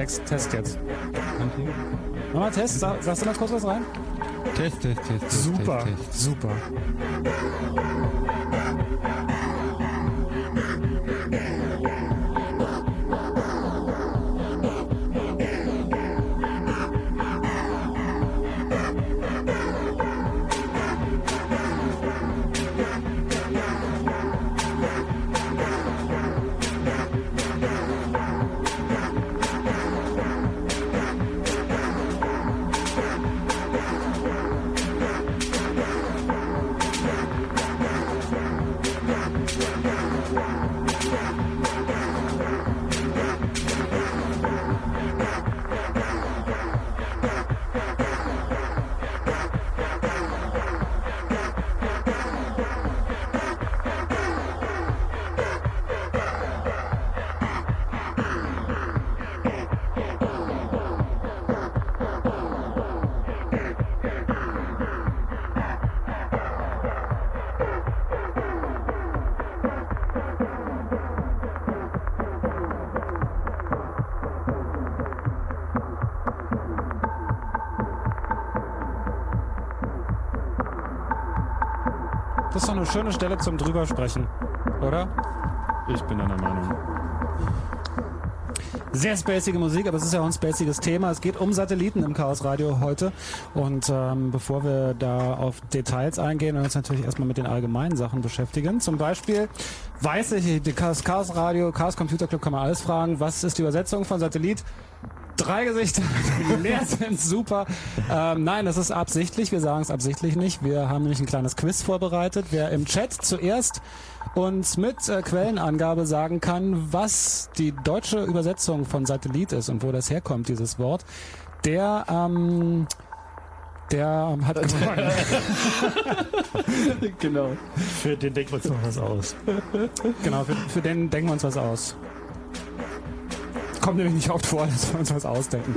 Text, Test jetzt. Mach mal Test, Sag, sagst du da kurz was rein? Test, Test, Test. Super, Test, Test. super. Eine schöne Stelle zum drübersprechen, oder? Ich bin deiner Meinung. Sehr spacige Musik, aber es ist ja auch ein spaciges Thema. Es geht um Satelliten im Chaos Radio heute. Und ähm, bevor wir da auf Details eingehen, werden wir uns natürlich erstmal mit den allgemeinen Sachen beschäftigen. Zum Beispiel weiß ich, die Chaos, Chaos Radio, Chaos Computer Club kann man alles fragen. Was ist die Übersetzung von Satellit? Drei Gesichter, die leer sind, super. Ähm, nein, das ist absichtlich. Wir sagen es absichtlich nicht. Wir haben nämlich ein kleines Quiz vorbereitet. Wer im Chat zuerst uns mit äh, Quellenangabe sagen kann, was die deutsche Übersetzung von Satellit ist und wo das herkommt, dieses Wort, der ähm, der hat gewonnen. Genau. Für den denken wir uns noch was aus. genau, für, für den denken wir uns was aus. Kommt nämlich nicht oft vor, dass wir uns was ausdenken.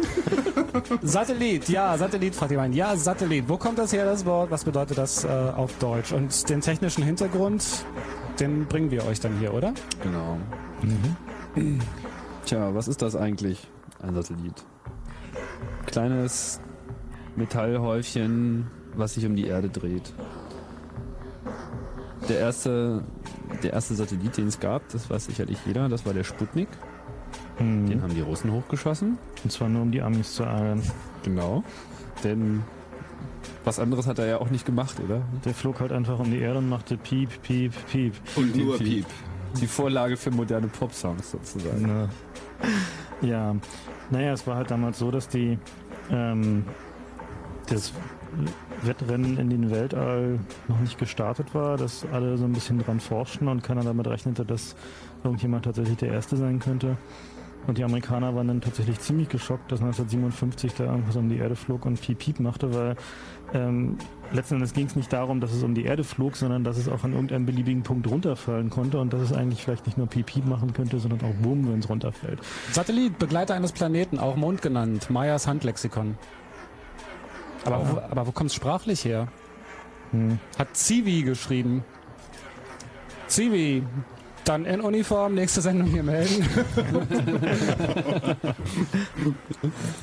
Satellit, ja, Satellit, fragt jemand. Ja, Satellit. Wo kommt das her, das Wort? Was bedeutet das äh, auf Deutsch? Und den technischen Hintergrund, den bringen wir euch dann hier, oder? Genau. Tja, was ist das eigentlich? Ein Satellit. Kleines Metallhäufchen, was sich um die Erde dreht. Der erste, der erste Satellit, den es gab, das weiß sicherlich jeder, das war der Sputnik. Den Mhm. haben die Russen hochgeschossen. Und zwar nur um die Amis zu ärgern. Genau. Denn was anderes hat er ja auch nicht gemacht, oder? Der flog halt einfach um die Erde und machte Piep, Piep, Piep. Und Piep, nur Piep. Piep. Die Vorlage für moderne Popsongs sozusagen. Na. Ja, naja, es war halt damals so, dass die ähm, das Wettrennen in den Weltall noch nicht gestartet war, dass alle so ein bisschen dran forschten und keiner damit rechnete, dass irgendjemand tatsächlich der Erste sein könnte. Und die Amerikaner waren dann tatsächlich ziemlich geschockt, dass 1957 da irgendwas um die Erde flog und Piep Piep machte, weil ähm, letzten Endes ging es nicht darum, dass es um die Erde flog, sondern dass es auch an irgendeinem beliebigen Punkt runterfallen konnte und dass es eigentlich vielleicht nicht nur Piep Piep machen könnte, sondern auch Boom, wenn es runterfällt. Satellit, Begleiter eines Planeten, auch Mond genannt. Meyers Handlexikon. Aber, wo, aber wo kommt es sprachlich her? Hm. Hat Zivi geschrieben. Zivi, dann in Uniform, nächste Sendung hier melden.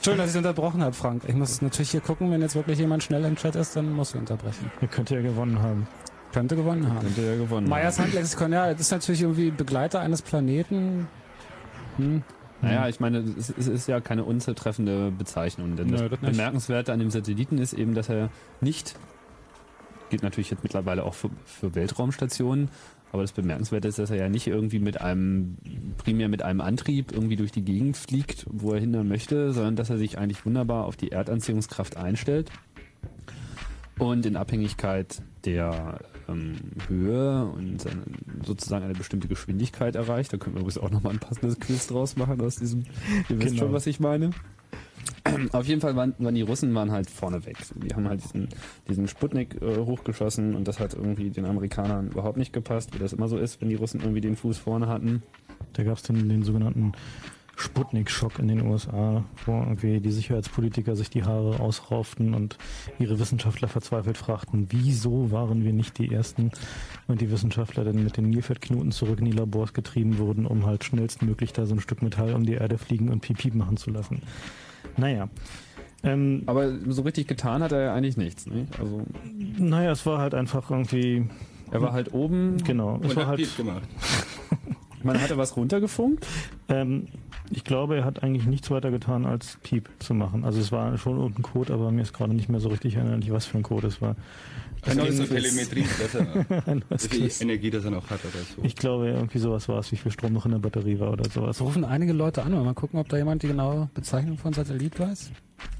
Schön, dass ich unterbrochen habe, Frank. Ich muss natürlich hier gucken, wenn jetzt wirklich jemand schnell im Chat ist, dann muss ich unterbrechen. Ihr könnt ja gewonnen haben. Könnte gewonnen haben. Könnte ja gewonnen. Meyers Handlexikon, ja, das ist natürlich irgendwie Begleiter eines Planeten. Hm. Naja, ich meine, es, ist ja keine unzutreffende Bezeichnung. Denn Nö, das, das nicht. Bemerkenswerte an dem Satelliten ist eben, dass er nicht, gilt natürlich jetzt mittlerweile auch für, für Weltraumstationen, aber das Bemerkenswerte ist, dass er ja nicht irgendwie mit einem, primär mit einem Antrieb irgendwie durch die Gegend fliegt, wo er hindern möchte, sondern dass er sich eigentlich wunderbar auf die Erdanziehungskraft einstellt und in Abhängigkeit der ähm, Höhe und seine, sozusagen eine bestimmte Geschwindigkeit erreicht. Da können wir übrigens auch nochmal ein passendes Quiz draus machen aus diesem, ihr wisst Genau. schon, was ich meine. Auf jeden Fall waren, waren die Russen waren halt vorne weg. Die haben halt diesen, diesen Sputnik äh, hochgeschossen und das hat irgendwie den Amerikanern überhaupt nicht gepasst, wie das immer so ist, wenn die Russen irgendwie den Fuß vorne hatten. Da gab es den, den sogenannten Sputnik-Schock in den USA, wo irgendwie die Sicherheitspolitiker sich die Haare ausrauften und ihre Wissenschaftler verzweifelt fragten, wieso waren wir nicht die Ersten? Und die Wissenschaftler dann mit den Nilpferdknoten zurück in die Labors getrieben wurden, um halt schnellstmöglich da so ein Stück Metall um die Erde fliegen und Piep-Piep machen zu lassen. Naja. Ähm, Aber so richtig getan hat er ja eigentlich nichts. Nicht? Also naja, es war halt einfach irgendwie, er war halt oben, genau, es Und war hat halt, gemacht. man hatte was runtergefunkt. Ähm, ich glaube, er hat eigentlich nichts weiter getan, als Piep zu machen. Also es war schon irgendein Code, aber mir ist gerade nicht mehr so richtig erinnerlich, was für ein Code es war. Also Ein so Quiz. Telemetrie, dass er, viel Quiz. Energie das er noch hat oder so. Ich glaube, irgendwie sowas war es, wie viel Strom noch in der Batterie war oder sowas. Rufen einige Leute an. Mal gucken, ob da jemand die genaue Bezeichnung von Satellit weiß.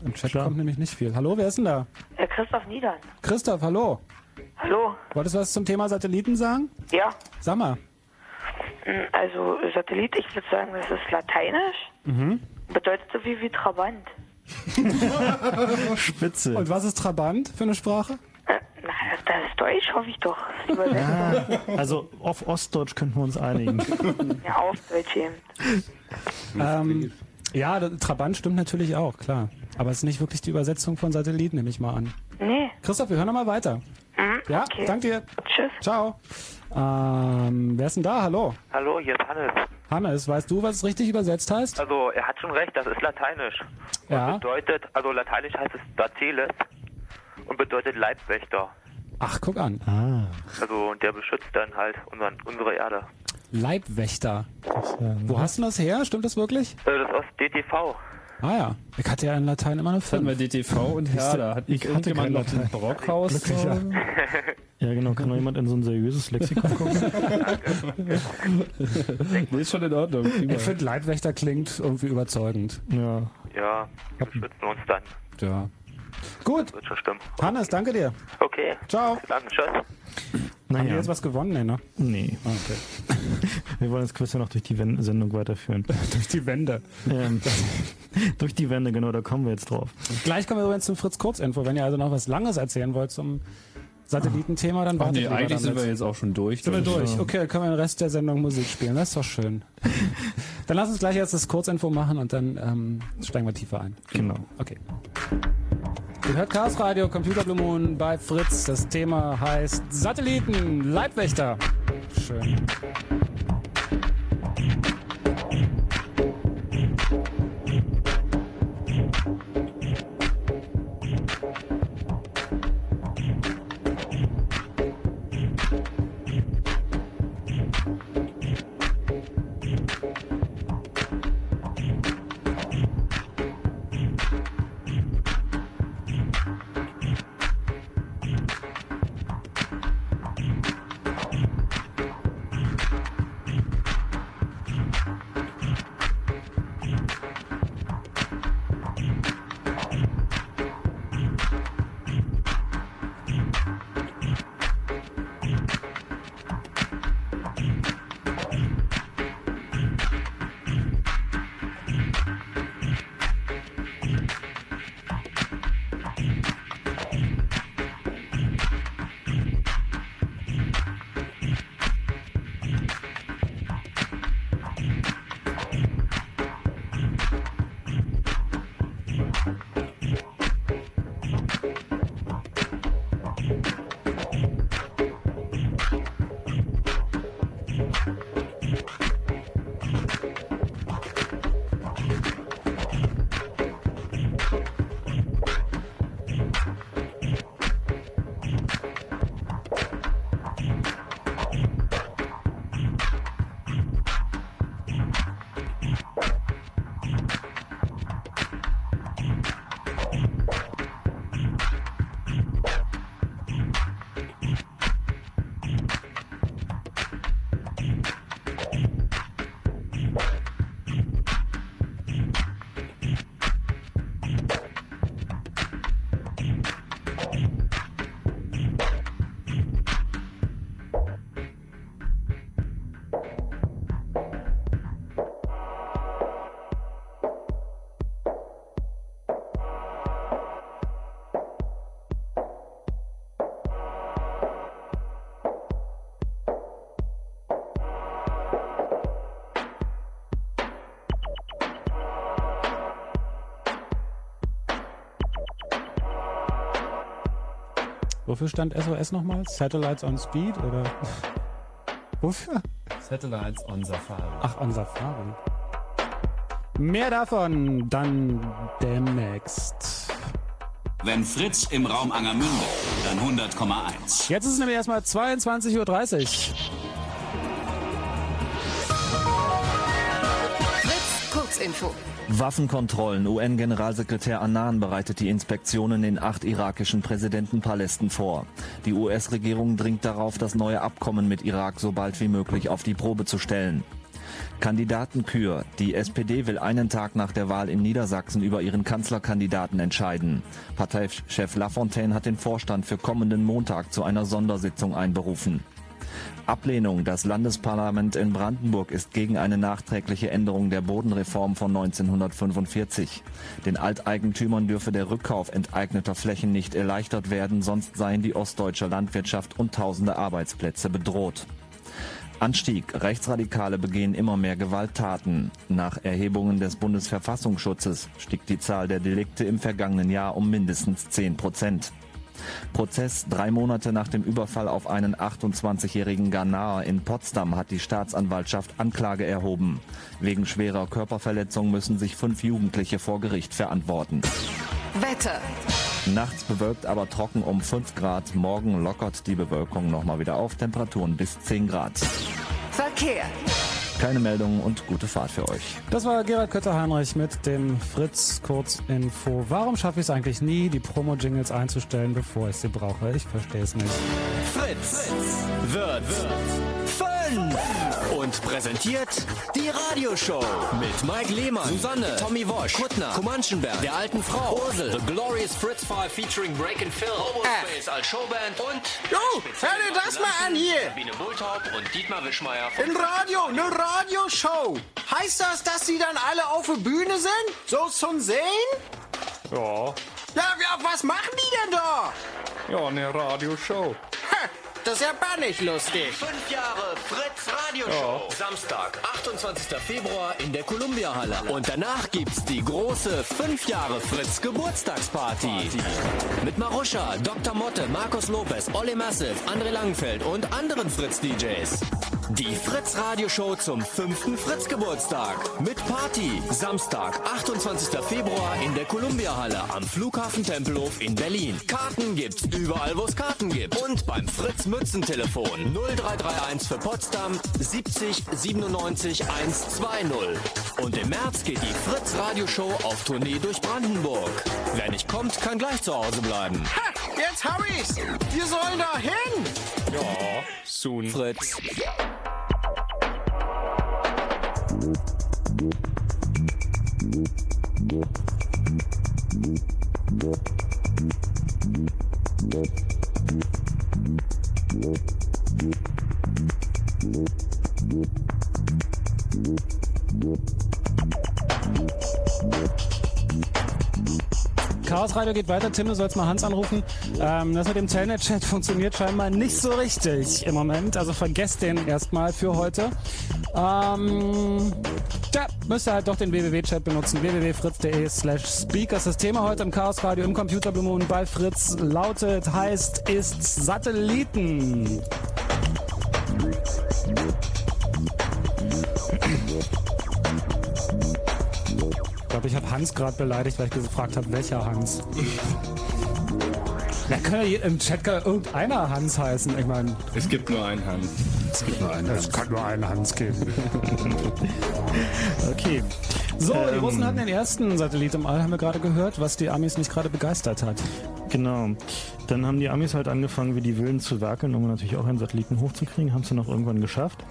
Im Chat Klar. kommt nämlich nicht viel. Hallo, wer ist denn da? Herr Christoph Niedern. Christoph, hallo. Hallo? Wolltest du was zum Thema Satelliten sagen? Ja, Sag mal. Also Satellit, ich würde sagen, das ist lateinisch. Bedeutet so viel wie Trabant. Spitze. Und was ist Trabant für eine Sprache? Äh, na, das ist Deutsch, hoffe ich doch. Übersetzung. Also auf Ostdeutsch könnten wir uns einigen. Ja, auf Deutsch eben. Ähm, ja, Trabant stimmt natürlich auch, klar. Aber es ist nicht wirklich die Übersetzung von Satellit, nehme ich mal an. Nee, Christoph, wir hören nochmal weiter. hm, Ja, okay. danke dir. Tschüss. Ciao. Ähm, wer ist denn da? Hallo. Hallo, hier ist Hannes. Hannes, weißt du, was es richtig übersetzt heißt? Also, er hat schon recht, das ist lateinisch. Und Ja. bedeutet, also lateinisch heißt es Daceles und bedeutet Leibwächter. Ach, guck an. Ah, Also, und der beschützt dann halt unseren, unsere Erde. Leibwächter. Wo hast du das her? Stimmt das wirklich? Äh, das ist aus DTV. Ah ja. Ich hatte ja in Latein immer eine Hatten wir 5. DTV und Herder. Hat ich hatte kein noch ein Brockhaus? Ja genau, kann noch jemand in so ein seriöses Lexikon gucken? Nee, ist schon in Ordnung. Prima. Ich finde, Leibwächter klingt irgendwie überzeugend. Ja, Ja, die beschützen uns dann. Ja. Gut, Wird schon stimmen. Hannes, danke dir. Okay, Ciao. dann tschüss. Haben wir naja, jetzt was gewonnen? Nee, ne? nee. Ah, okay. Wir wollen das Quiz ja noch durch die Wen- Sendung weiterführen. Durch die Wände. ähm, durch die Wände, genau, da kommen wir jetzt drauf. Gleich kommen wir übrigens zum Fritz Kurz-Info. Wenn ihr also noch was Langes erzählen wollt zum Satellitenthema, dann Ach wartet nee, lieber eigentlich sind wir jetzt auch schon durch. Sind wir durch? ja- Okay, dann können wir den Rest der Sendung Musik spielen. Das ist doch schön. dann lass uns gleich jetzt das Kurzinfo machen und dann ähm, steigen wir tiefer ein. Genau. Okay. Ihr hört Chaos Radio, Computer Blue Moon bei Fritz. Das Thema heißt Satelliten, Leibwächter. Schön. Wofür stand SOS nochmal? Satellites on Speed oder? Wofür? Satellites on Safari. Ach, on Safari. Mehr davon dann demnächst. Wenn Fritz im Raum Angermünde, dann 100,1. Jetzt ist es nämlich erstmal 22.30 Uhr. Kurzinfo. Waffenkontrollen. UN-Generalsekretär Annan bereitet die Inspektionen in acht irakischen Präsidentenpalästen vor. Die US-Regierung dringt darauf, das neue Abkommen mit Irak so bald wie möglich auf die Probe zu stellen. Kandidatenkür. Die SPD will einen Tag nach der Wahl in Niedersachsen über ihren Kanzlerkandidaten entscheiden. Parteichef Lafontaine hat den Vorstand für kommenden Montag zu einer Sondersitzung einberufen. Ablehnung. Das Landesparlament in Brandenburg ist gegen eine nachträgliche Änderung der Bodenreform von 1945. Den Alteigentümern dürfe der Rückkauf enteigneter Flächen nicht erleichtert werden, sonst seien die ostdeutsche Landwirtschaft und tausende Arbeitsplätze bedroht. Anstieg. Rechtsradikale begehen immer mehr Gewalttaten. Nach Erhebungen des Bundesverfassungsschutzes stieg die Zahl der Delikte im vergangenen Jahr um mindestens 10 Prozent. Prozess drei Monate nach dem Überfall auf einen 28-jährigen Ghanaer in Potsdam hat die Staatsanwaltschaft Anklage erhoben. Wegen schwerer Körperverletzung müssen sich fünf Jugendliche vor Gericht verantworten. Wetter. Nachts bewölkt, aber trocken um 5 Grad. Morgen lockert die Bewölkung nochmal wieder auf. Temperaturen bis 10 Grad. Verkehr. Keine Meldungen und gute Fahrt für euch. Das war Gerald Kötter-Heinrich mit dem Fritz Kurzinfo. Warum schaffe ich es eigentlich nie, die Promo-Jingles einzustellen, bevor ich sie brauche? Ich verstehe es nicht. Fritz, wird, fünf und präsentiert die Radioshow mit Mike Lehmann, Susanne, Tommy Wosch, Kuttner, Comanschenberg, der alten Frau, Ursel, The Glorious Fritz 5 featuring Break and Phil, Hobo Space als Showband und Jo, hör dir das mal an hier. Sabine Bulthaup und Dietmar Wischmeier von Ein Radio, eine Radioshow. Heißt das, dass sie dann alle auf der Bühne sind? So zum Sehen? Ja, Ja, ja, was machen die denn da? ja, eine Radioshow. Ha, das ist ja gar nicht lustig. Fünf Jahre Fritz Radioshow. Samstag, 28. Februar in der Columbia Halle. Und danach gibt's die große Fünf Jahre Fritz Geburtstagsparty. Mit Maruscha, Dr. Motte, Markus Lopez, Olli Massive, André Langenfeld und anderen Fritz DJs. Die Fritz Radioshow zum fünften Fritz Geburtstag. Mit Party. Samstag, 28. Februar in der Columbia Halle am Flughafen Tempelhof in Berlin. Karten gibt's überall, wo es Karten gibt. Und beim Fritz Mützentelefon 0331 für Potsdam 70 97 120. Und im März geht die Fritz Radioshow auf Tournee durch Brandenburg. Wer nicht kommt, kann gleich zu Hause bleiben. Ha, jetzt hab ich's. Wir sollen da hin. Ja, soon. Fritz. Chaos Radio geht weiter. Tim, du sollst mal Hans anrufen. Ähm, das mit dem Telnet-Chat funktioniert scheinbar nicht so richtig im Moment. Also vergesst den erstmal für heute. Ähm, tja, müsst ihr halt doch den www-Chat benutzen. www.fritz.de slash speakers. Das Thema heute im Chaos Radio im Computer Blue Moon bei Fritz lautet, heißt, ist Satelliten. Ich glaube, ich habe Hans gerade beleidigt, weil ich gefragt habe, welcher Hans. Da kann ja im Chat kann irgendeiner Hans heißen. Ich meine, Es gibt nur einen Hand. Es gibt nur einen. es kann nur einen Hans geben. okay. So, die Ähm. Russen hatten den ersten Satellit im All, haben wir gerade gehört, was die Amis nicht gerade begeistert hat. Genau. Dann haben die Amis halt angefangen, wie die Willen zu werkeln, um natürlich auch einen Satelliten hochzukriegen, haben es dann auch irgendwann geschafft.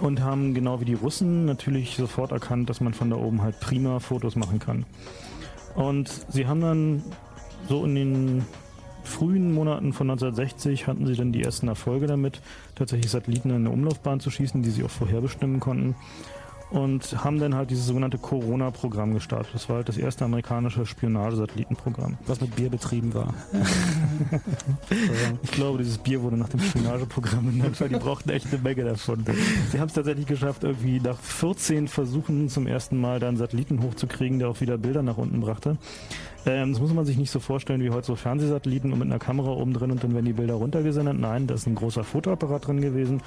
Und haben genau wie die Russen natürlich sofort erkannt, dass man von da oben halt prima Fotos machen kann. Und sie haben dann so in den frühen Monaten von 1960 hatten sie dann die ersten Erfolge damit, tatsächlich Satelliten in eine Umlaufbahn zu schießen, die sie auch vorherbestimmen konnten. Und haben dann halt dieses sogenannte Corona-Programm gestartet. Das war halt das erste amerikanische Spionagesatellitenprogramm. Was mit Bier betrieben war. Ich glaube, dieses Bier wurde nach dem Spionageprogramm benannt, weil die brauchten echt eine Menge davon. Sie haben es tatsächlich geschafft, irgendwie nach 14 Versuchen zum ersten Mal da einen Satelliten hochzukriegen, der auch wieder Bilder nach unten brachte. Ähm, das muss man sich nicht so vorstellen wie heute so Fernsehsatelliten und mit einer Kamera oben drin und dann werden die Bilder runtergesendet. Nein, da ist ein großer Fotoapparat drin gewesen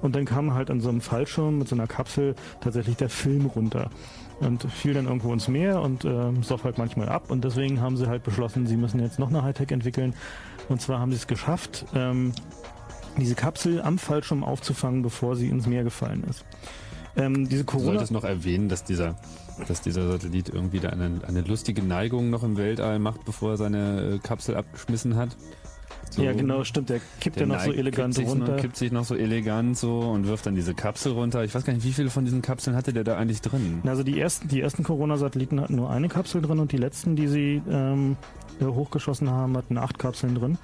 und dann kam halt an so einem Fallschirm mit so einer Kapsel tatsächlich der Film runter und fiel dann irgendwo ins Meer und äh, soff halt manchmal ab und deswegen haben sie halt beschlossen, sie müssen jetzt noch eine Hightech entwickeln und zwar haben sie es geschafft, ähm, diese Kapsel am Fallschirm aufzufangen, bevor sie ins Meer gefallen ist. Ähm, diese Du Corona solltest noch erwähnen, dass dieser, dass dieser Satellit irgendwie da eine, eine lustige Neigung noch im Weltall macht, bevor er seine äh, Kapsel abgeschmissen hat. So. Ja, genau, stimmt. Der kippt ja noch so elegant kippt sich runter. Noch, kippt sich noch so elegant so und wirft dann diese Kapsel runter. Ich weiß gar nicht, wie viele von diesen Kapseln hatte der da eigentlich drin? Also die ersten, die ersten Corona-Satelliten hatten nur eine Kapsel drin und die letzten, die sie ähm, äh, hochgeschossen haben, hatten acht Kapseln drin.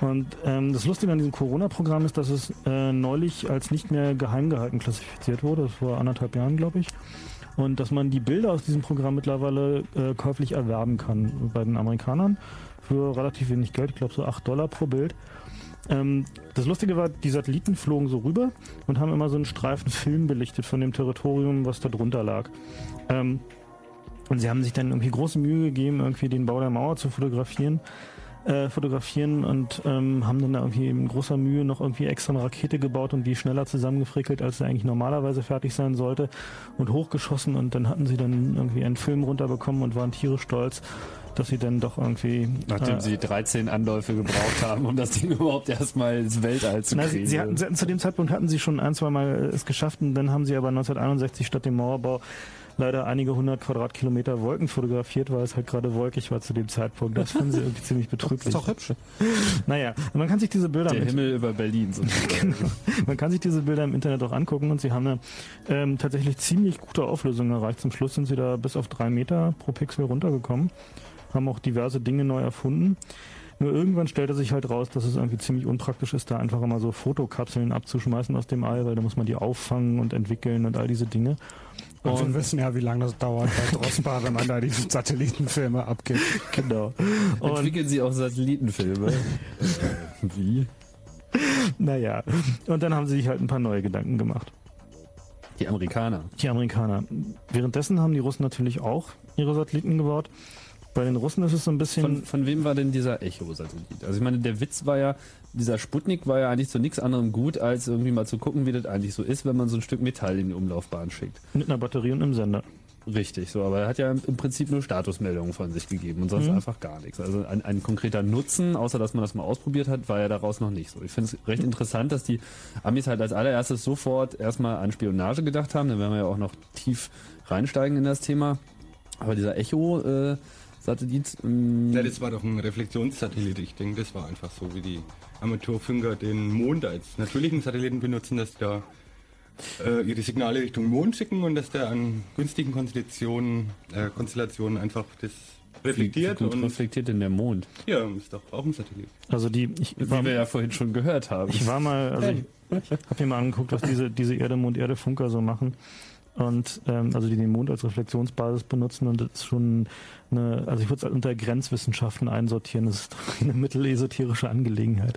Und ähm, das Lustige an diesem Corona-Programm ist, dass es äh, neulich als nicht mehr geheim gehalten klassifiziert wurde. Das vor anderthalb Jahren, glaube ich. Und dass man die Bilder aus diesem Programm mittlerweile äh, käuflich erwerben kann bei den Amerikanern für relativ wenig Geld. Ich glaube so 8 Dollar pro Bild. Ähm, das Lustige war, die Satelliten flogen so rüber und haben immer so einen Streifen Film belichtet von dem Territorium, was da drunter lag. Ähm, und sie haben sich dann irgendwie große Mühe gegeben, irgendwie den Bau der Mauer zu fotografieren. Äh, fotografieren und ähm, haben dann da irgendwie in großer Mühe noch irgendwie extra eine Rakete gebaut und die schneller zusammengefrickelt, als sie eigentlich normalerweise fertig sein sollte und hochgeschossen und dann hatten sie dann irgendwie einen Film runterbekommen und waren tierisch stolz, dass sie dann doch irgendwie Nachdem äh, sie 13 Anläufe gebraucht haben, um das Ding überhaupt erstmal ins Weltall zu Na, kriegen. sie, sie, hatten, sie hatten zu dem Zeitpunkt hatten sie schon ein, zwei Mal es geschafft und dann haben sie aber 1961 statt dem Mauerbau leider einige hundert Quadratkilometer Wolken fotografiert, weil es halt gerade wolkig war zu dem Zeitpunkt. Das fanden sie irgendwie ziemlich betrüblich. Ist doch hübsch. Naja, man kann sich diese Bilder Der im Himmel über Berlin. sozusagen. man kann sich diese Bilder im Internet auch angucken und sie haben eine ähm, tatsächlich ziemlich gute Auflösung erreicht. Zum Schluss sind sie da bis auf drei Meter pro Pixel runtergekommen, haben auch diverse Dinge neu erfunden. Nur irgendwann stellte sich halt raus, dass es irgendwie ziemlich unpraktisch ist, da einfach immer so Fotokapseln abzuschmeißen aus dem All, weil da muss man die auffangen und entwickeln und all diese Dinge. Und wir wissen ja, wie lange das dauert bei Drossbar, wenn man da die Satellitenfilme abgibt. Genau. Und Entwickeln sie auch Satellitenfilme? wie? naja, und dann haben sie sich halt ein paar neue Gedanken gemacht. Die Amerikaner. Die Amerikaner. Währenddessen haben die Russen natürlich auch ihre Satelliten gebaut. Bei den Russen ist es so ein bisschen. Von, von wem war denn dieser Echo-Satellit? Also ich meine, der Witz war ja, dieser Sputnik war ja eigentlich zu nichts anderem gut, als irgendwie mal zu gucken, wie das eigentlich so ist, wenn man so ein Stück Metall in die Umlaufbahn schickt. mit einer Batterie und einem Sender. Richtig, so, aber er hat ja im Prinzip nur Statusmeldungen von sich gegeben und sonst Mhm. einfach gar nichts. Also ein, ein konkreter Nutzen, außer dass man das mal ausprobiert hat, war ja daraus noch nicht so. Ich finde es recht interessant, dass die Amis halt als allererstes sofort erstmal an Spionage gedacht haben. Dann werden wir ja auch noch tief reinsteigen in das Thema. Aber dieser Echo-Satellit, ähm, Ja, das war doch ein Reflexionssatellit. Ich denke, das war einfach so, wie die Amateurfunker den Mond als natürlichen Satelliten benutzen, dass da äh, ihre Signale Richtung Mond schicken und dass der an günstigen Konstellationen, äh, Konstellationen einfach das reflektiert. Wie gut und reflektiert denn der Mond? ja, ist doch auch ein Satellit. Also die, ich Wie war, wir ja vorhin schon gehört haben. ich war mal, also ich, ich habe mir mal angeguckt, was diese, diese Erde-Mond-Erde-Funker so machen. Und ähm, also die den Mond als Reflexionsbasis benutzen und das ist schon eine, also ich würde es unter Grenzwissenschaften einsortieren, das ist doch eine mittelesoterische Angelegenheit.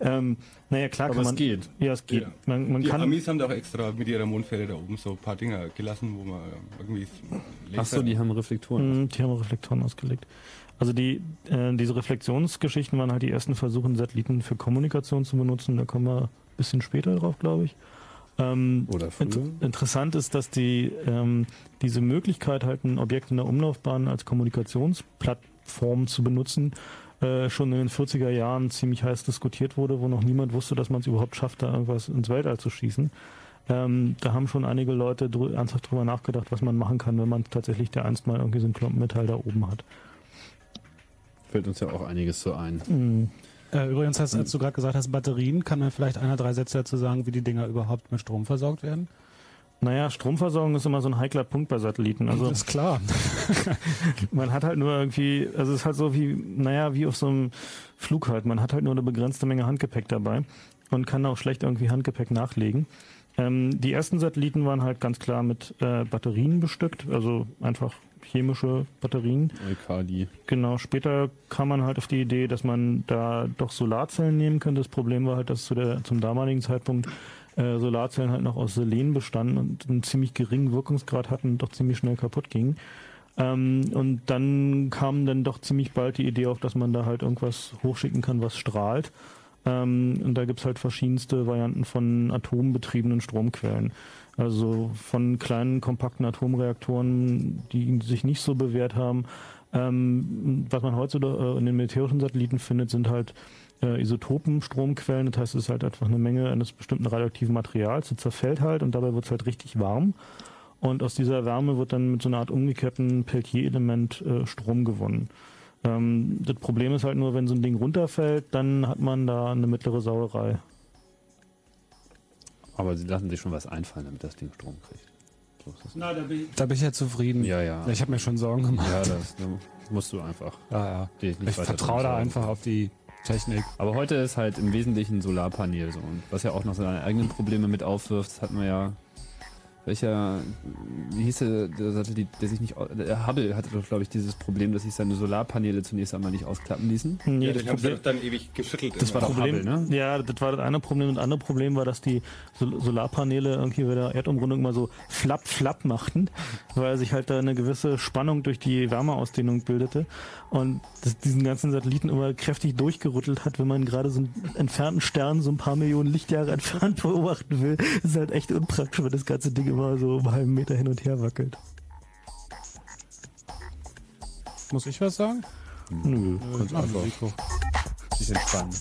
Ähm, naja, klar Aber kann es man. geht. Ja, es geht. Ja. Man, man die kann. Amis haben doch extra mit ihrer Mondfähre da oben so ein paar Dinger gelassen, wo man irgendwie Ach so, die haben Reflektoren. Mhm, Die haben Reflektoren ausgelegt. Also die, äh, diese Reflexionsgeschichten waren halt die ersten Versuche, Satelliten für Kommunikation zu benutzen. Da kommen wir ein bisschen später drauf, glaube ich. Ähm, Oder früher. int interessant ist, dass die ähm, diese Möglichkeit halt ein Objekt in der Umlaufbahn als Kommunikationsplattform zu benutzen, äh, schon in den 40er Jahren ziemlich heiß diskutiert wurde, wo noch niemand wusste, dass man es überhaupt schafft, da irgendwas ins Weltall zu schießen. Ähm, da haben schon einige Leute drü ernsthaft drüber nachgedacht, was man machen kann, wenn man tatsächlich der einst mal irgendwie so einen Klumpen Metall da oben hat. Fällt uns ja auch einiges so ein. Mhm. Äh, übrigens, hast, als du gerade gesagt hast, Batterien, kann man vielleicht einer, drei Sätze dazu sagen, wie die Dinger überhaupt mit Strom versorgt werden? Naja, Stromversorgung ist immer so ein heikler Punkt bei Satelliten. Also das ist klar. man hat halt nur irgendwie, also es ist halt so wie, naja, wie auf so einem Flug halt. Man hat halt nur eine begrenzte Menge Handgepäck dabei und kann auch schlecht irgendwie Handgepäck nachlegen. Ähm, die ersten Satelliten waren halt ganz klar mit äh, Batterien bestückt, also einfach chemische Batterien. Alkali. Genau, später kam man halt auf die Idee, dass man da doch Solarzellen nehmen könnte. Das Problem war halt, dass zu der, zum damaligen Zeitpunkt äh, Solarzellen halt noch aus Selen bestanden und einen ziemlich geringen Wirkungsgrad hatten und doch ziemlich schnell kaputt gingen. Ähm, und dann kam dann doch ziemlich bald die Idee auf, dass man da halt irgendwas hochschicken kann, was strahlt. Ähm, und da gibt's halt verschiedenste Varianten von atombetriebenen Stromquellen. Also von kleinen, kompakten Atomreaktoren, die sich nicht so bewährt haben. Ähm, was man heutzutage äh, in den militärischen Satelliten findet, sind halt äh, Isotopenstromquellen. Das heißt, es ist halt einfach eine Menge eines bestimmten radioaktiven Materials. Es zerfällt halt und dabei wird's halt richtig warm. Und aus dieser Wärme wird dann mit so einer Art umgekehrten Peltier-Element äh, Strom gewonnen. Ähm, das Problem ist halt nur, wenn so ein Ding runterfällt, dann hat man da eine mittlere Sauerei. Aber sie lassen sich schon was einfallen, damit das Ding Strom kriegt. So. Na, da bin, ich, da bin ich ja zufrieden. Ja, ja. Ich habe mir schon Sorgen gemacht. Ja, das da musst du einfach. Ja, ja. Ich weiter vertraue da einfach auf die Technik. Aber heute ist halt im Wesentlichen ein Solarpanel so. Und was ja auch noch seine eigenen Probleme mit aufwirft, das hatten wir ja. Welcher, wie hieß der, der Satellit, der sich nicht, der Hubble hatte doch, glaube ich, dieses Problem, dass sich seine Solarpaneele zunächst einmal nicht ausklappen ließen. Nee, Ja, das den haben sie dann ewig geschüttelt. das immer. war das Hubble, Problem. ne? Ja, das war das eine Problem. Und das andere Problem war, dass die Sol Solarpaneele irgendwie bei der Erdumrundung immer so flapp, flapp machten, weil sich halt da eine gewisse Spannung durch die Wärmeausdehnung bildete und das diesen ganzen Satelliten immer kräftig durchgerüttelt hat, wenn man gerade so einen entfernten Stern so ein paar Millionen Lichtjahre entfernt beobachten will. Das ist halt echt unpraktisch, wenn das ganze Ding immer so einen halben Meter hin und her wackelt. Muss ich was sagen? Nö. Kannst Mach einfach sich entspannen.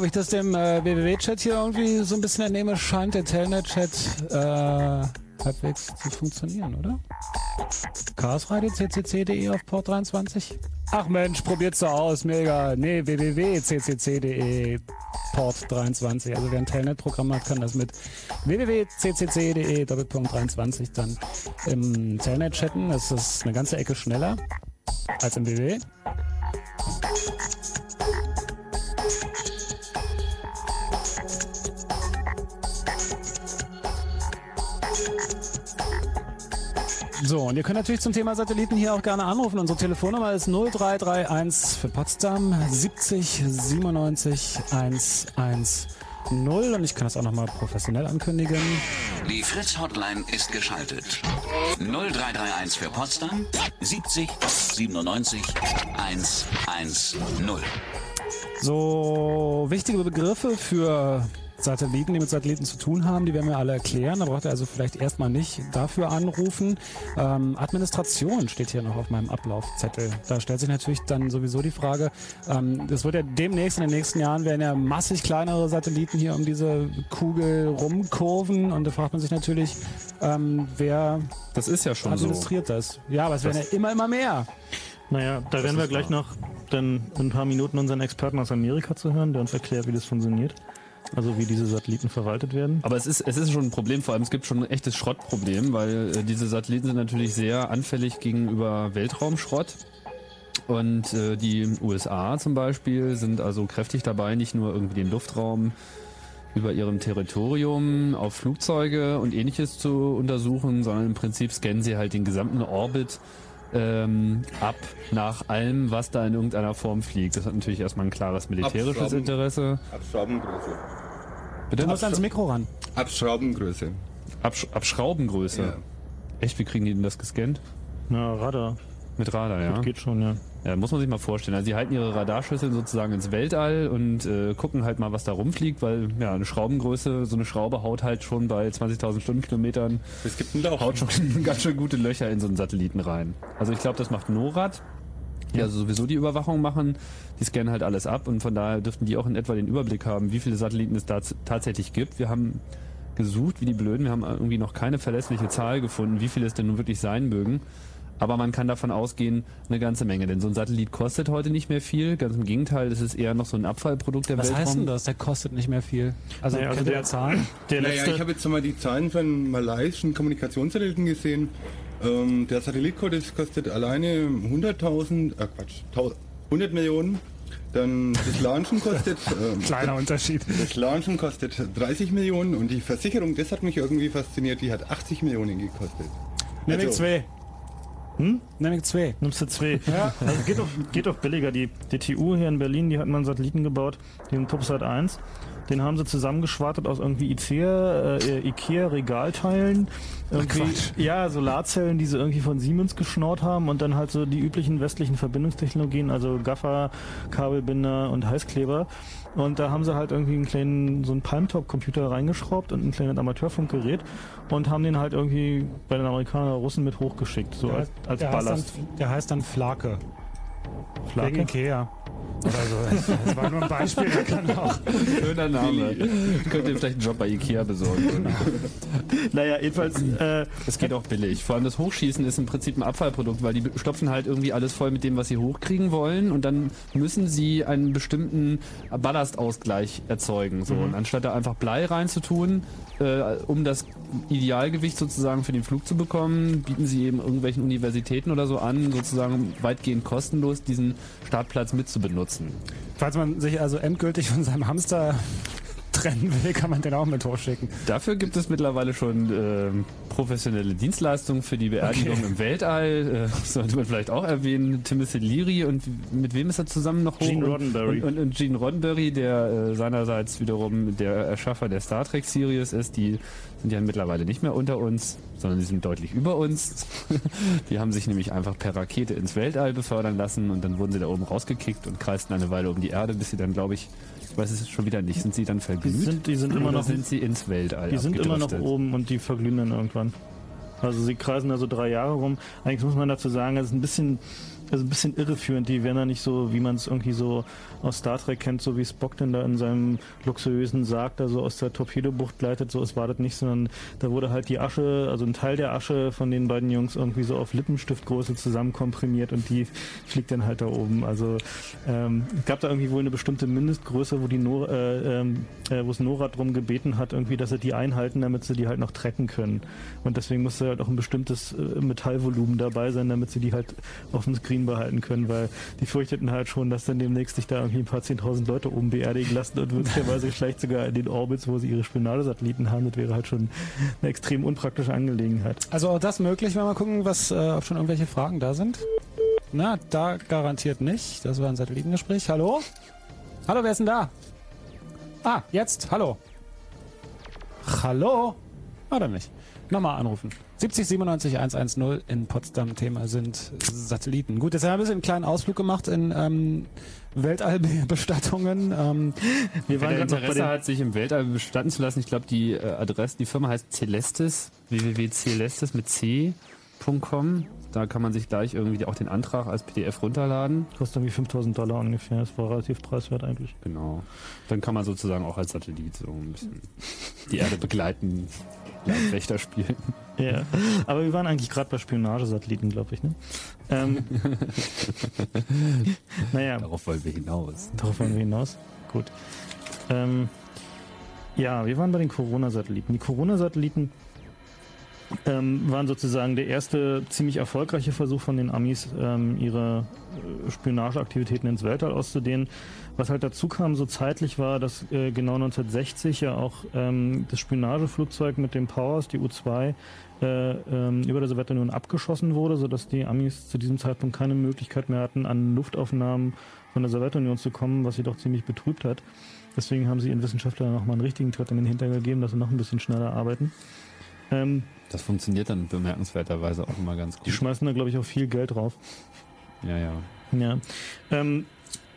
Wie ich das dem äh, WWW-Chat hier irgendwie so ein bisschen entnehme, scheint der Telnet-Chat äh, halbwegs zu funktionieren, oder? Chaosradio ccc.de auf Port 23? Ach Mensch, probiert's doch aus, mir egal. Nee, www.ccc.de Port 23. Also wer ein Telnet-Programm hat, kann das mit www.ccc.de Doppelpunkt 23 dann im Telnet chatten. Das ist eine ganze Ecke schneller als im WWW. So, und ihr könnt natürlich zum Thema Satelliten hier auch gerne anrufen. Unsere Telefonnummer ist 0331 für Potsdam 70 97 110. Und ich kann das auch nochmal professionell ankündigen. Die Fritz Hotline ist geschaltet. 0331 für Potsdam 70 97 110. So, wichtige Begriffe für Satelliten, die mit Satelliten zu tun haben, die werden wir alle erklären. Da braucht ihr also vielleicht erstmal nicht dafür anrufen. Ähm, Administration steht hier noch auf meinem Ablaufzettel. Da stellt sich natürlich dann sowieso die Frage, ähm, das wird ja demnächst, in den nächsten Jahren werden ja massig kleinere Satelliten hier um diese Kugel rumkurven und da fragt man sich natürlich, ähm, wer Das ist ja schon so. administriert das? Ja, aber es werden ja immer, immer mehr. Naja, da Das werden wir gleich wahr. noch dann in ein paar Minuten unseren Experten aus Amerika zu hören, der uns erklärt, wie das funktioniert. Also wie diese Satelliten verwaltet werden. Aber es ist, es ist schon ein Problem, vor allem es gibt schon ein echtes Schrottproblem, weil äh, diese Satelliten sind natürlich sehr anfällig gegenüber Weltraumschrott. Und äh, die USA zum Beispiel sind also kräftig dabei, nicht nur irgendwie den Luftraum über ihrem Territorium auf Flugzeuge und ähnliches zu untersuchen, sondern im Prinzip scannen sie halt den gesamten Orbit ähm, ab nach allem, was da in irgendeiner Form fliegt. Das hat natürlich erstmal ein klares militärisches Abschrauben. Interesse. Abschraubengröße. Bitte? Du musst ans Mikro ran. Abschraubengröße. Absch Abschraubengröße. Ja. Echt, wie kriegen die denn das gescannt? Na, Radar. Mit Radar, ja. Das geht schon, ja. Ja, muss man sich mal vorstellen. Also sie halten ihre Radarschüsseln sozusagen ins Weltall und äh, gucken halt mal, was da rumfliegt, weil ja eine Schraubengröße, so eine Schraube haut halt schon bei 20.000 Stundenkilometern. Es gibt einen Lauch. Haut schon ganz schön gute Löcher in so einen Satelliten rein. Also ich glaube, das macht NORAD, die also sowieso die Überwachung machen. Die scannen halt alles ab und von daher dürften die auch in etwa den Überblick haben, wie viele Satelliten es da tatsächlich gibt. Wir haben gesucht wie die Blöden. Wir haben irgendwie noch keine verlässliche Zahl gefunden, wie viele es denn nun wirklich sein mögen. Aber man kann davon ausgehen, eine ganze Menge. Denn so ein Satellit kostet heute nicht mehr viel. Ganz im Gegenteil, es ist eher noch so ein Abfallprodukt der Was Weltraum. heißt denn das? Der kostet nicht mehr viel. Also, Naja, also der- Zahlen? Der Naja, letzte, ich habe jetzt mal die Zahlen von malayischen Kommunikationssatelliten gesehen. Ähm, der Satellitcode kostet alleine 100.000, äh Quatsch, 1000 100 Millionen. Dann das Launchen kostet, ähm, Kleiner Unterschied. das Launchen kostet 30 Millionen und die Versicherung, das hat mich irgendwie fasziniert, die hat 80 Millionen gekostet. Nimm ich Also- zwei. Hm? Nimm ich zwei. Nimmst du zwei. Ja. Also geht doch, geht doch billiger. Die, die TU hier in Berlin, die hat mal einen Satelliten gebaut, den TUBSat 1. Den haben sie zusammengeschwartet aus irgendwie IKEA, äh, Ikea Regalteilen. Irgendwie, ja, Solarzellen, die sie irgendwie von Siemens geschnort haben und dann halt so die üblichen westlichen Verbindungstechnologien, also Gaffer, Kabelbinder und Heißkleber. Und da haben sie halt irgendwie einen kleinen, so einen Palmtop-Computer reingeschraubt und ein kleines Amateurfunkgerät und haben den halt irgendwie bei den Amerikanern oder Russen mit hochgeschickt, so als, als der, heißt Ballast. dann, der heißt dann Flake. Flake? Wegen Ikea. Oder so. Das war nur ein Beispiel, der kann auch. Schöner Name. Könnt ihr vielleicht einen Job bei Ikea besorgen. Naja, jedenfalls, äh, Es geht auch billig. Vor allem das Hochschießen ist im Prinzip ein Abfallprodukt, weil die stopfen halt irgendwie alles voll mit dem, was sie hochkriegen wollen und dann müssen sie einen bestimmten Ballastausgleich erzeugen. So. Mhm. Und anstatt da einfach Blei reinzutun, äh, um das Idealgewicht sozusagen für den Flug zu bekommen, bieten sie eben irgendwelchen Universitäten oder so an, sozusagen weitgehend kostenlos diesen Startplatz mitzubenutzen. Falls man sich also endgültig von seinem Hamster trennen will, kann man den auch mit hochschicken. Dafür gibt es mittlerweile schon ähm, professionelle Dienstleistungen für die Beerdigung Okay. im Weltall. Äh, sollte man vielleicht auch erwähnen. Timothy Leary und mit wem ist er zusammen noch hoch? Gene Roddenberry. Und, und, und Gene Roddenberry, der äh, seinerseits wiederum der Erschaffer der Star Trek Series ist. Die sind ja mittlerweile nicht mehr unter uns, sondern die sind deutlich über uns. die haben sich nämlich einfach per Rakete ins Weltall befördern lassen und dann wurden sie da oben rausgekickt und kreisten eine Weile um die Erde, bis sie dann, glaube ich weiß es schon wieder nicht, sind sie dann verglüht? Die sind- die sind immer noch- sind sie ins Weltall die sind immer noch oben und die verglühen dann irgendwann. Also sie kreisen da so drei Jahre rum. Eigentlich muss man dazu sagen, es ist ein bisschen, also ein bisschen irreführend. Die werden da nicht so, wie man es irgendwie so aus Star Trek kennt, so wie Spock denn da in seinem luxuriösen Sarg da so aus der Torpedobucht gleitet. So, es war das nicht, sondern da wurde halt die Asche, also ein Teil der Asche von den beiden Jungs irgendwie so auf Lippenstiftgröße zusammenkomprimiert und die fliegt dann halt da oben. Also ähm, gab da irgendwie wohl eine bestimmte Mindestgröße, wo die Nor äh, ähm, äh, wo es Nora drum gebeten hat, irgendwie, dass sie die einhalten, damit sie die halt noch trecken können. Und deswegen musste halt auch ein bestimmtes äh, Metallvolumen dabei sein, damit sie die halt auf dem Screen behalten können, weil die fürchteten halt schon, dass dann demnächst sich da irgendwie ein paar zehntausend Leute oben beerdigen lassen und möglicherweise vielleicht sogar in den Orbits, wo sie ihre Spinalsatelliten haben. Das wäre halt schon eine extrem unpraktische Angelegenheit. Also auch das möglich, wenn wir mal gucken, was, äh, ob schon irgendwelche Fragen da sind. Na, da garantiert nicht. Das war ein Satellitengespräch. Hallo? Hallo, wer ist denn da? Ah, jetzt. Hallo. Hallo? Oder nicht? Nochmal anrufen. 70 97 110 in Potsdam. Thema sind Satelliten. Gut, jetzt haben wir ein bisschen einen kleinen Ausflug gemacht in ähm, Weltallbestattungen. Ähm, wir Wer Interesse hat, sich im Weltall bestatten zu lassen, ich glaube, die äh, Adresse, die Firma heißt Celestis, www.celestis mit c.com. Da kann man sich gleich irgendwie auch den Antrag als PDF runterladen. Kostet irgendwie 5000 Dollar ungefähr. Das war relativ preiswert eigentlich. Genau. Dann kann man sozusagen auch als Satellit so ein bisschen die Erde begleiten Leibwächter spielen. Ja, aber wir waren eigentlich gerade bei Spionagesatelliten, glaube ich. Ne? Ähm, naja. Darauf wollen wir hinaus. Darauf wollen wir hinaus. Gut. Ähm, ja, wir waren bei den Corona-Satelliten. Die Corona-Satelliten ähm, waren sozusagen der erste ziemlich erfolgreiche Versuch von den Amis, ähm, ihre äh, Spionageaktivitäten ins Weltall auszudehnen. Was halt dazu kam, so zeitlich war, dass äh, genau 1960 ja auch ähm, das Spionageflugzeug mit dem Powers, die U-2, äh, ähm, über der Sowjetunion abgeschossen wurde, sodass die Amis zu diesem Zeitpunkt keine Möglichkeit mehr hatten, an Luftaufnahmen von der Sowjetunion zu kommen, was sie doch ziemlich betrübt hat. Deswegen haben sie ihren Wissenschaftlern nochmal einen richtigen Tritt in den Hintern gegeben, dass sie noch ein bisschen schneller arbeiten. Ähm, das funktioniert dann bemerkenswerterweise auch immer ganz gut. Die schmeißen da, glaube ich, auch viel Geld drauf. Ja, ja. Ja. Ähm,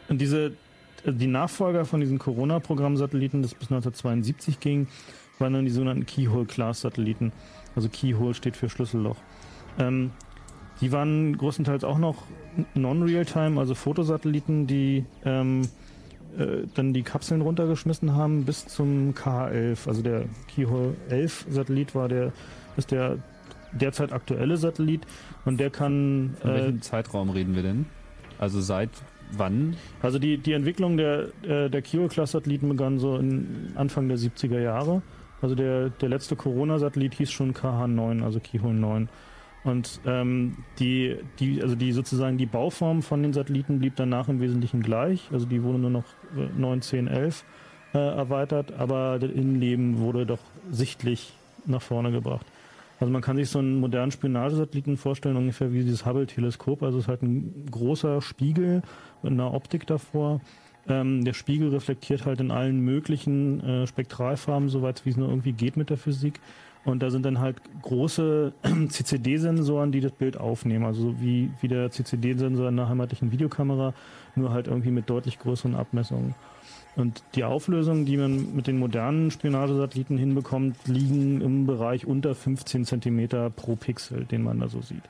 und diese, die Nachfolger von diesen Corona-Programm-Satelliten, das bis 1972 ging, waren dann die sogenannten Keyhole-Class-Satelliten. Also Keyhole steht für Schlüsselloch. Ähm, die waren größtenteils auch noch non-real-time, also Fotosatelliten, die ähm, äh, dann die Kapseln runtergeschmissen haben bis zum KH-11. Also der Keyhole 11 Satellit war der, ist der derzeit aktuelle Satellit und der kann. In welchem äh, Zeitraum reden wir denn? Also seit wann? Also die, die Entwicklung der, äh, der Keyhole-Class-Satelliten begann so in Anfang der 70er Jahre. Also der, der letzte Corona-Satellit hieß schon KH9, also Keyhole 9. Und ähm, die, die, also die sozusagen die Bauform von den Satelliten blieb danach im Wesentlichen gleich. Also die wurde nur noch 9, 10, 11 äh, erweitert, aber das Innenleben wurde doch sichtlich nach vorne gebracht. Also man kann sich so einen modernen Spionagesatelliten vorstellen, ungefähr wie dieses Hubble-Teleskop. Also es ist halt ein großer Spiegel einer Optik davor. Ähm, der Spiegel reflektiert halt in allen möglichen äh, Spektralfarben, soweit wie es nur irgendwie geht mit der Physik. Und da sind dann halt große CCD-Sensoren, die das Bild aufnehmen. Also wie, wie der CCD-Sensor in einer heimatlichen Videokamera, nur halt irgendwie mit deutlich größeren Abmessungen. Und die Auflösungen, die man mit den modernen Spionagesatelliten hinbekommt, liegen im Bereich unter 15 Zentimeter pro Pixel, den man da so sieht.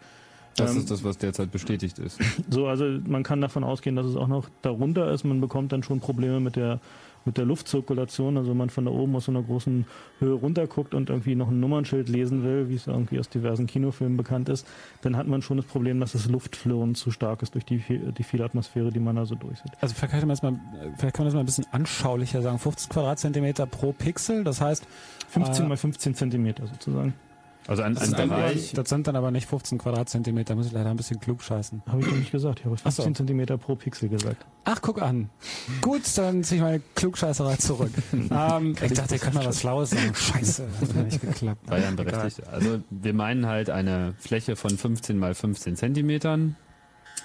Das ähm, ist das, was derzeit bestätigt ist. So, also man kann davon ausgehen, dass es auch noch darunter ist. Man bekommt dann schon Probleme mit der mit der Luftzirkulation, also wenn man von da oben aus so einer großen Höhe runterguckt und irgendwie noch ein Nummernschild lesen will, wie es irgendwie aus diversen Kinofilmen bekannt ist, dann hat man schon das Problem, dass das Luftflirren zu stark ist durch die, die viele Atmosphäre, die man da so durchsieht. Also vielleicht kann, man das mal, vielleicht kann man das mal ein bisschen anschaulicher sagen. 15 Quadratzentimeter pro Pixel, das heißt 15 äh, mal 15 Zentimeter sozusagen. Also ein, das, ein Bereich, das sind dann aber nicht 15 Quadratzentimeter, muss ich leider ein bisschen klug scheißen. Habe ich doch nicht gesagt, ich habe 15 so. Zentimeter pro Pixel gesagt. Ach, guck an. Gut, dann ziehe ich meine Klugscheißerei zurück. ähm, ich dachte, ihr könnt mal was Schlaues sagen. Scheiße, das hat nicht geklappt. War ja berechtigt. Also wir meinen halt eine Fläche von 15 mal 15 Zentimetern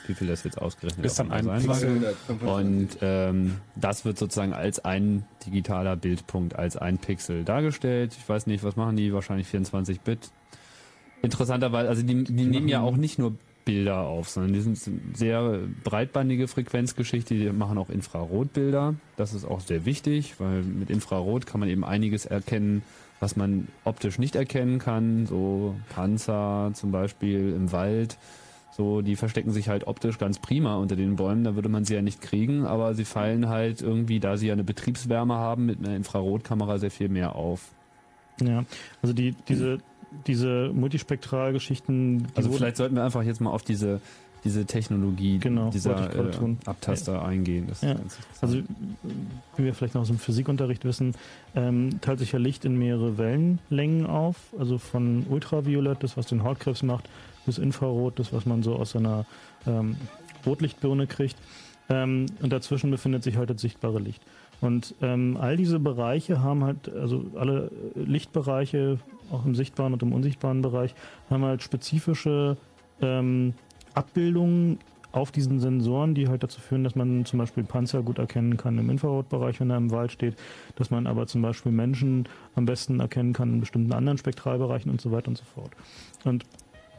wie viel das jetzt ausgerechnet ist dann ein sein Und ähm, das wird sozusagen als ein digitaler Bildpunkt, als ein Pixel dargestellt. Ich weiß nicht, was machen die? Wahrscheinlich 24 Bit. Interessanterweise, also die, die nehmen ja auch nicht nur Bilder auf, sondern die sind sehr breitbandige Frequenzgeschichte, die machen auch Infrarotbilder. Das ist auch sehr wichtig, weil mit Infrarot kann man eben einiges erkennen, was man optisch nicht erkennen kann, so Panzer zum Beispiel im Wald so, die verstecken sich halt optisch ganz prima unter den Bäumen, da würde man sie ja nicht kriegen, aber sie fallen halt irgendwie, da sie ja eine Betriebswärme haben, mit einer Infrarotkamera sehr viel mehr auf. Ja, also die, diese, diese Multispektralgeschichten. Die also vielleicht sollten wir einfach jetzt mal auf diese diese Technologie genau, dieser äh, Abtaster ja. eingehen. Ja. Also wie wir vielleicht noch aus dem Physikunterricht wissen, ähm, teilt sich ja Licht in mehrere Wellenlängen auf, also von Ultraviolett, das was den Hautkrebs macht, bis Infrarot, das was man so aus einer ähm, Rotlichtbirne kriegt. Ähm, und dazwischen befindet sich halt das sichtbare Licht. Und ähm, all diese Bereiche haben halt, also alle Lichtbereiche, auch im sichtbaren und im unsichtbaren Bereich, haben halt spezifische ähm, Abbildungen auf diesen Sensoren, die halt dazu führen, dass man zum Beispiel Panzer gut erkennen kann im Infrarotbereich, wenn er im Wald steht, dass man aber zum Beispiel Menschen am besten erkennen kann in bestimmten anderen Spektralbereichen und so weiter und so fort. Und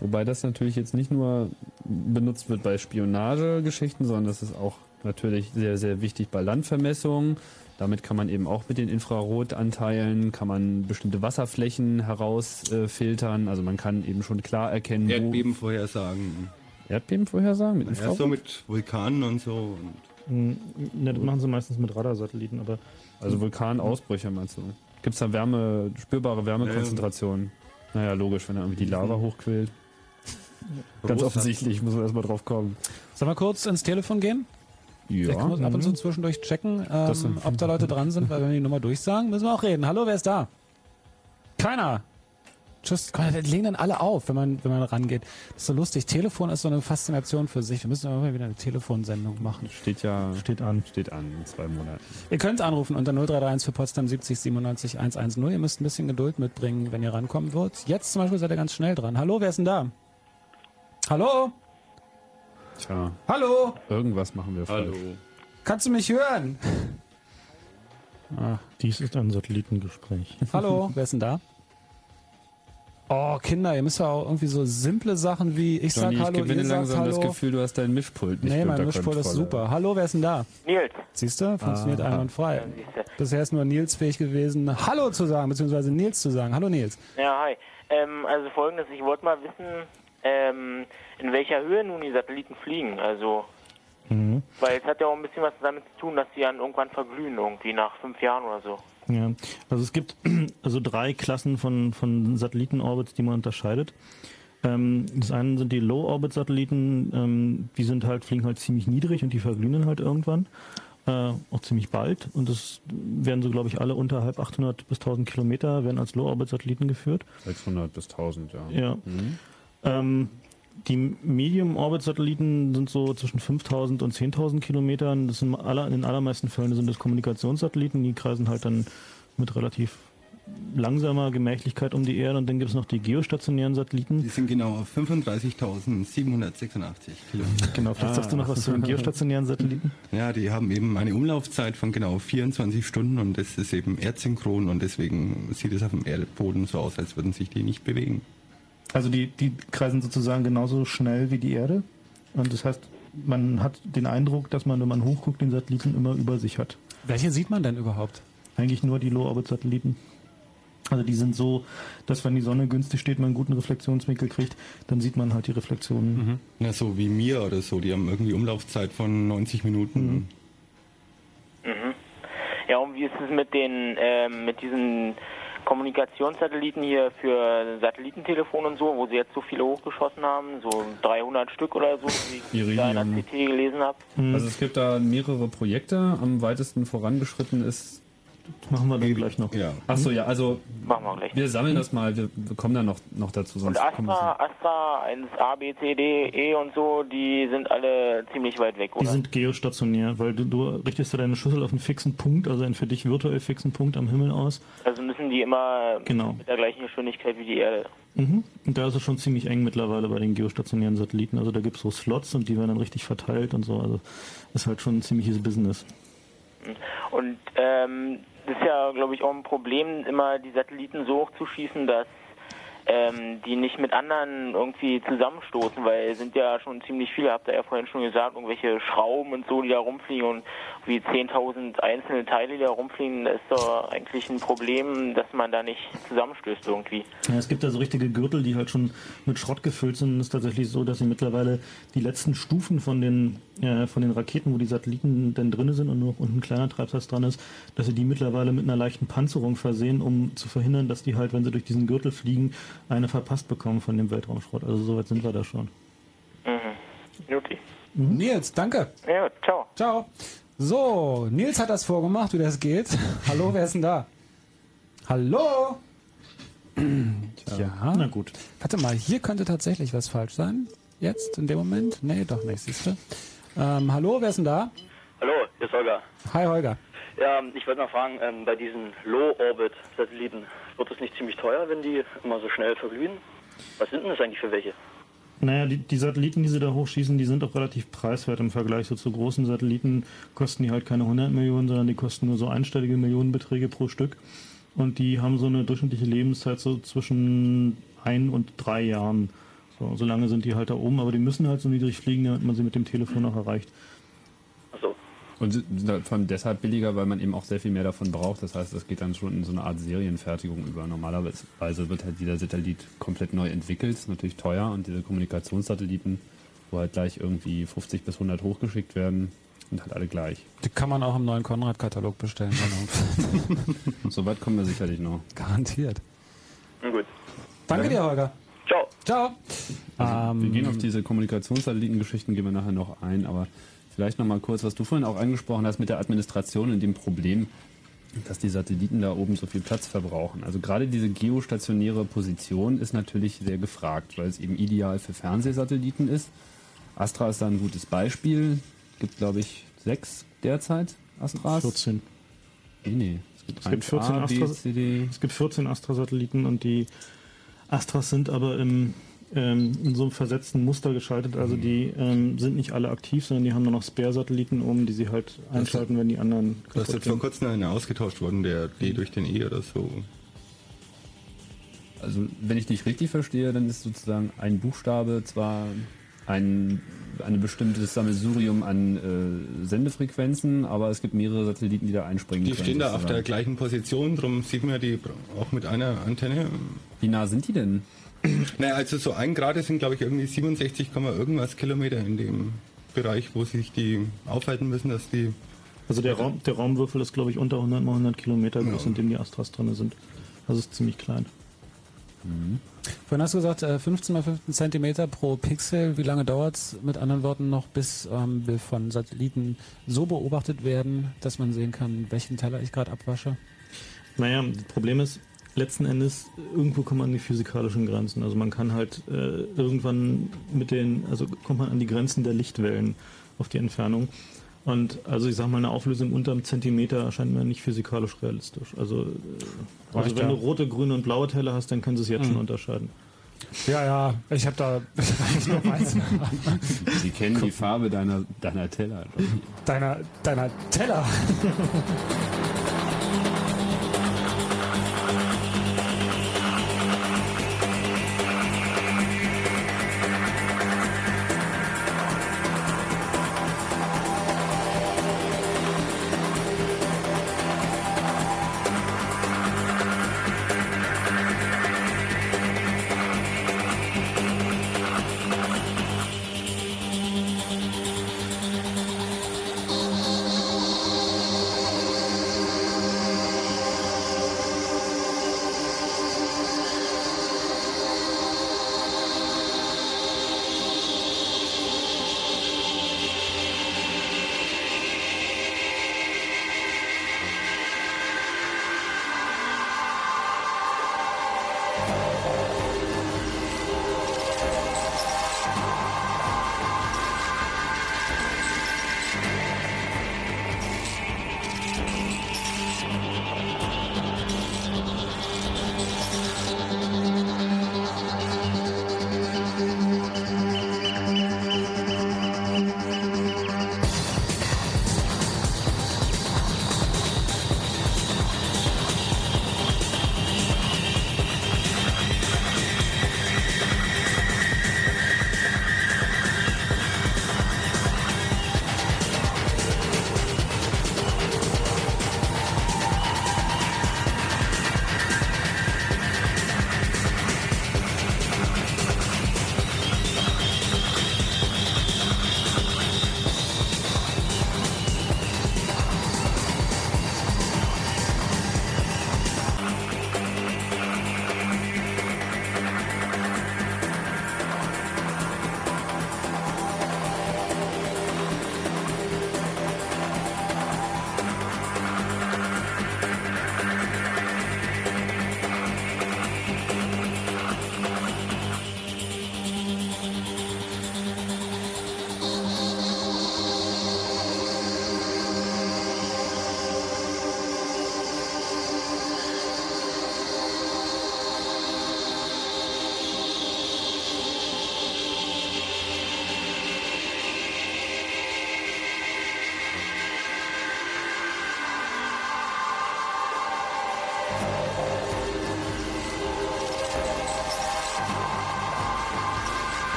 Wobei das natürlich jetzt nicht nur benutzt wird bei Spionagegeschichten, sondern das ist auch natürlich sehr, sehr wichtig bei Landvermessungen. Damit kann man eben auch mit den Infrarotanteilen, kann man bestimmte Wasserflächen herausfiltern. Äh, also man kann eben schon klar erkennen, Erdbeben vorhersagen. Erdbeben vorhersagen mit Infrarot? Ja, so mit Vulkanen und so. Und Ne, das machen sie meistens mit Radarsatelliten, aber Also Vulkanausbrüche meinst du? Gibt es da Wärme, spürbare Wärmekonzentrationen? Naja, logisch, wenn da irgendwie die Lava hochquillt. Ganz offensichtlich, muss man erstmal drauf kommen. Sollen wir kurz ins Telefon gehen? Ja. Ich muss ab und zu zwischendurch checken, ähm, ob da Leute dran sind, weil wenn wir die Nummer durchsagen, müssen wir auch reden. Hallo, wer ist da? Keiner. Tschüss. Die legen dann alle auf, wenn man, wenn man rangeht. Das ist so lustig. Telefon ist so eine Faszination für sich. Wir müssen immer wieder eine Telefonsendung machen. Steht ja. Steht an. Steht an in zwei Monaten. Ihr könnt anrufen unter 0331 für Potsdam 70 97 110. Ihr müsst ein bisschen Geduld mitbringen, wenn ihr rankommen wollt. Jetzt zum Beispiel seid ihr ganz schnell dran. Hallo, wer ist denn da? Hallo? Tja. Hallo? Irgendwas machen wir falsch. Kannst du mich hören? Ah. Dies ist ein Satellitengespräch. Hallo, wer ist denn da? Oh, Kinder, ihr müsst ja auch irgendwie so simple Sachen wie ich sag Johnny, Hallo, ich gewinne ihr sagt langsam Hallo. das Gefühl, du hast dein Mischpult nicht nee, mein Mischpult ist super. Hallo, wer ist denn da? Nils. Siehst du? Funktioniert Ah. einwandfrei. Bisher ist nur Nils fähig gewesen, Hallo zu sagen, beziehungsweise Nils zu sagen. Hallo Nils. Ja, hi. Ähm, also folgendes, ich wollte mal wissen, ähm, in welcher Höhe nun die Satelliten fliegen. Also, Mhm. weil es hat ja auch ein bisschen was damit zu tun, dass sie dann irgendwann verglühen, irgendwie nach fünf Jahren oder so. Ja, also es gibt also drei Klassen von, von Satellitenorbits, die man unterscheidet. Ähm, das eine sind die Low-Orbit-Satelliten, ähm, die sind halt, fliegen halt ziemlich niedrig und die verglühen dann halt irgendwann. Äh, auch ziemlich bald. Und das werden so, glaube ich, alle unterhalb 800 bis 1000 Kilometer werden als Low-Orbit-Satelliten geführt. 600 bis 1000, ja. Ja. Mhm. Ähm, die Medium-Orbit-Satelliten sind so zwischen 5000 und 10.000 Kilometern. Das sind aller, in den allermeisten Fällen sind das Kommunikationssatelliten. Die kreisen halt dann mit relativ langsamer Gemächlichkeit um die Erde. Und dann gibt es noch die geostationären Satelliten. Die sind genau auf 35.786 Kilometer. Genau, vielleicht sagst du noch was zu den geostationären Satelliten? Ja, die haben eben eine Umlaufzeit von genau 24 Stunden und das ist eben erdsynchron und deswegen sieht es auf dem Erdboden so aus, als würden sich die nicht bewegen. Also die, die kreisen sozusagen genauso schnell wie die Erde. Und das heißt, man hat den Eindruck, dass man, wenn man hochguckt, den Satelliten immer über sich hat. Welche sieht man denn überhaupt? Eigentlich nur die Low-Orbit-Satelliten. Also die sind so, dass wenn die Sonne günstig steht, man einen guten Reflexionswinkel kriegt, dann sieht man halt die Reflexionen. Ja, so wie mir oder so, die haben irgendwie Umlaufzeit von 90 Minuten. Mhm. Ja, und wie ist es mit den, ähm, mit diesen Kommunikationssatelliten hier für Satellitentelefon und so, wo sie jetzt so viele hochgeschossen haben, so 300 Stück oder so, wie ich da in der. CT gelesen habe. Also es gibt da mehrere Projekte. Am weitesten vorangeschritten ist. Machen wir dann gleich noch. Ja. Achso, ja, also Machen wir gleich. wir sammeln das mal, wir, wir kommen da noch, noch dazu. Und Sonst wir Astra, Astra 1, A, B, C, D, E und so, die sind alle ziemlich weit weg, Die oder? sind geostationär, weil du, du richtest ja deine Schüssel auf einen fixen Punkt, also einen für dich virtuell fixen Punkt am Himmel aus. Also müssen die immer Genau. mit der gleichen Geschwindigkeit wie die Erde. Mhm. Und da ist es schon ziemlich eng mittlerweile bei den geostationären Satelliten. Also da gibt es so Slots und die werden dann richtig verteilt und so. Also ist halt schon ein ziemliches Business. Und ähm, ist ja, glaube ich, auch ein Problem, immer die Satelliten so hochzuschießen, dass ähm, die nicht mit anderen irgendwie zusammenstoßen, weil es sind ja schon ziemlich viele, habt ihr ja vorhin schon gesagt, irgendwelche Schrauben und so, die da rumfliegen und wie 10.000 einzelne Teile, die da rumfliegen, ist doch eigentlich ein Problem, dass man da nicht zusammenstößt irgendwie. Ja, es gibt da so richtige Gürtel, die halt schon mit Schrott gefüllt sind. Es ist tatsächlich so, dass sie mittlerweile die letzten Stufen von den, äh, von den Raketen, wo die Satelliten denn drin sind und nur unten ein kleiner Treibsatz dran ist, dass sie die mittlerweile mit einer leichten Panzerung versehen, um zu verhindern, dass die halt, wenn sie durch diesen Gürtel fliegen, eine verpasst bekommen von dem Weltraumschrott. Also soweit sind wir da schon. Mhm. Juti. Nils, danke. Ja, ciao. Ciao. So, Nils hat das vorgemacht, wie das geht. Hallo, wer ist denn da? Hallo? Ja. Na gut. Warte mal, hier könnte tatsächlich was falsch sein. Jetzt, in dem Moment? Nee, doch nicht, siehst du. Ähm, hallo, wer ist denn da? Hallo, hier ist Holger. Hi, Holger. Ja, ich wollte mal fragen, ähm, bei diesen Low-Orbit-Satelliten, wird es nicht ziemlich teuer, wenn die immer so schnell verglühen? Was sind denn das eigentlich für welche? Naja, die, die Satelliten, die sie da hochschießen, die sind auch relativ preiswert im Vergleich so zu großen Satelliten. Kosten die halt keine 100 Millionen, sondern die kosten nur so einstellige Millionenbeträge pro Stück. Und die haben so eine durchschnittliche Lebenszeit so zwischen ein und drei Jahren. So, so lange sind die halt da oben, aber die müssen halt so niedrig fliegen, damit man sie mit dem Telefon auch erreicht. Und sind halt vor allem deshalb billiger, weil man eben auch sehr viel mehr davon braucht. Das heißt, das geht dann schon in so eine Art Serienfertigung über. Normalerweise wird halt jeder Satellit komplett neu entwickelt, ist natürlich teuer und diese Kommunikationssatelliten, wo halt gleich irgendwie 50 bis 100 hochgeschickt werden. Sind halt alle gleich. Die kann man auch im neuen Konrad-Katalog bestellen. Genau. Soweit kommen wir sicherlich noch. Garantiert. Na gut. Danke dir, Holger. Ciao. Ciao. Also, wir Ähm, gehen auf diese Kommunikationssatellitengeschichten, gehen wir nachher noch ein, aber vielleicht noch mal kurz, was du vorhin auch angesprochen hast mit der Administration und dem Problem, dass die Satelliten da oben so viel Platz verbrauchen. Also gerade diese geostationäre Position ist natürlich sehr gefragt, weil es eben ideal für Fernsehsatelliten ist. Astra ist da ein gutes Beispiel. Gibt, glaube ich, sechs derzeit Astras. 14. Nee, nee. Es gibt, Es gibt 14 1A, B, Astra, D. es gibt 14 Astra-Satelliten und die Astras sind aber im, ähm, in so einem versetzten Muster geschaltet. Also die ähm, sind nicht alle aktiv, sondern die haben nur noch Spare-Satelliten oben, die sie halt einschalten, wenn die anderen ist kaputt jetzt vor kurzem einer ausgetauscht worden, der D durch den E oder so. Also, wenn ich dich richtig verstehe, dann ist sozusagen ein Buchstabe zwar ein, ein bestimmtes Sammelsurium an äh, Sendefrequenzen, aber es gibt mehrere Satelliten, die da einspringen Die können. stehen da auf der gleichen Position, darum sieht man die auch mit einer Antenne. Wie nah sind die denn? Naja, also so ein Grad sind, glaube ich, irgendwie 67, Komma irgendwas Kilometer in dem Bereich, wo sich die aufhalten müssen, dass die. Also der, Raum, der Raumwürfel ist, glaube ich, unter 100 mal 100 Kilometer groß, Ja. in dem die Astras drin sind. Also ist ziemlich klein. Vorhin hast du gesagt, äh, 15 mal 15 Zentimeter pro Pixel. Wie lange dauert es mit anderen Worten noch, bis ähm, wir von Satelliten so beobachtet werden, dass man sehen kann, welchen Teller ich gerade abwasche? Naja, das Problem ist, letzten Endes, irgendwo kommt man an die physikalischen Grenzen. Also man kann halt äh, irgendwann mit den, also kommt man an die Grenzen der Lichtwellen auf die Entfernung. Und also ich sag mal, eine Auflösung unter einem Zentimeter erscheint mir nicht physikalisch realistisch. Also, äh, also wenn ja. du rote, grüne und blaue Teller hast, dann können sie es jetzt Mhm. schon unterscheiden. Ja, ja, ich habe da ich nur weiß. Sie kennen die Farbe deiner, deiner Teller. deiner, deiner Teller.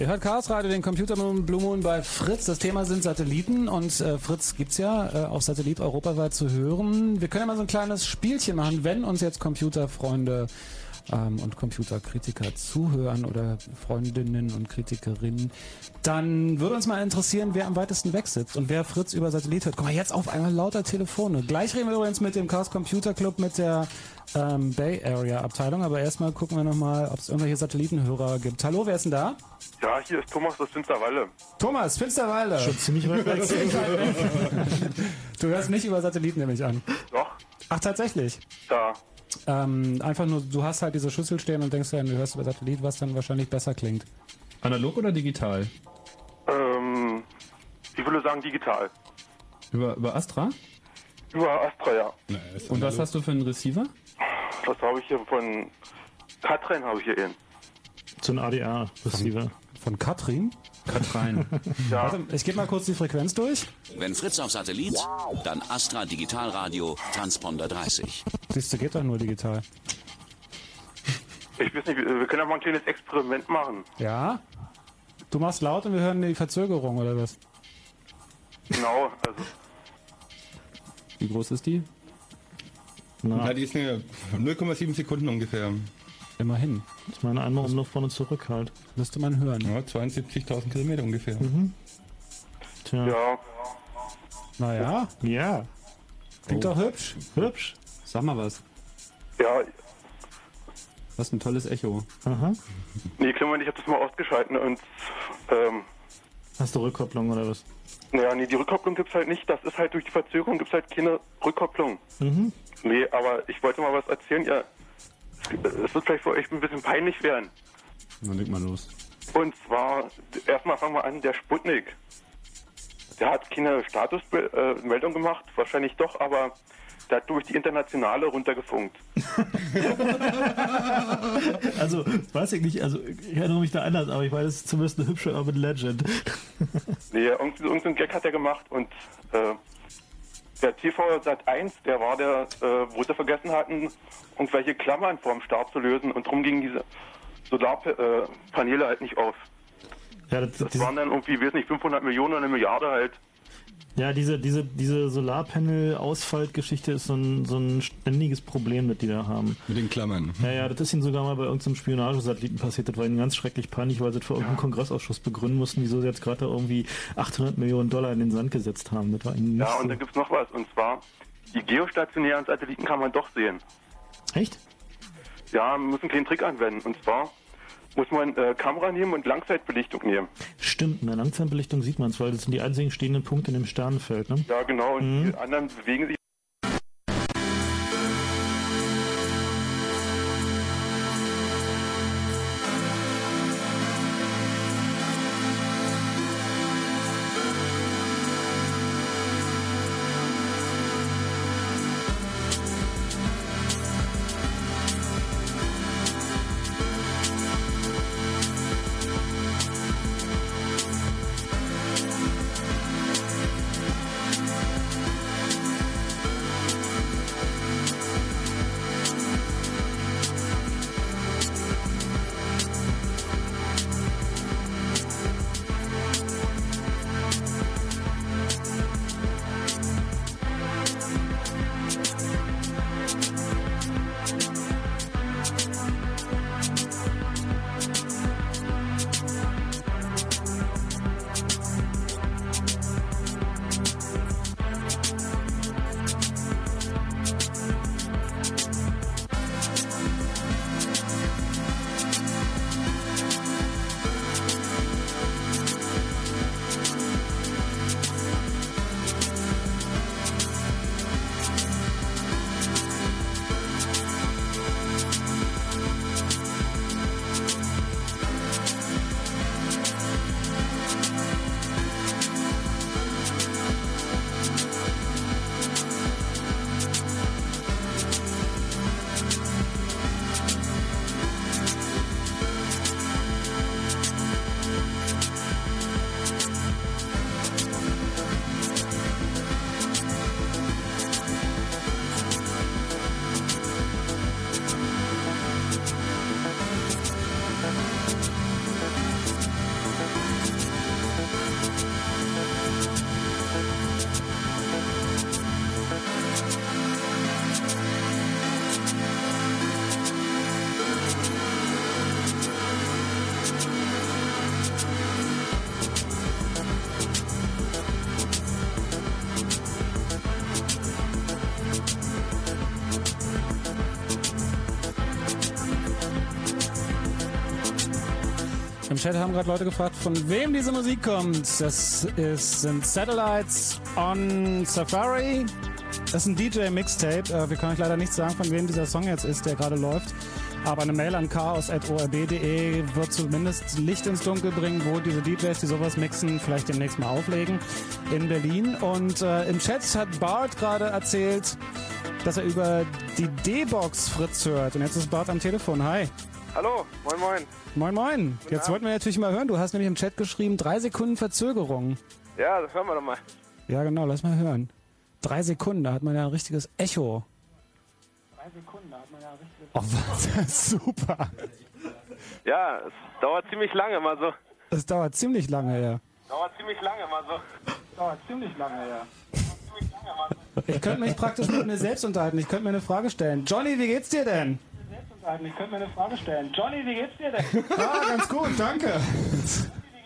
Ihr hört Chaos Radio, den Computer Blue Moon bei Fritz. Das Thema sind Satelliten und äh, Fritz gibt's ja äh, auf Satellit europaweit zu hören. Wir können ja mal so ein kleines Spielchen machen, wenn uns jetzt Computerfreunde ähm, und Computerkritiker zuhören oder Freundinnen und Kritikerinnen, dann würde uns mal interessieren, wer am weitesten weg sitzt und wer Fritz über Satellit hört. Guck mal, jetzt auf einmal lauter Telefone. Gleich reden wir übrigens mit dem Chaos Computer Club mit der ähm, Bay Area Abteilung, aber erstmal gucken wir nochmal, ob es irgendwelche Satellitenhörer gibt. Hallo, wer ist denn da? Ja, hier ist Thomas aus Finsterwalde. Thomas, Finsterwalde. Schon ziemlich weit weg. du hörst nicht über Satelliten nämlich an. Doch. Ach, tatsächlich? Da. Ähm, einfach nur, du hast halt diese Schüssel stehen und denkst ja, du hörst über Satellit, was dann wahrscheinlich besser klingt. Analog oder digital? Ähm, ich würde sagen digital. Über, über Astra? Über Astra, ja. Und was hast du für einen Receiver? Was habe ich hier von Katrin habe ich hier in. So ein ADR-Receiver. Von Katrin? Katrin. Ja. Warte, ich gebe mal kurz die Frequenz durch. Wenn Fritz auf Satellit, dann Astra Digitalradio Transponder 30. Siehst du, geht doch nur digital. Ich weiß nicht, wir wir können ja mal ein kleines Experiment machen. Ja? Du machst laut und wir hören die Verzögerung, oder was? Genau, also Wie groß ist die? Na, die ist eine 0,7 Sekunden ungefähr. Immerhin. Ich meine, einmal um vorne zurück halt. Müsste man hören. Ja, 72.000 Kilometer ungefähr. Mhm. Tja. ja. Naja, Ja. klingt doch hübsch. Hübsch. Sag mal was. Ja, Was ein tolles Echo. Aha. nee, Clement, ich habe das mal ausgeschalten und ähm, Hast du Rückkopplung oder was? naja, nee, die Rückkopplung gibt's halt nicht. Das ist halt durch die Verzögerung gibt's halt keine Rückkopplung. Mhm. Nee, aber ich wollte mal was erzählen. Ja, es, es wird vielleicht für euch ein bisschen peinlich werden. Dann leg mal los. Und zwar, erstmal fangen wir an, der Sputnik. Der hat keine Statusmeldung gemacht, wahrscheinlich doch, aber der hat durch die Internationale runtergefunkt. Also, weiß ich nicht, also ich erinnere mich da anders, aber ich weiß, es ist zumindest eine hübsche Urban Legend. Nee, irgendeinen Gag hat er gemacht und äh, der TV Sat 1, der war der, äh, wo sie vergessen hatten, irgendwelche Klammern vorm Start zu lösen und drum gingen diese Solarpaneele äh, halt nicht auf. Ja, das, Das waren dann irgendwie, weiß nicht, 500 Millionen oder eine Milliarde halt. Ja, diese, diese, diese Solarpanel-Ausfaltgeschichte ist so ein, so ein ständiges Problem, das die da haben. Mit den Klammern. Ja, ja, das ist ihnen sogar mal bei irgendeinem Spionagesatelliten passiert. Das war ihnen ganz schrecklich peinlich, weil sie das vor irgendeinem Kongressausschuss begründen mussten, wieso sie jetzt gerade da irgendwie 800 Millionen Dollar in den Sand gesetzt haben. Das war ihnen nicht Ja, und so. dann gibt's noch was, und zwar, die geostationären Satelliten kann man doch sehen. Echt? Ja, man muss einen kleinen Trick anwenden, und zwar muss man äh, Kamera nehmen und Langzeitbelichtung nehmen. Stimmt, in der Langzeitbelichtung sieht man es, weil das sind die einzigen stehenden Punkte in dem Sternenfeld. Ne? Ja, genau, und Mhm. die anderen bewegen sich Chat haben gerade Leute gefragt, von wem diese Musik kommt. Das ist, sind Satellites on Safari. Das ist ein DJ-Mixtape. Äh, wir können euch leider nicht sagen, von wem dieser Song jetzt ist, der gerade läuft. Aber eine Mail an chaos.orb.de wird zumindest Licht ins Dunkel bringen, wo diese DJs, die sowas mixen, vielleicht demnächst mal auflegen in Berlin. Und äh, im Chat hat Bart gerade erzählt, dass er über die D-Box Fritz hört. Und jetzt ist Bart am Telefon. Hi. Hallo, moin moin. Moin moin. Jetzt wollten wir natürlich mal hören. Du hast nämlich im Chat geschrieben, drei Sekunden Verzögerung. Ja, das hören wir doch mal. Ja, genau, lass mal hören. Drei Sekunden, da hat man ja ein richtiges Echo. Drei Sekunden, da hat man ja richtig. Oh, was? Super. Ja, es dauert ziemlich lange mal so. Es dauert ziemlich lange, ja. Dauert ziemlich lange mal so. Dauert ziemlich lange, ja. Ich könnte mich praktisch mit mir selbst unterhalten. Ich könnte mir eine Frage stellen. Johnny, wie geht's dir denn? Ich könnte mir eine Frage stellen. Johnny, wie geht's dir denn? Ja, ganz gut, danke.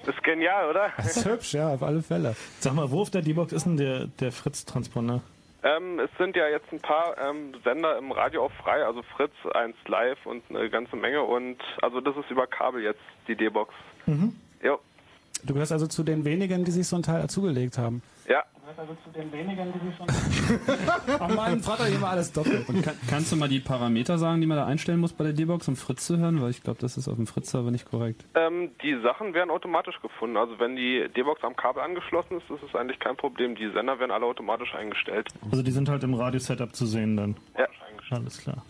Das ist genial, oder? Das ist hübsch, ja, auf alle Fälle. Sag mal, wo auf der D-Box ist denn der, der Fritz-Transponder? Ähm, es sind ja jetzt ein paar ähm, Sender im Radio auch frei, also Fritz, 1 Live und eine ganze Menge. Und also das ist über Kabel jetzt, die D-Box. Mhm. Jo. Du gehörst also zu den wenigen, die sich so ein Teil zugelegt haben. Ja. Also zu den wenigen, die sich schon. Ach mein Vater, hier mal alles doppelt. Und kann, kannst du mal die Parameter sagen, die man da einstellen muss bei der D-Box, um Fritz zu hören? Weil ich glaube, das ist auf dem Fritz-Server nicht korrekt. Ähm, die Sachen werden automatisch gefunden. Also wenn die D-Box am Kabel angeschlossen ist, ist es eigentlich kein Problem. Die Sender werden alle automatisch eingestellt. Also die sind halt im Radio-Setup zu sehen dann. Ja. Alles klar.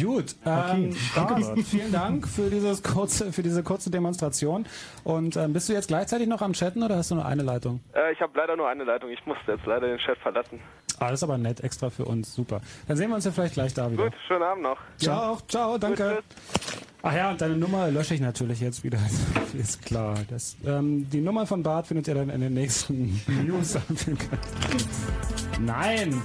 Gut, ähm, danke, Bart, Bart. vielen Dank für, dieses kurze, für diese kurze Demonstration. Und ähm, bist du jetzt gleichzeitig noch am Chatten oder hast du nur eine Leitung? Äh, ich habe leider nur eine Leitung. Ich musste jetzt leider den Chat verlassen. Ah, das ist aber nett, extra für uns, super. Dann sehen wir uns ja vielleicht gleich da wieder. Gut, schönen Abend noch. Ciao, ciao, danke. Ach ja, und deine Nummer lösche ich natürlich jetzt wieder. ist klar. Das, ähm, die Nummer von Bart findet ihr dann in den nächsten News. Nein!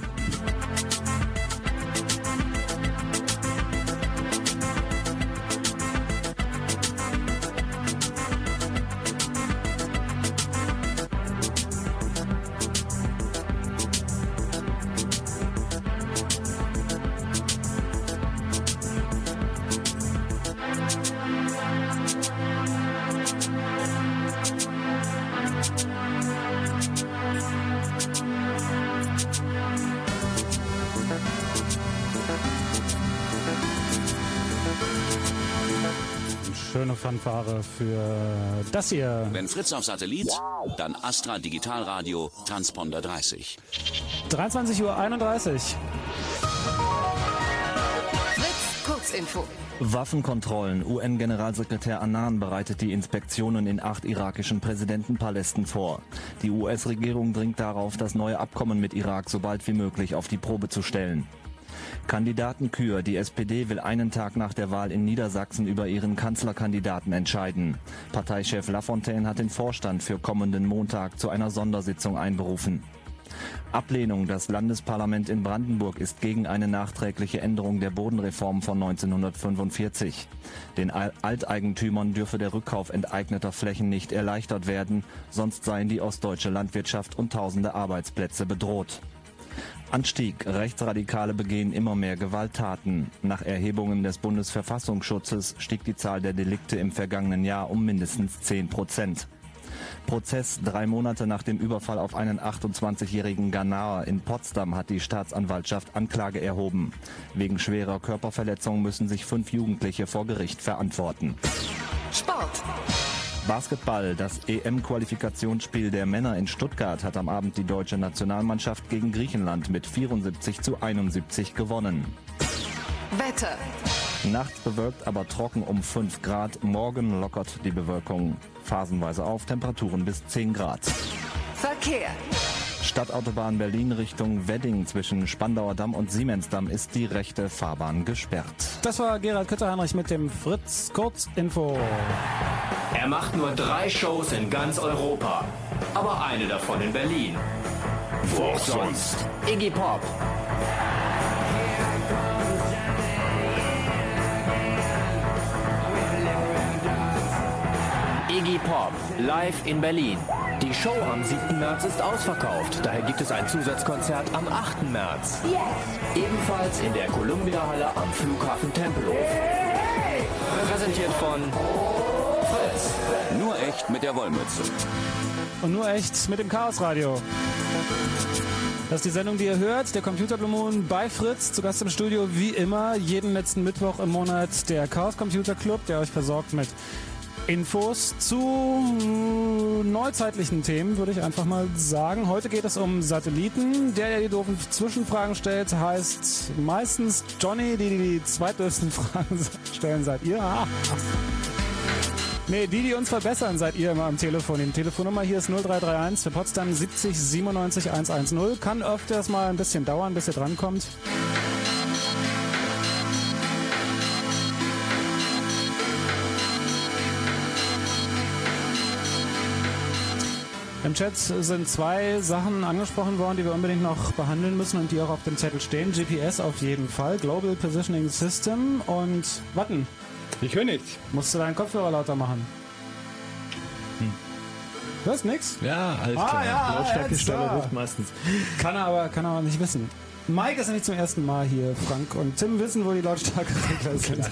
Das hier. Wenn Fritz auf Satellit, dann Astra Digitalradio, Transponder 30. 23.31 Uhr. Fritz, Kurzinfo. Waffenkontrollen. UN-Generalsekretär Annan bereitet die Inspektionen in acht irakischen Präsidentenpalästen vor. Die US-Regierung dringt darauf, das neue Abkommen mit Irak so bald wie möglich auf die Probe zu stellen. Kandidatenkür. Die SPD will einen Tag nach der Wahl in Niedersachsen über ihren Kanzlerkandidaten entscheiden. Parteichef Lafontaine hat den Vorstand für kommenden Montag zu einer Sondersitzung einberufen. Ablehnung. Das Landesparlament in Brandenburg ist gegen eine nachträgliche Änderung der Bodenreform von 1945. Den Al- Alteigentümern dürfe der Rückkauf enteigneter Flächen nicht erleichtert werden, sonst seien die ostdeutsche Landwirtschaft und tausende Arbeitsplätze bedroht. Anstieg. Rechtsradikale begehen immer mehr Gewalttaten. Nach Erhebungen des Bundesverfassungsschutzes stieg die Zahl der Delikte im vergangenen Jahr um mindestens 10 Prozent. Prozess drei Monate nach dem Überfall auf einen 28-jährigen Ghanaer in Potsdam hat die Staatsanwaltschaft Anklage erhoben. Wegen schwerer Körperverletzung müssen sich fünf Jugendliche vor Gericht verantworten. Sport. Basketball. Das EM-Qualifikationsspiel der Männer in Stuttgart hat am Abend die deutsche Nationalmannschaft gegen Griechenland mit 74 zu 71 gewonnen. Wetter. Nachts bewölkt, aber trocken um 5 Grad. Morgen lockert die Bewölkung phasenweise auf. Temperaturen bis 10 Grad. Verkehr. Stadtautobahn Berlin Richtung Wedding zwischen Spandauer Damm und Siemensdamm ist die rechte Fahrbahn gesperrt. Das war Gerald Kütterheinrich mit dem Fritz Kurzinfo. Er macht nur drei Shows in ganz Europa, aber eine davon in Berlin. Wo auch sonst? Iggy Pop. Iggy Pop, live in Berlin. Die Show am 7. März ist ausverkauft, daher gibt es ein Zusatzkonzert am 8. März. Ebenfalls in der Columbia Halle am Flughafen Tempelhof. Präsentiert von Fritz. Nur echt mit der Wollmütze. Und nur echt mit dem Chaos Radio. Das ist die Sendung, die ihr hört, der Computer Blue Moon bei Fritz. Zu Gast im Studio wie immer, jeden letzten Mittwoch im Monat der Chaos Computer Club, der euch versorgt mit Infos zu neuzeitlichen Themen, würde ich einfach mal sagen. Heute geht es um Satelliten. Der, der die doofen Zwischenfragen stellt, heißt meistens Johnny, die die, die zweitdürfsten Fragen stellen, seid ihr. Ah. Nee, die, die uns verbessern, seid ihr immer am Telefon. Die Telefonnummer hier ist 0331 für Potsdam 70 97 110. Kann öfters mal ein bisschen dauern, bis ihr drankommt. Im Chat sind zwei Sachen angesprochen worden, die wir unbedingt noch behandeln müssen und die auch auf dem Zettel stehen. GPS auf jeden Fall, Global Positioning System und Watten. Ich höre nichts. Musst du deinen Kopfhörer lauter machen. Hm. Du hörst nix? Ja, alles ah, klar. Ja, Lautstärke jetzt Stelle da. ruft meistens. Kann er aber, kann er aber nicht wissen. Mike ist ja nicht zum ersten Mal hier, Frank. Und Tim wissen, wo die Lautstärkeregler sind.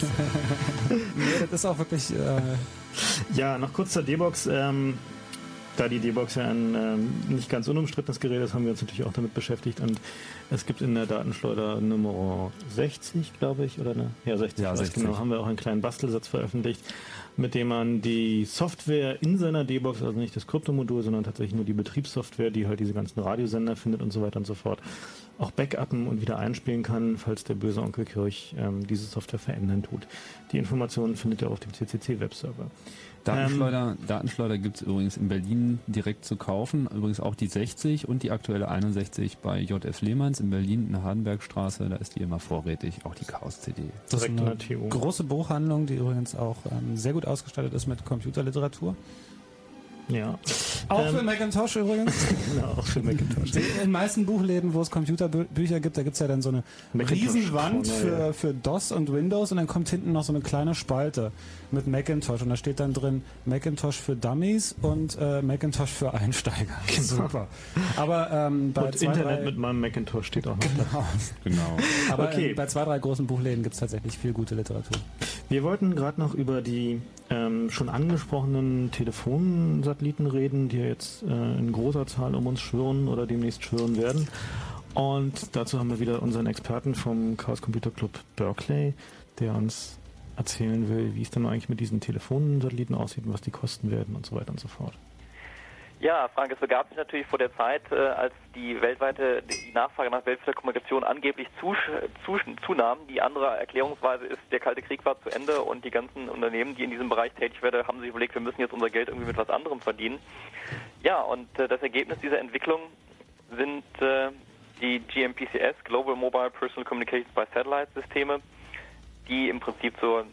nee, das ist auch wirklich. Äh, Ja, noch kurz zur D-Box. Ähm, da die D-Box ja ein ähm, nicht ganz unumstrittenes Gerät ist, haben wir uns natürlich auch damit beschäftigt. Und es gibt in der Datenschleuder Nummer 60, glaube ich, oder ne? Ja, 60. Ja, war's, 60. Genau, haben wir auch einen kleinen Bastelsatz veröffentlicht, mit dem man die Software in seiner D-Box, also nicht das Kryptomodul, sondern tatsächlich nur die Betriebssoftware, die halt diese ganzen Radiosender findet und so weiter und so fort, auch backuppen und wieder einspielen kann, falls der böse Onkel Kirch ähm, diese Software verändern tut. Die Informationen findet ihr auf dem CCC-Webserver. Datenschleuder, Datenschleuder gibt es übrigens in Berlin direkt zu kaufen. Übrigens auch die 60 und die aktuelle 61 bei JF Lehmanns in Berlin in der Hardenbergstraße. Da ist die immer vorrätig, auch die Chaos-CD. das ist Direkt in eine der TU. große Buchhandlung, die übrigens auch ähm, sehr gut ausgestattet ist mit Computerliteratur. Ja. Auch Ähm, für Macintosh übrigens. Ja, auch für Macintosh. In den meisten Buchläden, wo es Computerbücher gibt, da gibt's ja dann so eine Macintosh Riesenwand für, für DOS und Windows und dann kommt hinten noch so eine kleine Spalte mit Macintosh und da steht dann drin Macintosh für Dummies und äh, Macintosh für Einsteiger. Super. Aber ähm, bei Und zwei, Internet drei, mit meinem Macintosh steht auch noch da. Genau. aber Okay. äh, bei zwei, drei großen Buchläden gibt's tatsächlich viel gute Literatur. Wir wollten gerade noch über die ähm, schon angesprochenen Telefonsatelliten reden, die jetzt äh, in großer Zahl um uns schwirren oder demnächst schwirren werden. Und dazu haben wir wieder unseren Experten vom Chaos Computer Club Berkeley, der uns erzählen will, wie es denn eigentlich mit diesen Telefonsatelliten aussieht und was die kosten werden und so weiter und so fort. Ja, Frank, es begab sich natürlich vor der Zeit, äh, als die weltweite die Nachfrage nach weltweiter Kommunikation angeblich zusch, zusch, zunahm. Die andere Erklärungsweise ist, der Kalte Krieg war zu Ende und die ganzen Unternehmen, die in diesem Bereich tätig werden, haben sich überlegt, wir müssen jetzt unser Geld irgendwie mit was anderem verdienen. Ja, und äh, das Ergebnis dieser Entwicklung sind äh, die GMPCS, Global Mobile Personal Communications by Satellite Systeme, die im Prinzip so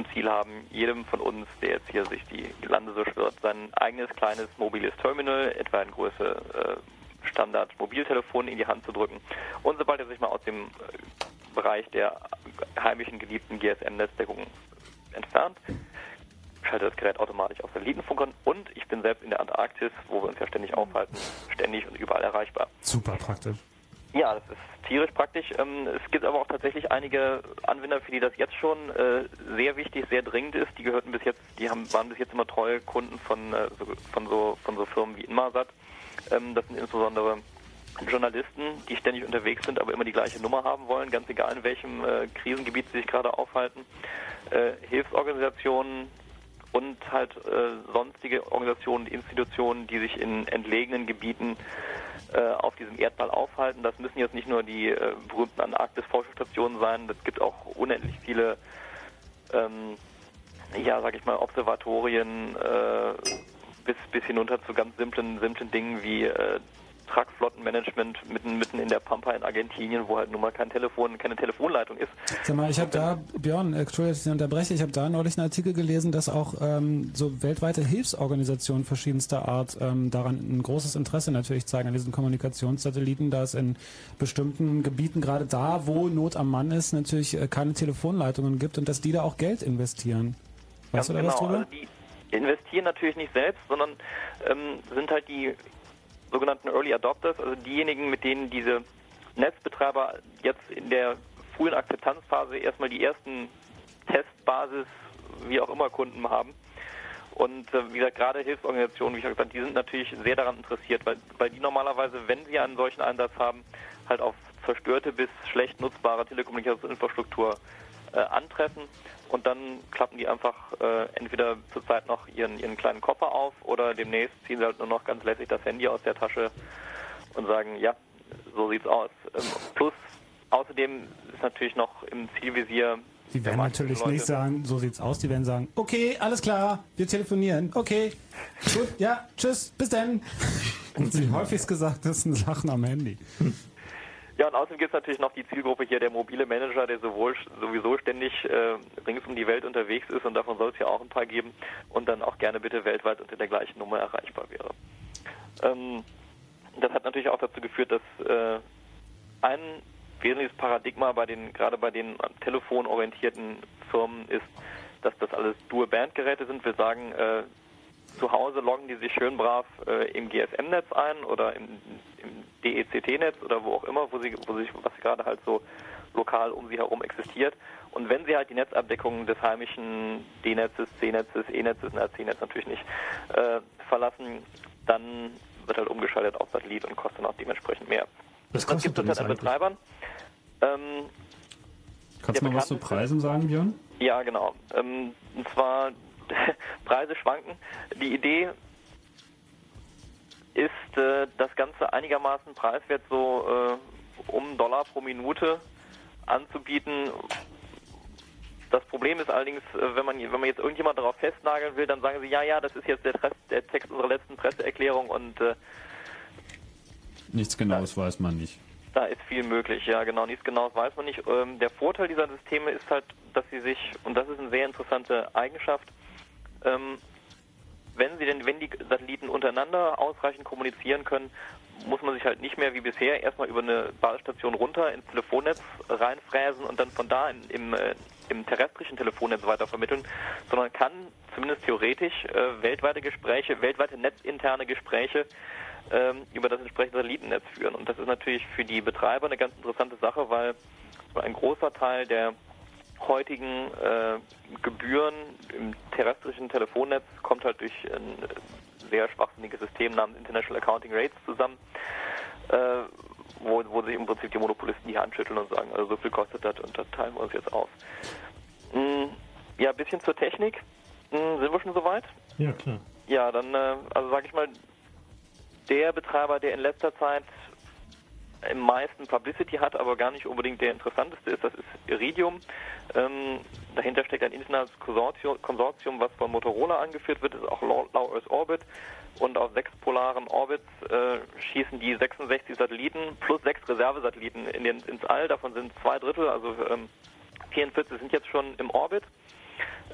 zum Ziel haben, jedem von uns, der jetzt hier sich die Lande so schwirrt, sein eigenes kleines mobiles Terminal, etwa in Größe äh, Standard Mobiltelefon in die Hand zu drücken. Und sobald er sich mal aus dem äh, Bereich der heimischen geliebten GSM-Netzdeckung entfernt, schaltet das Gerät automatisch auf Satellitenfunkern und ich bin selbst in der Antarktis, wo wir uns ja ständig aufhalten, ständig und überall erreichbar. Super praktisch. Ja, das ist tierisch praktisch. Ähm, es gibt aber auch tatsächlich einige Anwender, für die das jetzt schon äh, sehr wichtig, sehr dringend ist. Die gehörten bis jetzt, die haben, waren bis jetzt immer treue Kunden von, äh, so, von so von so Firmen wie Inmarsat. Ähm, das sind insbesondere Journalisten, die ständig unterwegs sind, aber immer die gleiche Nummer haben wollen, ganz egal in welchem äh, Krisengebiet sie sich gerade aufhalten. Hilfsorganisationen und halt sonstige Organisationen Institutionen, die sich in entlegenen Gebieten auf diesem Erdball aufhalten. Das müssen jetzt nicht nur die äh, berühmten Antarktis-Forschungsstationen sein, es gibt auch unendlich viele, ähm, ja, sag ich mal, Observatorien äh, bis, bis hinunter zu ganz simplen, simplen Dingen wie äh, Truckflottenmanagement mitten, mitten in der Pampa in Argentinien, wo halt nun mal kein Telefon, keine Telefonleitung ist. Sag mal, ich habe da, Björn, äh, Entschuldigung, dass ich unterbreche, ich habe da neulich einen Artikel gelesen, dass auch ähm, so weltweite Hilfsorganisationen verschiedenster Art ähm, daran ein großes Interesse natürlich zeigen an diesen Kommunikationssatelliten, da es in bestimmten Gebieten, gerade da, wo Not am Mann ist, natürlich äh, keine Telefonleitungen gibt und dass die da auch Geld investieren. Weißt du da was drüber? Also die investieren natürlich nicht selbst, sondern ähm, sind halt die sogenannten Early Adopters, also diejenigen, mit denen diese Netzbetreiber jetzt in der frühen Akzeptanzphase erstmal die ersten Testbasis, wie auch immer, Kunden haben. Und äh, wie gesagt, gerade Hilfsorganisationen, wie ich gesagt die sind natürlich sehr daran interessiert, weil, weil die normalerweise, wenn sie einen solchen Einsatz haben, halt auf zerstörte bis schlecht nutzbare Telekommunikationsinfrastruktur äh, antreffen und dann klappen die einfach äh, entweder zurzeit noch ihren, ihren kleinen Koffer auf oder demnächst ziehen sie halt nur noch ganz lässig das Handy aus der Tasche und sagen, ja, so sieht's aus. Ähm, plus außerdem ist natürlich noch im Zielvisier Die werden natürlich Leute- nicht sagen, so sieht's aus, die werden sagen, okay, alles klar, wir telefonieren, okay, gut, ja, tschüss, bis dann. Und die häufigst gesagtesten Sachen am Handy. Ja, und außerdem gibt es natürlich noch die Zielgruppe hier, der mobile Manager, der sowohl sowieso ständig äh, rings um die Welt unterwegs ist und davon soll es ja auch ein paar geben und dann auch gerne bitte weltweit unter der gleichen Nummer erreichbar wäre. Ähm, das hat natürlich auch dazu geführt, dass äh, ein wesentliches Paradigma bei den gerade bei den am Telefon orientierten Firmen ist, dass das alles Dual-Band-Geräte sind. Wir sagen, äh, zu Hause loggen die sich schön brav äh, im GSM-Netz ein oder im, im DECT-Netz oder wo auch immer, wo sie, wo sich, was gerade halt so lokal um sie herum existiert. Und wenn sie halt die Netzabdeckung des heimischen D-Netzes, C-Netzes, E-Netzes, na C-Netz natürlich nicht, äh, verlassen, dann wird halt umgeschaltet auf Satellit und kostet dann auch dementsprechend mehr. Was das kostet gibt es halt an? Betreibern. Ähm, Kannst du mal was zu Preisen sagen, Björn? ja, genau. Ähm, und zwar Preise schwanken. Die Idee ist, äh, das Ganze einigermaßen preiswert so äh, um Dollar pro Minute anzubieten. Das Problem ist allerdings, äh, wenn man, wenn man jetzt irgendjemand darauf festnageln will, dann sagen sie, ja, ja, das ist jetzt der, Tres- der Text unserer letzten Presseerklärung und äh, Nichts Genaues weiß man nicht. Da ist viel möglich, ja genau. Nichts Genaues weiß man nicht. Ähm, der Vorteil dieser Systeme ist halt, dass sie sich, und das ist eine sehr interessante Eigenschaft, ähm, wenn sie denn, wenn die Satelliten untereinander ausreichend kommunizieren können, muss man sich halt nicht mehr wie bisher erstmal über eine Basisstation runter ins Telefonnetz reinfräsen und dann von da in, im, äh, im terrestrischen Telefonnetz weitervermitteln, sondern kann zumindest theoretisch äh, weltweite Gespräche, weltweite netzinterne Gespräche ähm, über das entsprechende Satellitennetz führen. Und das ist natürlich für die Betreiber eine ganz interessante Sache, weil ein großer Teil der heutigen äh, Gebühren im terrestrischen Telefonnetz kommt halt durch ein sehr schwachsinniges System namens International Accounting Rates zusammen, äh, wo, wo sich im Prinzip die Monopolisten die Hand schütteln und sagen, also so viel kostet das und das teilen wir uns jetzt auf. Mm, ja, ein bisschen zur Technik. Mm, sind wir schon soweit? Ja, klar. Ja, dann, äh, also sage ich mal, der Betreiber, der in letzter Zeit am meisten Publicity hat, aber gar nicht unbedingt der interessanteste ist, das ist Iridium. Ähm, dahinter steckt ein internationales Konsortium, Konsortium, was von Motorola angeführt wird, ist auch Low, Earth Orbit. Und auf sechs polaren Orbits äh, schießen die 66 Satelliten plus sechs Reservesatelliten in den, ins All. Davon sind zwei Drittel, also ähm, 44 sind jetzt schon im Orbit.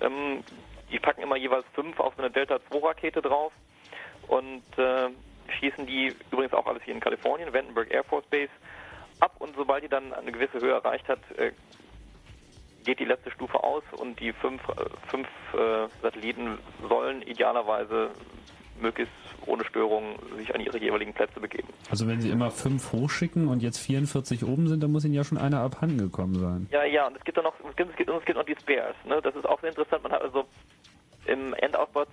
Ähm, die packen immer jeweils fünf auf so eine Delta-2-Rakete drauf und äh, schießen die übrigens auch alles hier in Kalifornien, Vandenberg Air Force Base, ab und sobald die dann eine gewisse Höhe erreicht hat, äh, geht die letzte Stufe aus und die fünf, äh, fünf äh, Satelliten sollen idealerweise möglichst ohne Störung sich an ihre jeweiligen Plätze begeben. Also wenn sie immer fünf hochschicken und jetzt 44 oben sind, dann muss ihnen ja schon einer abhanden gekommen sein. Ja, ja, und es gibt dann noch, es gibt, es gibt, und es gibt noch die Spares. Ne? Das ist auch sehr interessant. Man hat also im Endausbau,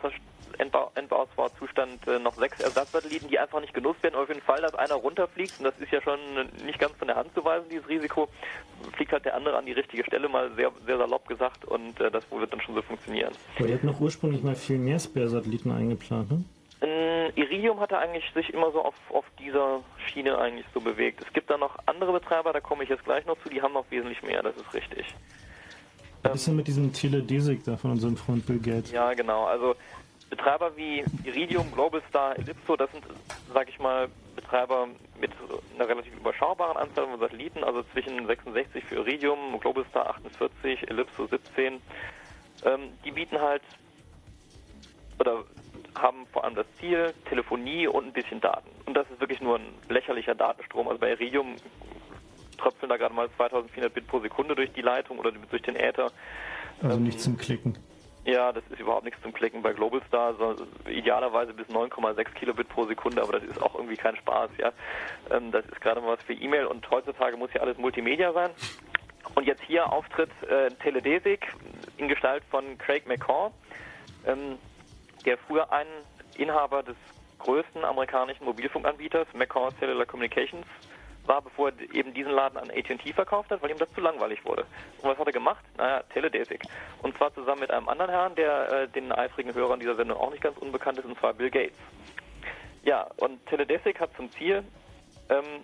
Endbau, Endbauzustand äh, noch sechs Ersatzsatelliten, die einfach nicht genutzt werden. Auf jeden Fall, dass einer runterfliegt, und das ist ja schon nicht ganz von der Hand zu weisen, dieses Risiko, fliegt halt der andere an die richtige Stelle, mal sehr, sehr salopp gesagt, und äh, das wird dann schon so funktionieren. Aber ihr habt noch ursprünglich mal viel mehr Spare-Satelliten eingeplant, ne? Ähm, Iridium hatte eigentlich sich immer so auf, auf dieser Schiene eigentlich so bewegt. Es gibt da noch andere Betreiber, da komme ich jetzt gleich noch zu, die haben noch wesentlich mehr, das ist richtig. Was ist denn mit diesem Teledesic da von unserem Freund Bill Gates? Ja, genau. Also Betreiber wie Iridium, Globalstar, Ellipso, das sind, sag ich mal, Betreiber mit einer relativ überschaubaren Anzahl von Satelliten, also zwischen 66 für Iridium, Globalstar 48, Ellipso 17. Ähm, die bieten halt oder haben vor allem das Ziel Telefonie und ein bisschen Daten. Und das ist wirklich nur ein lächerlicher Datenstrom. Also bei Iridium tröpfeln da gerade mal 2400 Bit pro Sekunde durch die Leitung oder durch den Äther. Also nicht zum Klicken. Ja, das ist überhaupt nichts zum Klicken bei Globalstar, so idealerweise bis 9,6 Kilobit pro Sekunde, aber das ist auch irgendwie kein Spaß, ja. Ähm, das ist gerade mal was für E-Mail und heutzutage muss ja alles Multimedia sein. Und jetzt hier Auftritt äh, Teledesic in Gestalt von Craig McCaw. Ähm, der früher ein Inhaber des größten amerikanischen Mobilfunkanbieters, McCall Cellular Communications, war, bevor er eben diesen Laden an AT&T verkauft hat, weil ihm das zu langweilig wurde. Und was hat er gemacht? Naja, Teledesic. Und zwar zusammen mit einem anderen Herrn, der äh, den eifrigen Hörern dieser Sendung auch nicht ganz unbekannt ist, und zwar Bill Gates. Ja, und Teledesic hat zum Ziel, ähm,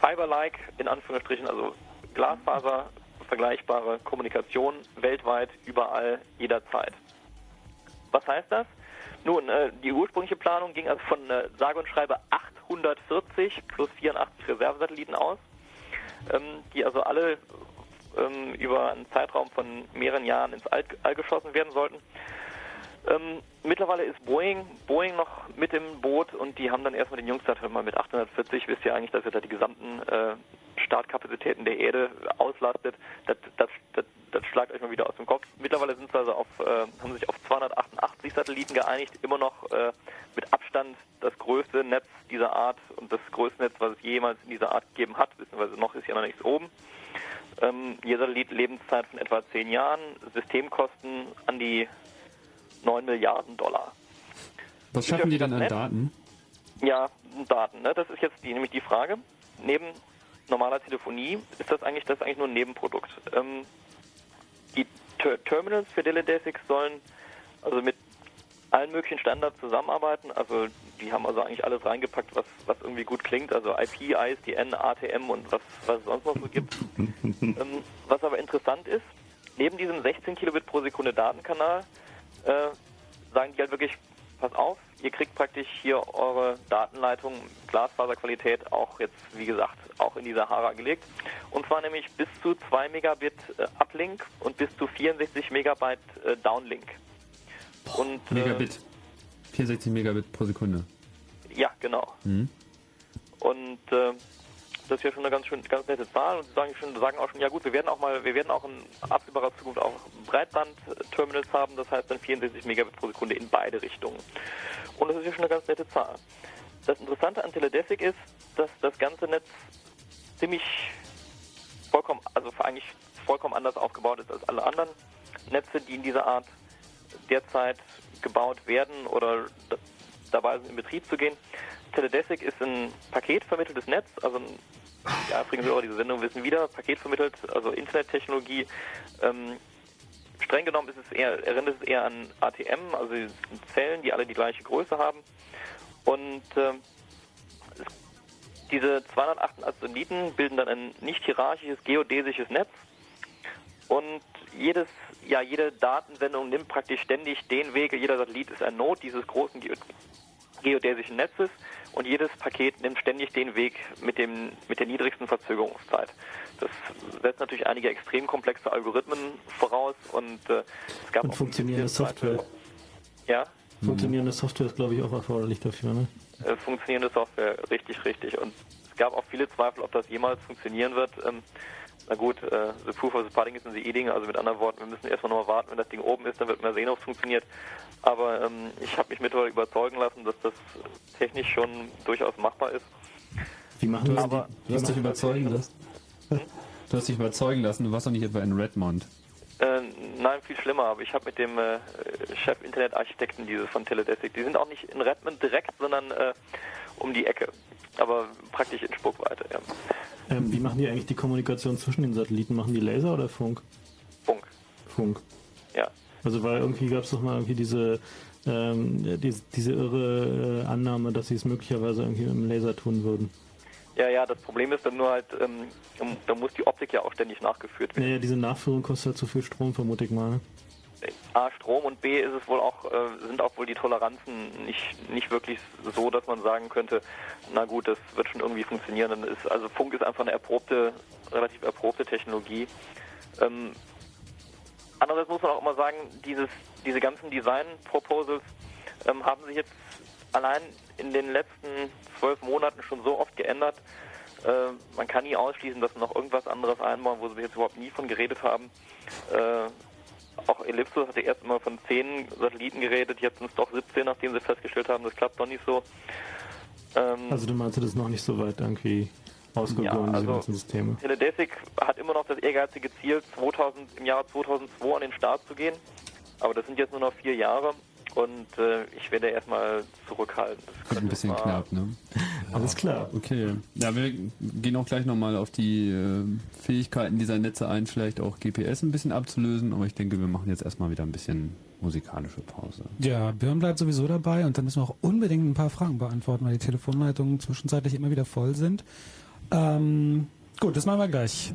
Fiber-like, in Anführungsstrichen, also Glasfaser, vergleichbare Kommunikation weltweit, überall, jederzeit. Was heißt das? Nun, äh, die ursprüngliche Planung ging also von äh, sage und schreibe 840 plus 84 Reservesatelliten aus, ähm, die also alle ähm, über einen Zeitraum von mehreren Jahren ins All, All geschossen werden sollten. Ähm, mittlerweile ist Boeing, Boeing noch mit im Boot und die haben dann erstmal den Jungstart mal mit 840. Wisst ihr eigentlich, dass ihr da die gesamten äh, Startkapazitäten der Erde auslastet? Das, das, das, das schlagt euch mal wieder aus dem Kopf. Mittlerweile sind sie also auf, äh, haben sich auf 288 Satelliten geeinigt, immer noch äh, mit Abstand das größte Netz dieser Art und das größte Netz, was es jemals in dieser Art gegeben hat, beziehungsweise noch ist ja noch nichts oben. Ähm, je Satellit Lebenszeit von etwa 10 Jahren, Systemkosten an die 9 Milliarden Dollar. Was schaffen die dann an Daten? Ja, Daten. Ne? Das ist jetzt die, nämlich die Frage. Neben normaler Telefonie ist das eigentlich das ist eigentlich nur ein Nebenprodukt. Ähm, die Ter Terminals für Teledesic sollen also mit allen möglichen Standards zusammenarbeiten. Also die haben also eigentlich alles reingepackt, was, was irgendwie gut klingt. Also IP, ISDN, ATM und was, was es sonst noch so gibt. ähm, was aber interessant ist, neben diesem 16 Kilobit pro Sekunde Datenkanal äh, sagen die halt wirklich, pass auf, ihr kriegt praktisch hier eure Datenleitung, Glasfaserqualität auch jetzt, wie gesagt, auch in die Sahara gelegt. Und zwar nämlich bis zu 2 Megabit äh, Uplink und bis zu 64 Megabyte äh, Downlink. Und, äh, Megabit. 64 Megabit pro Sekunde. Ja, genau. Mhm. Und äh, das ist ja schon eine ganz, schön, ganz nette Zahl und sie sagen, schon, sagen auch schon, ja gut, wir werden auch mal, wir werden auch in absehbarer Zukunft auch Breitband-Terminals haben, das heißt dann 64 Megabit pro Sekunde in beide Richtungen. Und das ist ja schon eine ganz nette Zahl. Das Interessante an Teledesic ist, dass das ganze Netz ziemlich vollkommen, also eigentlich vollkommen anders aufgebaut ist als alle anderen Netze, die in dieser Art derzeit gebaut werden oder dabei sind in Betrieb zu gehen. Teledesic ist ein paketvermitteltes Netz, also ein, die eifrigen Hörer dieser Sendung wissen wieder, paketvermittelt, also Internettechnologie. Ähm, streng genommen ist es eher, erinnert es eher an ATM, also Zellen, die alle die gleiche Größe haben. Und äh, diese 208 Satelliten bilden dann ein nicht hierarchisches geodäsisches Netz. Und jedes, ja, jede Datensendung nimmt praktisch ständig den Weg, jeder Satellit ist ein Node dieses großen ge geodäsischen Netzes und jedes Paket nimmt ständig den Weg mit, dem, mit der niedrigsten Verzögerungszeit. Das setzt natürlich einige extrem komplexe Algorithmen voraus und äh, es gab Und auch funktionierende Software. Ja, Funktionierende Software ist, glaube ich, auch erforderlich dafür, ne? äh, funktionierende Software, richtig, richtig. Und es gab auch viele Zweifel, ob das jemals funktionieren wird. Ähm, na gut, äh, the proof of the pudding is in the eating, also mit anderen Worten, wir müssen erstmal nochmal warten, wenn das Ding oben ist, dann wird man sehen, ob es funktioniert. Aber ähm, ich habe mich mittlerweile überzeugen lassen, dass das technisch schon durchaus machbar ist. Wie machen das? Aber Du hast dich überzeugen lassen. Du hast dich überzeugen lassen, du warst doch nicht etwa in Redmond. Äh, nein, viel schlimmer, aber ich habe mit dem äh, Chef Internetarchitekten dieses von Teledesic, die sind auch nicht in Redmond direkt, sondern äh, um die Ecke, aber praktisch in Spuckweite, ja. Ähm, wie machen die eigentlich die Kommunikation zwischen den Satelliten? Machen die Laser oder Funk? Funk. Funk. Ja. Also weil irgendwie gab es doch mal irgendwie diese ähm, diese, diese irre äh, Annahme, dass sie es möglicherweise irgendwie mit dem Laser tun würden. Ja, ja, das Problem ist dann nur halt, ähm, da muss die Optik ja auch ständig nachgeführt werden. Naja, diese Nachführung kostet halt zu viel Strom, vermute ich mal. A, Strom und B ist es wohl auch, äh, sind auch wohl die Toleranzen nicht, nicht wirklich so, dass man sagen könnte, na gut, das wird schon irgendwie funktionieren. Ist, also Funk ist einfach eine erprobte, relativ erprobte Technologie. Ähm, andererseits muss man auch immer sagen, dieses, diese ganzen Design-Proposals ähm, haben sich jetzt allein in den letzten zwölf Monaten schon so oft geändert. Äh, man kann nie ausschließen, dass noch irgendwas anderes einbauen, wo sie jetzt überhaupt nie von geredet haben. Äh, auch Ellipsos hatte erst immer von 10 Satelliten geredet, jetzt sind es doch 17, nachdem sie festgestellt haben, das klappt doch nicht so. Ähm, Also du meinst, das ist noch nicht so weit irgendwie ausgegoren, Ja, diese also- ganzen Systeme. Teledesic hat immer noch das ehrgeizige Ziel, 2000, im Jahre 2002 an den Start zu gehen. Aber das sind jetzt nur noch vier Jahre. Und äh, ich werde erstmal zurückhalten. Das Wird ein bisschen knapp, ne? Alles klar. Okay. Ja, wir gehen auch gleich nochmal auf die äh, Fähigkeiten dieser Netze ein, vielleicht auch GPS ein bisschen abzulösen, aber ich denke, wir machen jetzt erstmal wieder ein bisschen musikalische Pause. Ja, Björn bleibt sowieso dabei und dann müssen wir auch unbedingt ein paar Fragen beantworten, weil die Telefonleitungen zwischenzeitlich immer wieder voll sind. Ähm, gut, das machen wir gleich.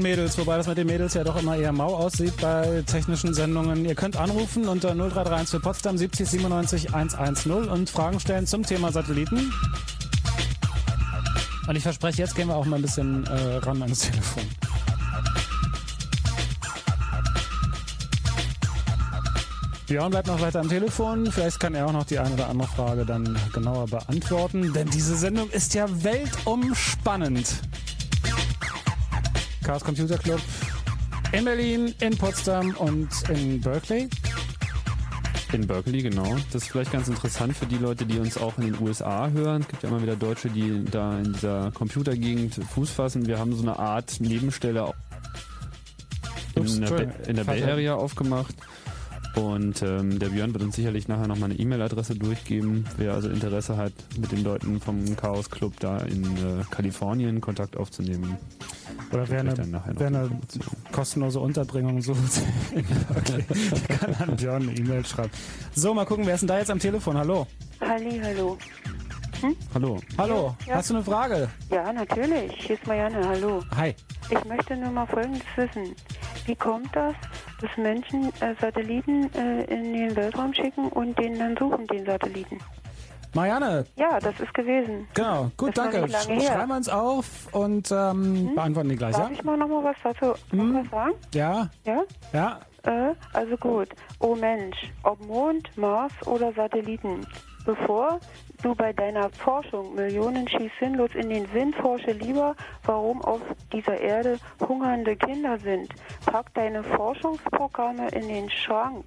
Und Mädels, wobei das mit den Mädels ja doch immer eher mau aussieht bei technischen Sendungen. Ihr könnt anrufen unter 0331 für Potsdam 70 97 110 und Fragen stellen zum Thema Satelliten. Und ich verspreche, jetzt gehen wir auch mal ein bisschen äh, ran ans Telefon. Björn bleibt noch weiter am Telefon. Vielleicht kann er auch noch die eine oder andere Frage dann genauer beantworten, denn diese Sendung ist ja weltumspannend. Chaos Computer Club in Berlin, in Potsdam und in Berkeley. In Berkeley, genau. Das ist vielleicht ganz interessant für die Leute, die uns auch in den USA hören. Es gibt ja immer wieder Deutsche, die da in dieser Computergegend Fuß fassen. Wir haben so eine Art Nebenstelle Ups, in, der, Bay- Entschuldigung. in der Bay. Area aufgemacht. Und ähm, der Björn wird uns sicherlich nachher nochmal eine E-Mail-Adresse durchgeben. Wer also Interesse hat, mit den Leuten vom Chaos Club da in äh, Kalifornien Kontakt aufzunehmen. Oder wer eine, dann nachher noch wer eine kostenlose Unterbringung sucht. okay. kann an Björn eine E-Mail schreiben. So, mal gucken, wer ist denn da jetzt am Telefon? Hallo. Halli, hallo. Hallo. Hallo. Ja. Hast du eine Frage? Ja, natürlich. Hier ist Marianne, hallo. Hi. Ich möchte nur mal Folgendes wissen. Wie kommt das, dass Menschen äh, Satelliten äh, in den Weltraum schicken und den dann suchen, den Satelliten? Marianne. Ja, das ist gewesen. Genau. Gut, Das danke. Sch schreiben wir uns auf und ähm, beantworten die gleich, Darf ja? ich mal noch mal was dazu noch was sagen? Ja. Ja? Ja. Äh, also gut. Oh Mensch, ob Mond, Mars oder Satelliten. Bevor du bei deiner Forschung Millionen schießt sinnlos in den Wind, forsche lieber, warum auf dieser Erde hungernde Kinder sind. Pack deine Forschungsprogramme in den Schrank.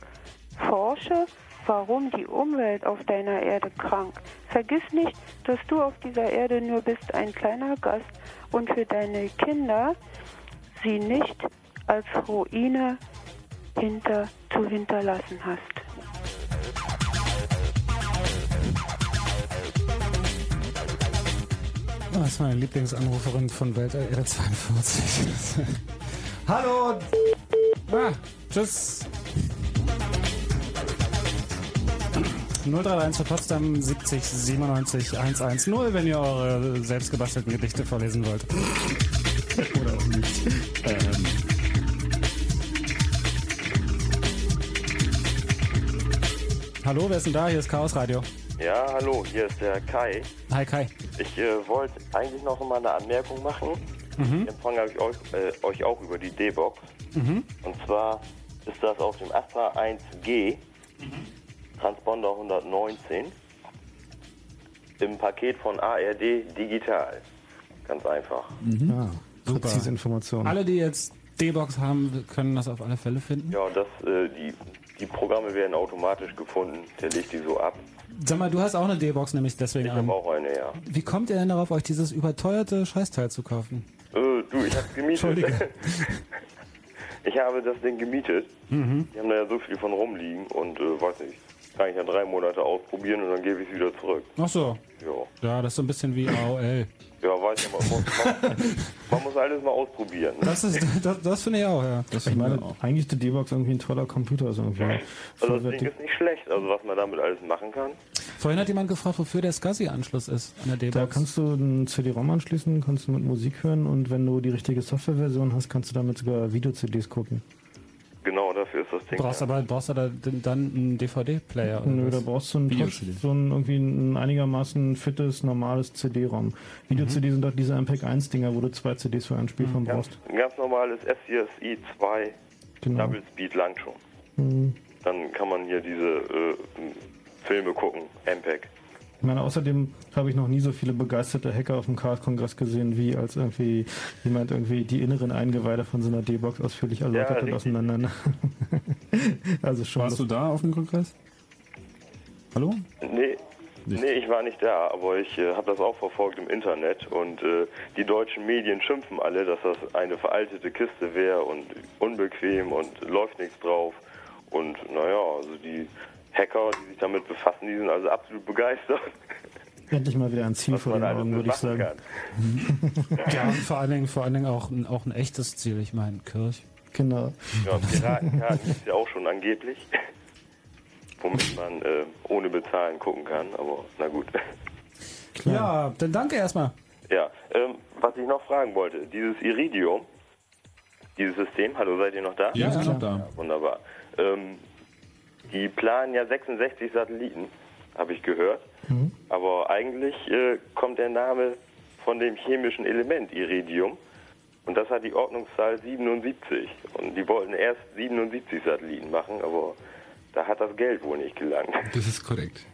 Forsche, warum die Umwelt auf deiner Erde krank. Vergiss nicht, dass du auf dieser Erde nur bist ein kleiner Gast und für deine Kinder sie nicht als Ruine hinter zu hinterlassen hast. Das ist meine Lieblingsanruferin von Welt Erde 42. Hallo. Ah, tschüss. 0331 für Potsdam 70 97 110, wenn ihr eure selbstgebastelten Gedichte vorlesen wollt. Hallo, wer ist denn da? Hier ist Chaos Radio. Ja, hallo, hier ist der Kai. Hi Kai. Ich äh, wollte eigentlich noch mal eine Anmerkung machen. Mhm. Empfang habe ich euch, äh, euch auch über die D-Box. Mhm. Und zwar ist das auf dem Astra 1G Transponder 119 im Paket von ARD Digital. Ganz einfach. Ah, super. Präzise Informationen. Alle, die jetzt D-Box haben, können das auf alle Fälle finden. Ja, das, äh, die, die Programme werden automatisch gefunden. Der legt die so ab. Sag mal, du hast auch eine D-Box, nämlich deswegen Ich an. habe auch eine, ja. Wie kommt ihr denn darauf, euch dieses überteuerte Scheißteil zu kaufen? Äh, du, ich habe gemietet. Ich habe das Ding gemietet. Mhm. Die haben da ja so viel von rumliegen und äh, weiß nicht. Kann ich ja drei Monate ausprobieren und dann gebe ich es wieder zurück. Ach so. Ja. Ja, das ist so ein bisschen wie AOL. Ja, weiß ich, man muss, man, man muss alles mal ausprobieren. Ne? Das, ist, das, das finde ich auch, ja. ich meine, eigentlich ist die D-Box irgendwie ein toller Computer. Also irgendwie Also das. Ding ist nicht schlecht, also was man damit alles machen kann. Vorhin hat jemand gefragt, wofür der SCSI-Anschluss ist an der Da D-Box. kannst du einen CD-ROM anschließen, kannst du mit Musik hören und wenn du die richtige Softwareversion hast, kannst du damit sogar Video-CDs gucken. Genau, dafür ist das Ding. Brauchst aber brauchst du da dann einen DVD-Player? oder Nö, da brauchst du ein, Video-CD. so ein irgendwie ein einigermaßen fittes, normales CD-ROM. Video-CD sind doch diese MPEG-1-Dinger, wo du zwei CDs für ein Spiel von Ja, brauchst. ein ganz normales SCSI 2 Genau. Double Speed langt schon. Mhm. Dann kann man hier diese äh, Filme gucken, MPEG. Ich meine, außerdem habe ich noch nie so viele begeisterte Hacker auf dem Chaos-Kongress gesehen, wie als irgendwie jemand irgendwie die inneren Eingeweide von so einer D-Box ausführlich erläutert hat richtig. auseinander. also schon. Warst du da auf dem Kongress? Hallo? Nee, nee, ich war nicht da, aber ich äh, habe das auch verfolgt im Internet und äh, die deutschen Medien schimpfen alle, dass das eine veraltete Kiste wäre und unbequem und läuft nichts drauf. Und naja, also die Hacker, die sich damit befassen, die sind also absolut begeistert. Endlich mal wieder ein Ziel vor den Augen, würde ich sagen. Ja, und vor allen Dingen, vor allen Dingen auch, ein- auch ein echtes Ziel. Ich meine, Kirch. Genau. Ja, Piratenkarten gibt es ja auch schon angeblich, womit man äh, ohne bezahlen gucken kann, aber na gut. Ja, dann danke erstmal. Ja, ähm, was ich noch fragen wollte, dieses Iridium, dieses System, hallo, seid ihr noch da? Ja, sind noch da. wunderbar. Ähm, die planen ja 66 Satelliten, habe ich gehört. Aber eigentlich äh, kommt der Name von dem chemischen Element Iridium. Und das hat die Ordnungszahl 77. Und die wollten erst 77 Satelliten machen, aber da hat das Geld wohl nicht gelangt. Das ist korrekt.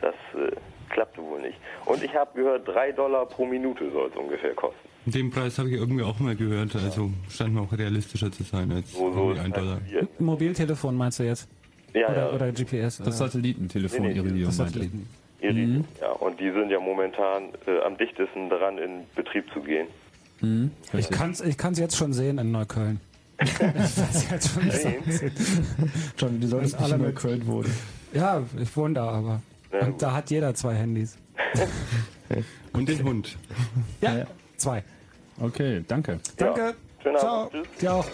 Das äh, klappte wohl nicht. Und ich habe gehört, 3 Dollar pro Minute soll es ungefähr kosten. Den Preis habe ich irgendwie auch mal gehört, also scheint mir auch realistischer zu sein als So, so irgendwie ein Dollar. Mobiltelefon meinst du jetzt? Ja, oder, ja. oder GPS? Das Satellitentelefon, Nee, nee, Iridium, das Satelliten. Iridium, ja. Und die sind ja momentan äh, am dichtesten dran, in Betrieb zu gehen. Mhm, Ich kann es ich kann's jetzt schon sehen in Neukölln. ich weiß jetzt schon, es Sehen? John, die sollten alle mehr Köln wohnen. Ja, ich wohne da aber. Ja, Und da hat jeder zwei Handys. Und den Hund. Ja, zwei. Okay, danke. Danke. Schönen Ciao. Tschüss. Dir auch.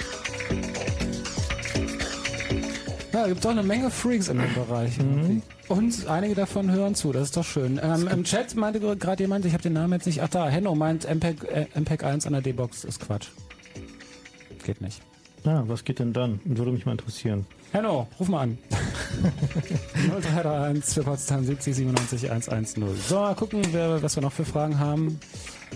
Ja, gibt doch eine Menge Freaks in dem Bereich. irgendwie. Und einige davon hören zu, das ist doch schön. Ähm, Im Chat meinte gerade jemand, ich habe den Namen jetzt nicht. Ach da, Henno meint MPEG, äh, MPEG 1 an der D-Box ist Quatsch. Geht nicht. Ja, was geht denn dann? Würde mich mal interessieren. Henno, ruf mal an. 0331 für Potsdam 70 97 110. So, mal gucken, wer, was wir noch für Fragen haben.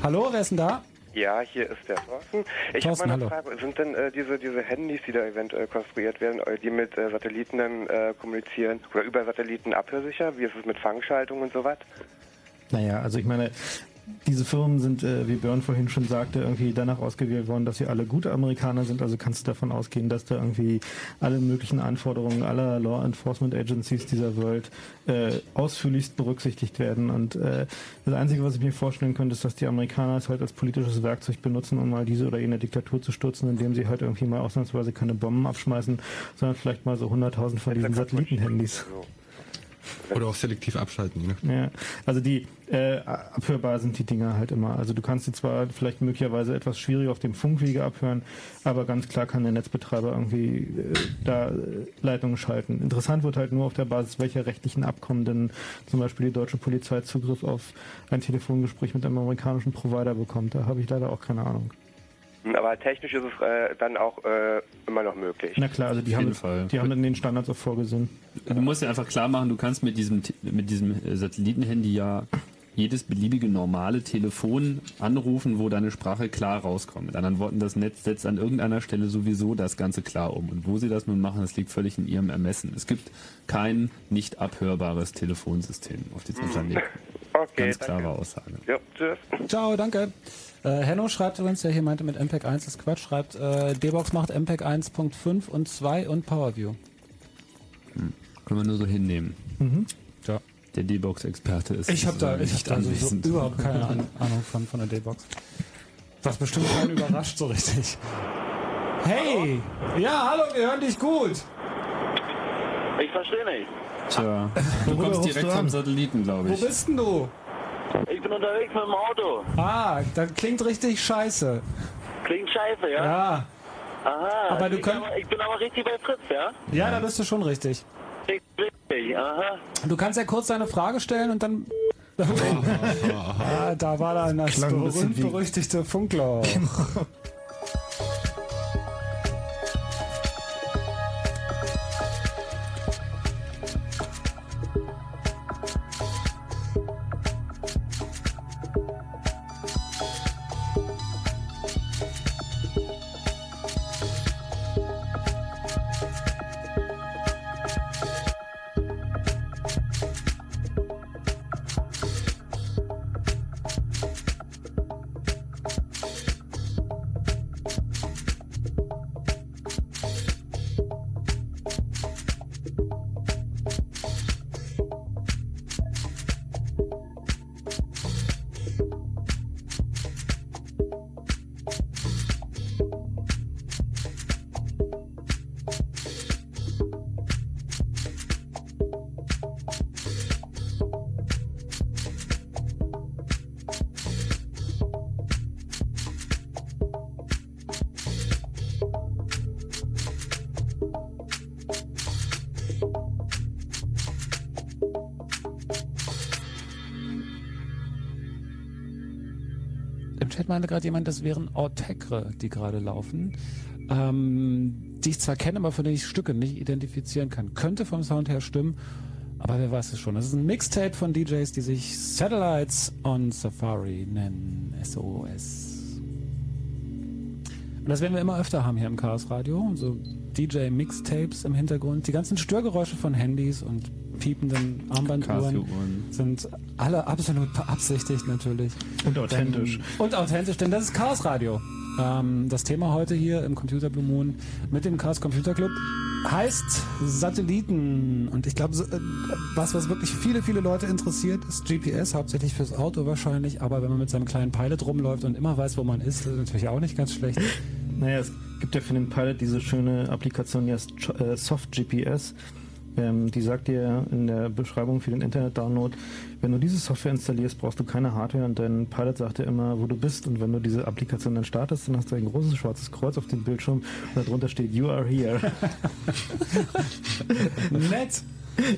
Hallo, wer ist denn da? Ja, hier ist der Thorsten. Ich habe mal eine. Frage. Sind denn äh, diese, diese Handys, die da eventuell konstruiert werden, äh, die mit äh, Satelliten dann äh, kommunizieren oder über Satelliten abhörsicher? Wie ist es mit Fangschaltung und sowas? Naja, also ich meine, diese Firmen sind, äh, wie Björn vorhin schon sagte, irgendwie danach ausgewählt worden, dass sie alle gute Amerikaner sind. Also kannst du davon ausgehen, dass da irgendwie alle möglichen Anforderungen aller Law Enforcement Agencies dieser Welt äh, ausführlichst berücksichtigt werden. Und äh, das Einzige, was ich mir vorstellen könnte, ist, dass die Amerikaner es halt als politisches Werkzeug benutzen, um mal diese oder jene Diktatur zu stürzen, indem sie halt irgendwie mal ausnahmsweise keine Bomben abschmeißen, sondern vielleicht mal so 100.000 von diesen Satellitenhandys. Oder auch selektiv abschalten. Ne? Ja, also die äh, abhörbar sind die Dinger halt immer. Also du kannst sie zwar vielleicht möglicherweise etwas schwieriger auf dem Funkwege abhören, aber ganz klar kann der Netzbetreiber irgendwie äh, da äh, Leitungen schalten. Interessant wird halt nur auf der Basis welcher rechtlichen Abkommen denn zum Beispiel die deutsche Polizei Zugriff auf ein Telefongespräch mit einem amerikanischen Provider bekommt. Da habe ich leider auch keine Ahnung. Hm, Aber technisch ist es äh, dann auch äh, immer noch möglich. Na klar, also die haben Fall. die haben in den Standards auch vorgesehen. Du musst dir einfach klar machen, du kannst mit diesem, T- mit diesem äh, Satellitenhandy ja jedes beliebige normale Telefon anrufen, wo deine Sprache klar rauskommt. Mit anderen Worten, das Netz setzt an irgendeiner Stelle sowieso das Ganze klar um. Und wo sie das nun machen, das liegt völlig in ihrem Ermessen. Es gibt kein nicht abhörbares Telefonsystem auf diesem Planeten. Okay, Ganz klare Aussage. Ja, tschüss. Ciao, danke. Äh, Henno schreibt übrigens, der hier meinte mit MPEG 1 ist Quatsch, schreibt, äh, D-Box macht MPEG 1.5 und 2 und PowerView. Hm. Können wir nur so hinnehmen. Mhm. Ja. Der D-Box-Experte ist Ich habe da sozusagen ich nicht hab also so überhaupt keine An Ahnung von, von der D-Box. Was bestimmt keinen überrascht so richtig. Hey! Ja, hallo, wir hören dich gut. Ich verstehe nicht. Tja, du kommst direkt du vom? Satelliten, glaube Wo ich. bist denn du? Ich bin unterwegs mit dem Auto. Ah, das klingt richtig scheiße. Klingt scheiße, ja? Ja. Aha. Aber du ich, könnt- bin aber, ich bin aber richtig bei Fritz, ja? Ja, da bist du schon richtig. Richtig, richtig, aha. Du kannst ja kurz deine Frage stellen und dann. ah, da war dann das berühmt-berüchtigte Funkloch. meinte gerade jemand, das wären Ortekre, die gerade laufen. Ähm, die ich zwar kenne, aber von denen ich Stücke nicht identifizieren kann. Könnte vom Sound her stimmen, aber wer weiß es schon. Das ist ein Mixtape von DJs, die sich Satellites on Safari nennen. SOS. Und das werden wir immer öfter haben hier im Chaos Radio. So DJ-Mixtapes im Hintergrund. Die ganzen Störgeräusche von Handys und piependen Armbanduhren sind alle absolut beabsichtigt natürlich. Und authentisch. Denn, und authentisch, denn das ist Chaos Radio. Ähm, das Thema heute hier im Computer Blue Moon mit dem Chaos Computer Club heißt Satelliten. Und ich glaube, äh, was, was wirklich viele, viele Leute interessiert, ist GPS, hauptsächlich fürs Auto wahrscheinlich. Aber wenn man mit seinem kleinen Pilot rumläuft und immer weiß, wo man ist, ist natürlich auch nicht ganz schlecht. Naja, es gibt ja für den Pilot diese schöne Applikation, die heißt äh, Soft GPS. Ähm, die sagt dir in der Beschreibung für den Internet-Download, wenn du diese Software installierst, brauchst du keine Hardware und dein Pilot sagt dir immer, wo du bist. Und wenn du diese Applikation dann startest, dann hast du ein großes schwarzes Kreuz auf dem Bildschirm und darunter steht You are here. Nett!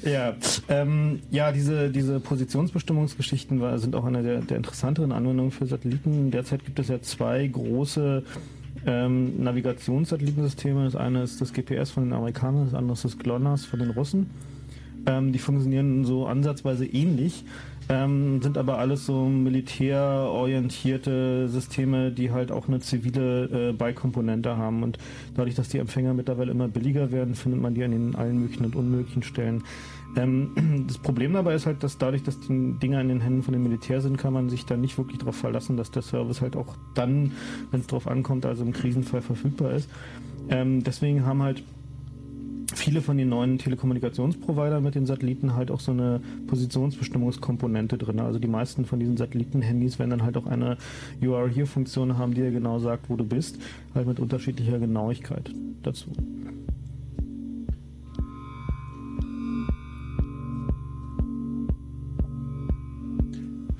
Ja, ähm, ja, diese, diese Positionsbestimmungsgeschichten war, sind auch eine der, der interessanteren Anwendungen für Satelliten. Derzeit gibt es ja zwei große ähm, Navigationssatellitensysteme. Das eine ist das GPS von den Amerikanern, das andere ist das GLONASS von den Russen. Ähm, die funktionieren so ansatzweise ähnlich, ähm, sind aber alles so militärorientierte Systeme, die halt auch eine zivile äh, Beikomponente haben. Und dadurch, dass die Empfänger mittlerweile immer billiger werden, findet man die an den allen möglichen und unmöglichen Stellen. Ähm, das Problem dabei ist halt, dass dadurch, dass die Dinger in den Händen von dem Militär sind, kann man sich da nicht wirklich darauf verlassen, dass der Service halt auch dann, wenn es drauf ankommt, also im Krisenfall verfügbar ist. Ähm, deswegen haben halt viele von den neuen Telekommunikationsprovider mit den Satelliten halt auch so eine Positionsbestimmungskomponente drin. Also die meisten von diesen Satellitenhandys werden dann halt auch eine You are here Funktion haben, die dir genau sagt, wo du bist, halt mit unterschiedlicher Genauigkeit dazu.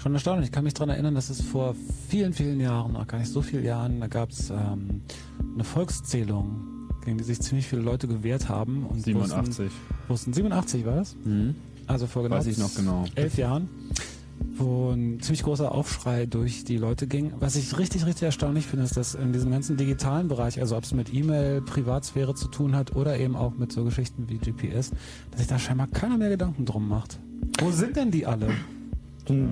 Schon erstaunlich. Ich kann mich daran erinnern, dass es vor vielen, vielen Jahren, auch gar nicht so vielen Jahren, da gab es ähm, eine Volkszählung, gegen die sich ziemlich viele Leute gewehrt haben. Und 87. Wussten, wussten 87 war das? Mhm. Also vor genau Weiß ich noch genau. elf Jahren, wo ein ziemlich großer Aufschrei durch die Leute ging. Was ich richtig, richtig erstaunlich finde, ist, dass in diesem ganzen digitalen Bereich, also ob es mit E-Mail, Privatsphäre zu tun hat oder eben auch mit so Geschichten wie GPS, dass sich da scheinbar keiner mehr Gedanken drum macht. Wo sind denn die alle?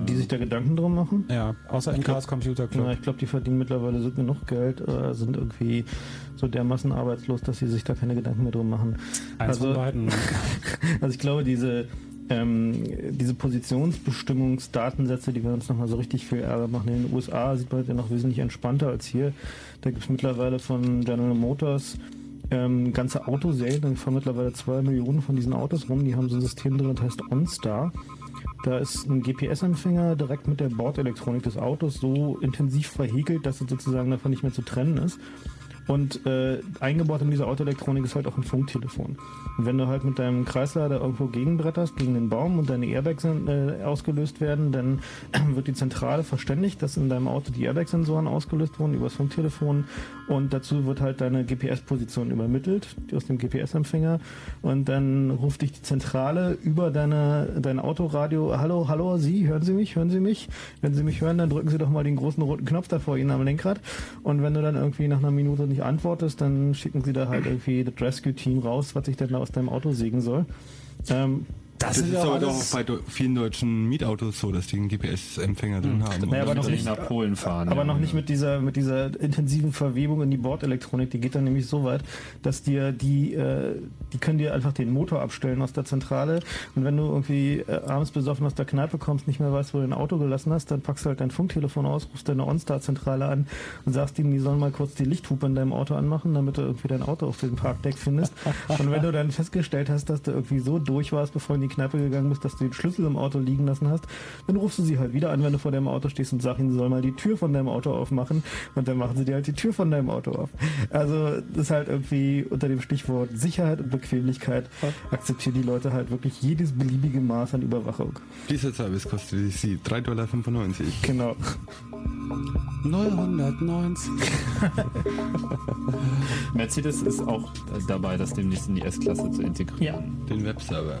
Die sich da Gedanken drum machen? Ja, außer glaub- Chaos Computer Club. Ja, ich glaube, die verdienen mittlerweile so genug Geld oder sind irgendwie so dermaßen arbeitslos, dass sie sich da keine Gedanken mehr drum machen. Eins von beiden. also ich glaube, diese ähm, diese Positionsbestimmungsdatensätze, die werden uns nochmal so richtig viel Ärger machen. In den USA sieht man das ja noch wesentlich entspannter als hier. Da gibt es mittlerweile von General Motors ähm, ganze Autoserien, da fahren mittlerweile zwei Millionen von diesen Autos rum, die haben so ein System drin, das heißt OnStar. Da ist ein GPS-Empfänger direkt mit der Bordelektronik des Autos so intensiv verhekelt, dass es sozusagen davon nicht mehr zu trennen ist. Und äh, eingebaut in diese Autoelektronik ist halt auch ein Funktelefon. Und wenn du halt mit deinem Kreislader irgendwo gegenbretterst, gegen den Baum und deine Airbags äh, ausgelöst werden, dann wird die Zentrale verständigt, dass in deinem Auto die Airbag-Sensoren ausgelöst wurden übers Funktelefon und dazu wird halt deine GPS-Position übermittelt aus dem GPS-Empfänger und dann ruft dich die Zentrale über deine, dein Autoradio, hallo, hallo, Sie, hören Sie mich, hören Sie mich? Wenn Sie mich hören, dann drücken Sie doch mal den großen roten Knopf da vor Ihnen am Lenkrad und wenn du dann irgendwie nach einer Minute nicht antwortest, dann schicken Sie da halt irgendwie das Rescue-Team raus, was sich denn da aus deinem Auto sägen soll. Ähm, das, das ist aber doch auch bei vielen deutschen Mietautos so, dass die einen GPS-Empfänger drin haben. Naja, aber noch nicht nach Polen fahren. Aber ja, noch nicht mit dieser mit dieser intensiven Verwebung in die Bordelektronik. Die geht dann nämlich so weit, dass dir die äh, die können dir einfach den Motor abstellen aus der Zentrale und wenn du irgendwie äh, abends besoffen aus der Kneipe kommst, nicht mehr weißt, wo du dein Auto gelassen hast, dann packst du halt dein Funktelefon aus, rufst deine OnStar-Zentrale an und sagst ihnen, die sollen mal kurz die Lichthupe in deinem Auto anmachen, damit du irgendwie dein Auto auf dem Parkdeck findest. und wenn du dann festgestellt hast, dass du irgendwie so durch warst, bevor du in die Kneipe gegangen bist, dass du den Schlüssel im Auto liegen lassen hast, dann rufst du sie halt wieder an, wenn du vor deinem Auto stehst und sagst ihnen, sie soll mal die Tür von deinem Auto aufmachen und dann machen sie dir halt die Tür von deinem Auto auf. Also das ist halt irgendwie unter dem Stichwort Sicherheit und Bequemlichkeit akzeptieren die Leute halt wirklich jedes beliebige Maß an Überwachung. Dieser Service kostet sie 3,95 Dollar. Genau. 990. Mercedes ist auch dabei, das demnächst in die S-Klasse zu integrieren. Ja. Den Webserver.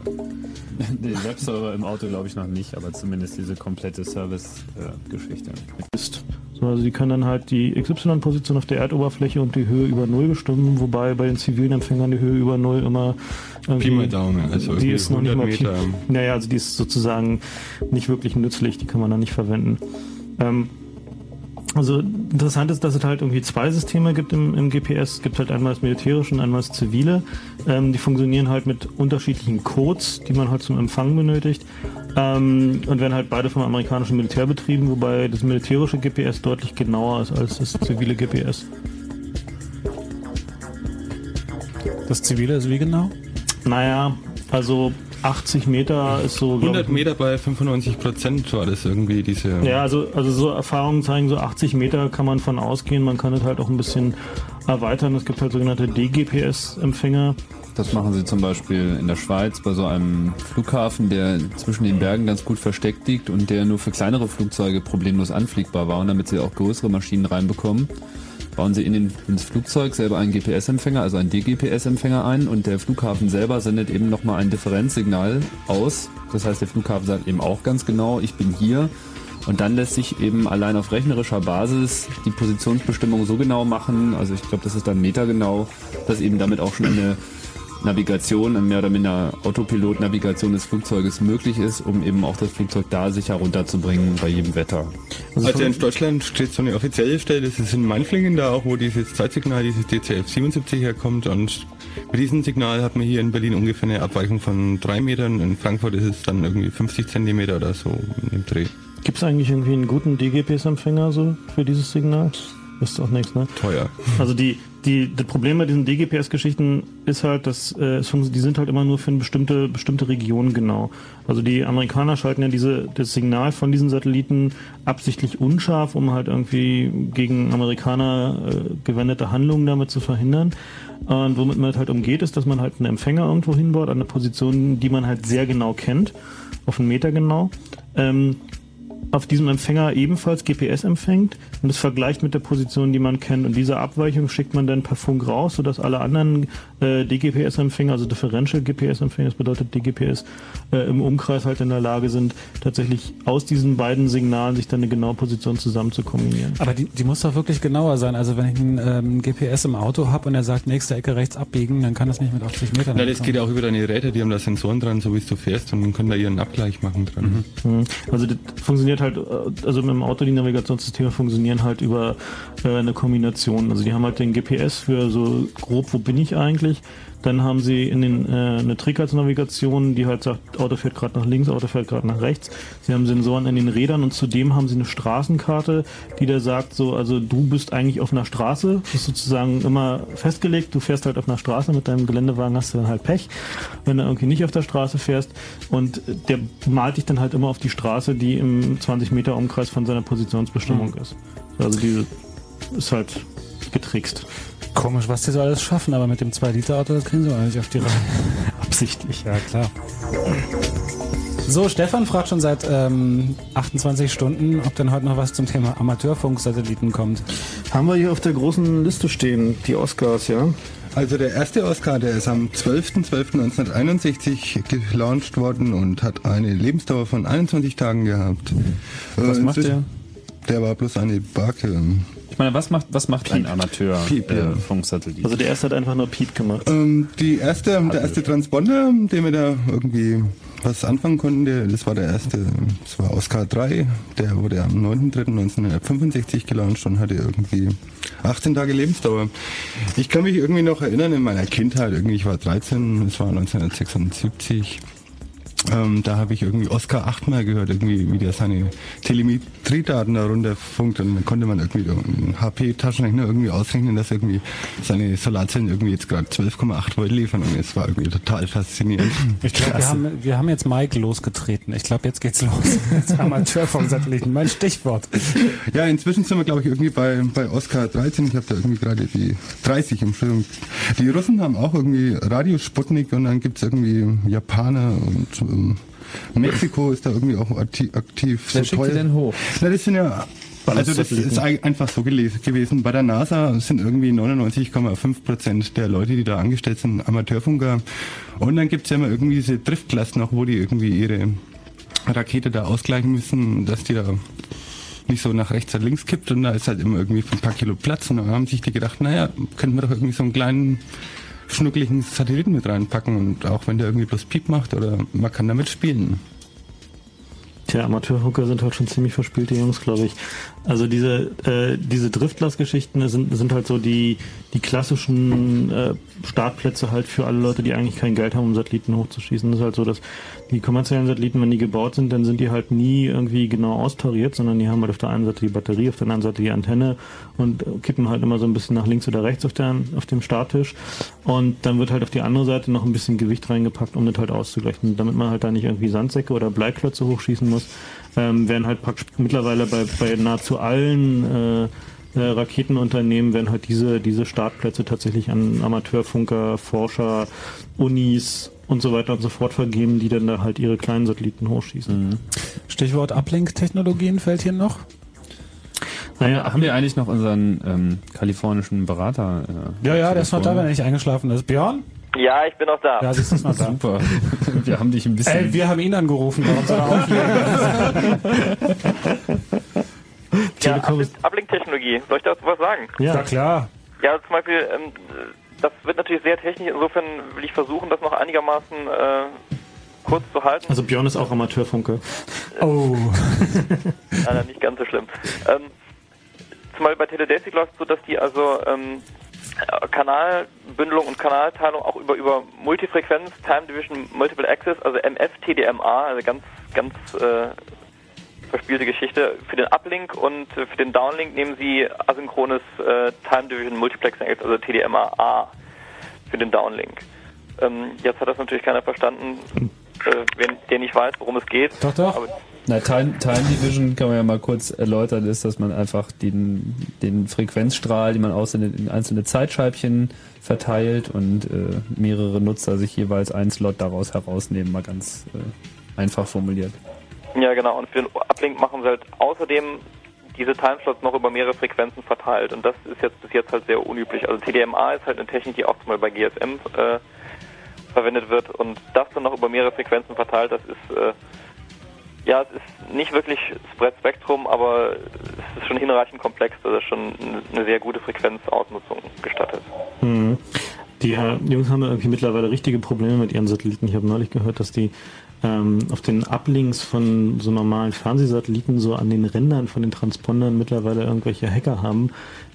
Den Webserver im Auto glaube ich noch nicht, aber zumindest diese komplette Service-Geschichte. So, also die können dann halt die XY-Position auf der Erdoberfläche und die Höhe über Null bestimmen, wobei bei den zivilen Empfängern die Höhe über Null immer Pi mal Daumen, also die ist noch nicht mal Meter. Naja, also die ist sozusagen nicht wirklich nützlich, die kann man dann nicht verwenden. Ähm, also interessant ist, dass es halt irgendwie zwei Systeme gibt im, im GPS. Es gibt halt einmal das militärische und einmal das zivile. Ähm, die funktionieren halt mit unterschiedlichen Codes, die man halt zum Empfang benötigt. Ähm, und werden halt beide vom amerikanischen Militär betrieben, wobei das militärische GPS deutlich genauer ist als das zivile GPS. Das zivile ist wie genau? Naja, also 80 Meter ist so. 100 Meter bei 95 Prozent war das irgendwie diese. Ja, also, also so Erfahrungen zeigen, so 80 Meter kann man von ausgehen. Man kann es halt auch ein bisschen erweitern. Es gibt halt sogenannte DGPS-Empfänger. Das machen sie zum Beispiel in der Schweiz bei so einem Flughafen, der zwischen den Bergen ganz gut versteckt liegt und der nur für kleinere Flugzeuge problemlos anfliegbar war und damit sie auch größere Maschinen reinbekommen bauen sie in den, ins Flugzeug selber einen GPS-Empfänger, also einen DGPS-Empfänger ein und der Flughafen selber sendet eben nochmal ein Differenzsignal aus. Das heißt, der Flughafen sagt eben auch ganz genau, ich bin hier. Und dann lässt sich eben allein auf rechnerischer Basis die Positionsbestimmung so genau machen, also ich glaube, das ist dann metergenau, dass eben damit auch schon eine Navigation, mehr oder minder Autopilot-Navigation des Flugzeuges möglich ist, um eben auch das Flugzeug da sicher runterzubringen bei jedem Wetter. Also, also in Deutschland steht so eine offizielle Stelle, das ist in Mainflingen da auch, wo dieses Zeitsignal, dieses DCF 77 herkommt und mit diesem Signal hat man hier in Berlin ungefähr eine Abweichung von drei Metern, in Frankfurt ist es dann irgendwie 50 Zentimeter oder so im Dreh. Gibt es eigentlich irgendwie einen guten DGPS-Empfänger so für dieses Signal? Ist auch nichts, ne? Teuer. Also die, die, das Problem bei diesen DGPS-Geschichten ist halt, dass äh, es die sind halt immer nur für eine bestimmte, bestimmte Region genau. Also die Amerikaner schalten ja diese, das Signal von diesen Satelliten absichtlich unscharf, um halt irgendwie gegen Amerikaner äh, gewendete Handlungen damit zu verhindern. Und womit man halt umgeht, ist, dass man halt einen Empfänger irgendwo hinbaut, an eine Position, die man halt sehr genau kennt, auf einen Meter genau. Ähm, auf diesem Empfänger ebenfalls GPS empfängt und es vergleicht mit der Position, die man kennt. Und diese Abweichung schickt man dann per Funk raus, sodass alle anderen äh, DGPS-Empfänger, also Differential GPS-Empfänger, das bedeutet DGPS, äh, im Umkreis halt in der Lage sind, tatsächlich aus diesen beiden Signalen sich dann eine genaue Position zusammen zu kombinieren. Aber die, die muss doch wirklich genauer sein. Also wenn ich ein ähm, GPS im Auto habe und er sagt, nächste Ecke rechts abbiegen, dann kann das nicht mit 80 Metern. Nein, das geht ja auch über deine Geräte, die haben da Sensoren dran, so wie du fährst und können da ihren Abgleich machen dran. Mhm. Also das funktioniert funktioniert halt, äh, also mit dem Auto die Navigationssysteme funktionieren halt über äh, eine Kombination. Also die haben halt den GPS für so grob, wo bin ich eigentlich, dann haben sie in den, äh, eine Trägheitsnavigation, die halt sagt, Auto fährt gerade nach links, Auto fährt gerade nach rechts. Sie haben Sensoren in den Rädern und zudem haben sie eine Straßenkarte, die da sagt, so, also du bist eigentlich auf einer Straße, das ist sozusagen immer festgelegt, du fährst halt auf einer Straße, mit deinem Geländewagen hast du dann halt Pech, wenn du irgendwie nicht auf der Straße fährst und der malt dich dann halt immer auf die Straße, die im 20 Meter Umkreis von seiner Positionsbestimmung mhm. ist. Also diese ist halt getrickst. Komisch, was die so alles schaffen, aber mit dem 2-Liter-Auto, das kriegen sie auch nicht auf die Reihe. Absichtlich. Ja, klar. So, Stefan fragt schon seit ähm, 28 Stunden, ob denn heute noch was zum Thema Amateurfunksatelliten kommt. Haben wir hier auf der großen Liste stehen, die Oscars, ja? Also der erste Oscar, der ist am 12.12.1961 gelauncht worden und hat eine Lebensdauer von 21 Tagen gehabt. Was Äh, macht der? Der war bloß eine Barke. Ich meine, was macht, was macht ein Amateur Piep, ja. äh, Funksatellit? Also der erste hat einfach nur Piep gemacht. Ähm, die erste, der erste Transponder, den wir da irgendwie was anfangen konnten, der, das war der erste, das war Oscar 3, der wurde am 9.3.1965 gelauncht und hatte irgendwie 18 Tage Lebensdauer. Ich kann mich irgendwie noch erinnern in meiner Kindheit, irgendwie ich war 13, es war 1976. Ähm, da habe ich irgendwie Oscar achtmal gehört, irgendwie, wie der seine Telemetriedaten da runterfunkt und dann konnte man irgendwie einen HP-Taschenrechner irgendwie ausrechnen, dass irgendwie seine Solarzellen irgendwie jetzt gerade 12,8 Volt liefern und es war irgendwie total faszinierend. Ich glaube, wir haben, wir haben jetzt Mike losgetreten. Ich glaube, jetzt geht's los. Jetzt Amateurfunksatelliten, mein Stichwort. Ja, inzwischen sind wir, glaube ich, irgendwie bei, bei Oscar 13. Ich habe da irgendwie gerade die 30, Entschuldigung. Die Russen haben auch irgendwie Radio Sputnik und dann gibt's irgendwie Japaner und ähm, Mexiko ist da irgendwie auch akti- aktiv. Wer schickt die denn hoch? Na, das sind ja also das ist ei- einfach so gewesen. Bei der NASA sind irgendwie 99,5 Prozent der Leute, die da angestellt sind, Amateurfunker. Und dann gibt's ja immer irgendwie diese Driftklassen noch, wo die irgendwie ihre Rakete da ausgleichen müssen, dass die da nicht so nach rechts oder links kippt und da ist halt immer irgendwie ein paar Kilo Platz und dann haben sich die gedacht, naja, könnten wir doch irgendwie so einen kleinen schnuckeligen Satelliten mit reinpacken und auch wenn der irgendwie bloß Piep macht oder man kann damit spielen. Tja, Amateurhooker sind halt schon ziemlich verspielte Jungs, glaube ich. Also diese äh, diese Driftglas-Geschichten sind sind halt so die die klassischen äh, Startplätze halt für alle Leute, die eigentlich kein Geld haben, um Satelliten hochzuschießen. Das ist halt so, dass die kommerziellen Satelliten, wenn die gebaut sind, dann sind die halt nie irgendwie genau austariert, sondern die haben halt auf der einen Seite die Batterie, auf der anderen Seite die Antenne und kippen halt immer so ein bisschen nach links oder rechts auf, der, auf dem Starttisch. Und dann wird halt auf die andere Seite noch ein bisschen Gewicht reingepackt, um das halt auszugleichen. Damit man halt da nicht irgendwie Sandsäcke oder Bleiklötze hochschießen muss, ähm, werden halt praktisch mittlerweile bei, bei nahezu allen äh, äh, Raketenunternehmen werden halt diese, diese Startplätze tatsächlich an Amateurfunker, Forscher, Unis und so weiter und so fort vergeben, die dann da halt ihre kleinen Satelliten hochschießen. Stichwort Uplink-Technologien fällt hier noch. Naja, haben wir eigentlich noch unseren ähm, kalifornischen Berater? Äh, Ja, ja, der ist noch da, wenn er nicht eingeschlafen ist. Björn? Ja, ich bin noch da. Ja, siehst du, ist noch da. Super. Wir haben dich ein bisschen. Ey, wir haben ihn angerufen, warum soll auflegen? Ja, Uplink- Uplink-Technologie. Soll ich dazu was sagen? Ja. Na klar. Ja, zum Beispiel, ähm, das wird natürlich sehr technisch. Insofern will ich versuchen, das noch einigermaßen äh, kurz zu halten. Also Björn ist auch Amateurfunker. Oh. Leider nicht ganz so schlimm. Ähm, zumal bei Teledesic läuft es so, dass die also ähm, äh, Kanalbündelung und Kanalteilung auch über, über Multifrequenz, Time Division Multiple Access, also MF-TDMA, also ganz, ganz äh, verspielte Geschichte. Für den Uplink und für den Downlink nehmen sie asynchrones äh, Time Division Multiplexing, also TDMA-A für den Downlink. Ähm, jetzt hat das natürlich keiner verstanden, äh, wenn der nicht weiß, worum es geht. Doch, doch. Aber Na, Time, Time Division kann man ja mal kurz erläutern, ist, dass man einfach den, den Frequenzstrahl, den man aus in, in einzelne Zeitscheibchen verteilt und äh, mehrere Nutzer sich jeweils einen Slot daraus herausnehmen, mal ganz äh, einfach formuliert. Ja, genau. Und für den Uplink machen sie halt außerdem diese Timeslots noch über mehrere Frequenzen verteilt. Und das ist jetzt bis jetzt halt sehr unüblich. Also TDMA ist halt eine Technik, die zum Beispiel bei GSM äh, verwendet wird. Und das dann noch über mehrere Frequenzen verteilt, das ist, äh, ja, es ist nicht wirklich Spread Spectrum, aber es ist schon hinreichend komplex, dass es schon eine sehr gute Frequenzausnutzung gestattet. Mhm. Die äh, Jungs haben ja irgendwie mittlerweile richtige Probleme mit ihren Satelliten. Ich habe neulich gehört, dass die ähm, auf den Uplinks von so normalen Fernsehsatelliten so an den Rändern von den Transpondern mittlerweile irgendwelche Hacker haben,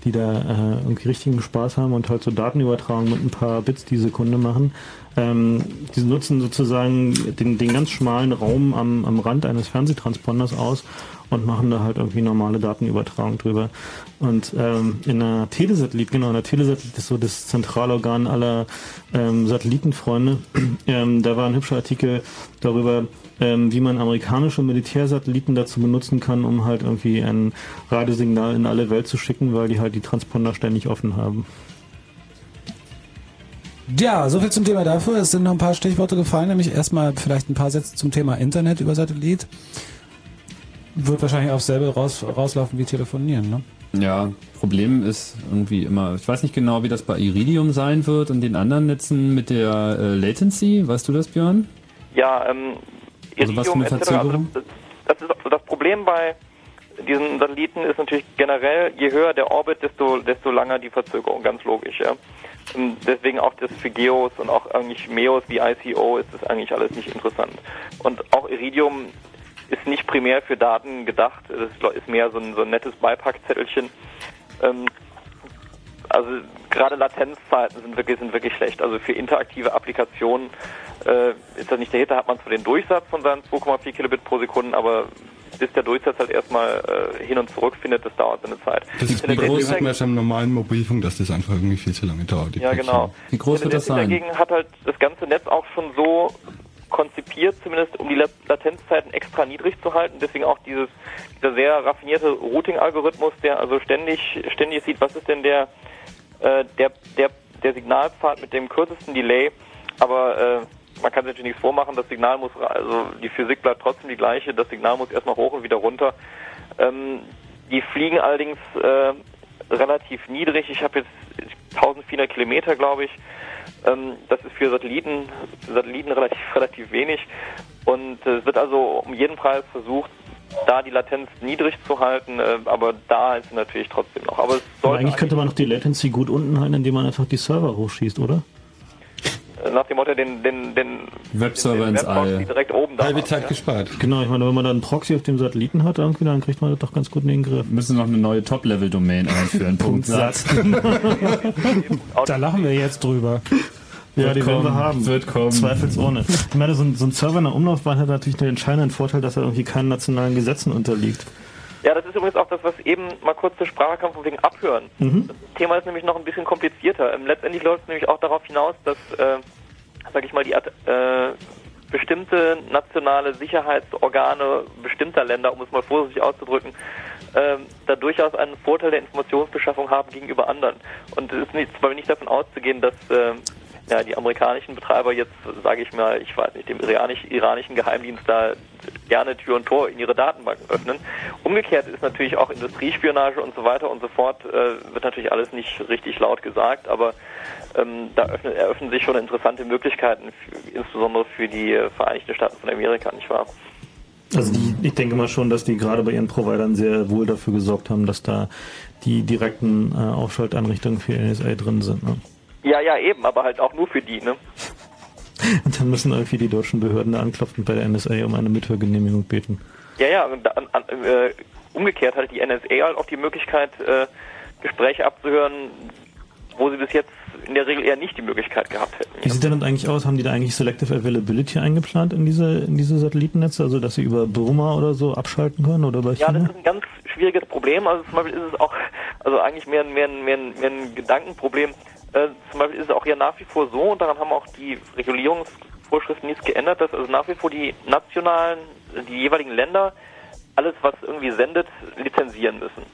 die da äh, irgendwie richtigen Spaß haben und halt so Datenübertragung mit ein paar Bits die Sekunde machen. Ähm, die nutzen sozusagen den, den ganz schmalen Raum am, am Rand eines Fernsehtransponders aus und machen da halt irgendwie normale Datenübertragung drüber. Und ähm, in einer Telesatellit, genau, in der Telesatellit ist so das Zentralorgan aller ähm, Satellitenfreunde. ähm, da war ein hübscher Artikel darüber, ähm, wie man amerikanische Militärsatelliten dazu benutzen kann, um halt irgendwie ein Radiosignal in alle Welt zu schicken, weil die halt die Transponder ständig offen haben. Ja, soviel zum Thema dafür. Es sind noch ein paar Stichworte gefallen, nämlich erstmal vielleicht ein paar Sätze zum Thema Internet über Satellit. Wird wahrscheinlich aufs selbe raus, rauslaufen wie telefonieren, ne? Ja, Problem ist irgendwie immer, ich weiß nicht genau, wie das bei Iridium sein wird und den anderen Netzen mit der äh, Latency. Weißt du das, Björn? Ja, ähm, Also was für eine etc. Also Verzögerung? das, ist, das Problem bei diesen Satelliten ist natürlich generell, je höher der Orbit, desto, desto langer die Verzögerung, ganz logisch, ja. Und deswegen auch das für Geos und auch eigentlich MEOS wie ICO ist das eigentlich alles nicht interessant. Und auch Iridium ist nicht primär für Daten gedacht, das ist mehr so ein, so ein nettes Beipackzettelchen. Ähm, also gerade Latenzzeiten sind wirklich, sind wirklich schlecht. Also für interaktive Applikationen äh, ist das nicht der Hit. Da hat man zwar den Durchsatz von seinen 2,4 Kilobit pro Sekunde, aber bis der Durchsatz halt erstmal äh, hin und zurück findet, das dauert seine Zeit. Das finde, der Problem hat man schon im normalen Mobilfunk, dass das einfach irgendwie viel zu lange dauert. Ja, Päckchen. genau. Wie groß wird das sein? Dagegen hat halt das ganze Netz auch schon so konzipiert, zumindest um die La- Latenzzeiten extra niedrig zu halten. Deswegen auch dieses, dieser sehr raffinierte Routing-Algorithmus, der also ständig, ständig sieht, was ist denn der, äh, der, der, der Signalpfad mit dem kürzesten Delay. Aber äh, man kann sich natürlich nichts vormachen. Das Signal muss, also die Physik bleibt trotzdem die gleiche. Das Signal muss erstmal hoch und wieder runter. Ähm, die fliegen allerdings äh, relativ niedrig. Ich habe jetzt 1400 Kilometer, glaube ich. Ähm, das ist für Satelliten, für Satelliten relativ, relativ wenig. Und äh, es wird also um jeden Preis versucht, da die Latenz niedrig zu halten, äh, aber da ist sie natürlich trotzdem noch. Aber es Aber sollte eigentlich könnte man noch die Latency gut unten halten, indem man einfach die Server hochschießt, oder? äh, nach dem Motto den, den, den Webserver ins Webproxy All. direkt oben da Halbe haben, Zeit ja. gespart. Genau, ich meine, wenn man dann einen Proxy auf dem Satelliten hat, irgendwie, dann kriegt man das doch ganz gut in den Griff. Müssen noch eine neue Top-Level-Domain einführen. Punkt Satz. Da lachen wir jetzt drüber. Ja, Wird die werden wir kommen, haben. wird kommen. Zweifelsohne. Ich meine, so ein, so ein Server in der Umlaufbahn hat natürlich den entscheidenden Vorteil, dass er irgendwie keinen nationalen Gesetzen unterliegt. Ja, das ist übrigens auch das, was eben mal kurz zur Sprache kam, von wegen Abhören. Mhm. Das Thema ist nämlich noch ein bisschen komplizierter. Ähm, letztendlich läuft es nämlich auch darauf hinaus, dass, äh, sag ich mal, die äh, bestimmte nationale Sicherheitsorgane bestimmter Länder, um es mal vorsichtig auszudrücken, ähm, da durchaus einen Vorteil der Informationsbeschaffung haben gegenüber anderen. Und es ist nicht, Beispiel nicht davon auszugehen, dass äh, ja, die amerikanischen Betreiber jetzt, sage ich mal, ich weiß nicht, dem iranisch, iranischen Geheimdienst da gerne Tür und Tor in ihre Datenbanken öffnen. Umgekehrt ist natürlich auch Industriespionage und so weiter und so fort, äh, wird natürlich alles nicht richtig laut gesagt, aber ähm, da öffnen, eröffnen sich schon interessante Möglichkeiten, für, insbesondere für die äh, Vereinigten Staaten von Amerika, nicht wahr? Also die, ich denke mal schon, dass die gerade bei ihren Providern sehr wohl dafür gesorgt haben, dass da die direkten äh, Aufschalteinrichtungen für NSA drin sind. Ne? Ja, ja, eben, aber halt auch nur für die, ne? Und dann müssen irgendwie die deutschen Behörden da anklopfen bei der NSA um eine Mithörgenehmigung beten. Ja, ja, und an, an, äh, umgekehrt hat die NSA halt auch die Möglichkeit, äh, Gespräche abzuhören, wo sie bis jetzt in der Regel eher nicht die Möglichkeit gehabt hätten. Wie sieht denn das eigentlich aus? Haben die da eigentlich Selective Availability eingeplant in diese, in diese Satellitennetze? Also, dass sie über Burma oder so abschalten können oder bei Ja, das China? ist ein ganz schwieriges Problem. Also zum Beispiel ist es auch, also eigentlich mehr, mehr, mehr, mehr ein Gedankenproblem. Äh, zum Beispiel ist es auch ja nach wie vor so, und daran haben auch die Regulierungsvorschriften nichts geändert, dass also nach wie vor die nationalen, die jeweiligen Länder alles, was irgendwie sendet, lizenzieren müssen.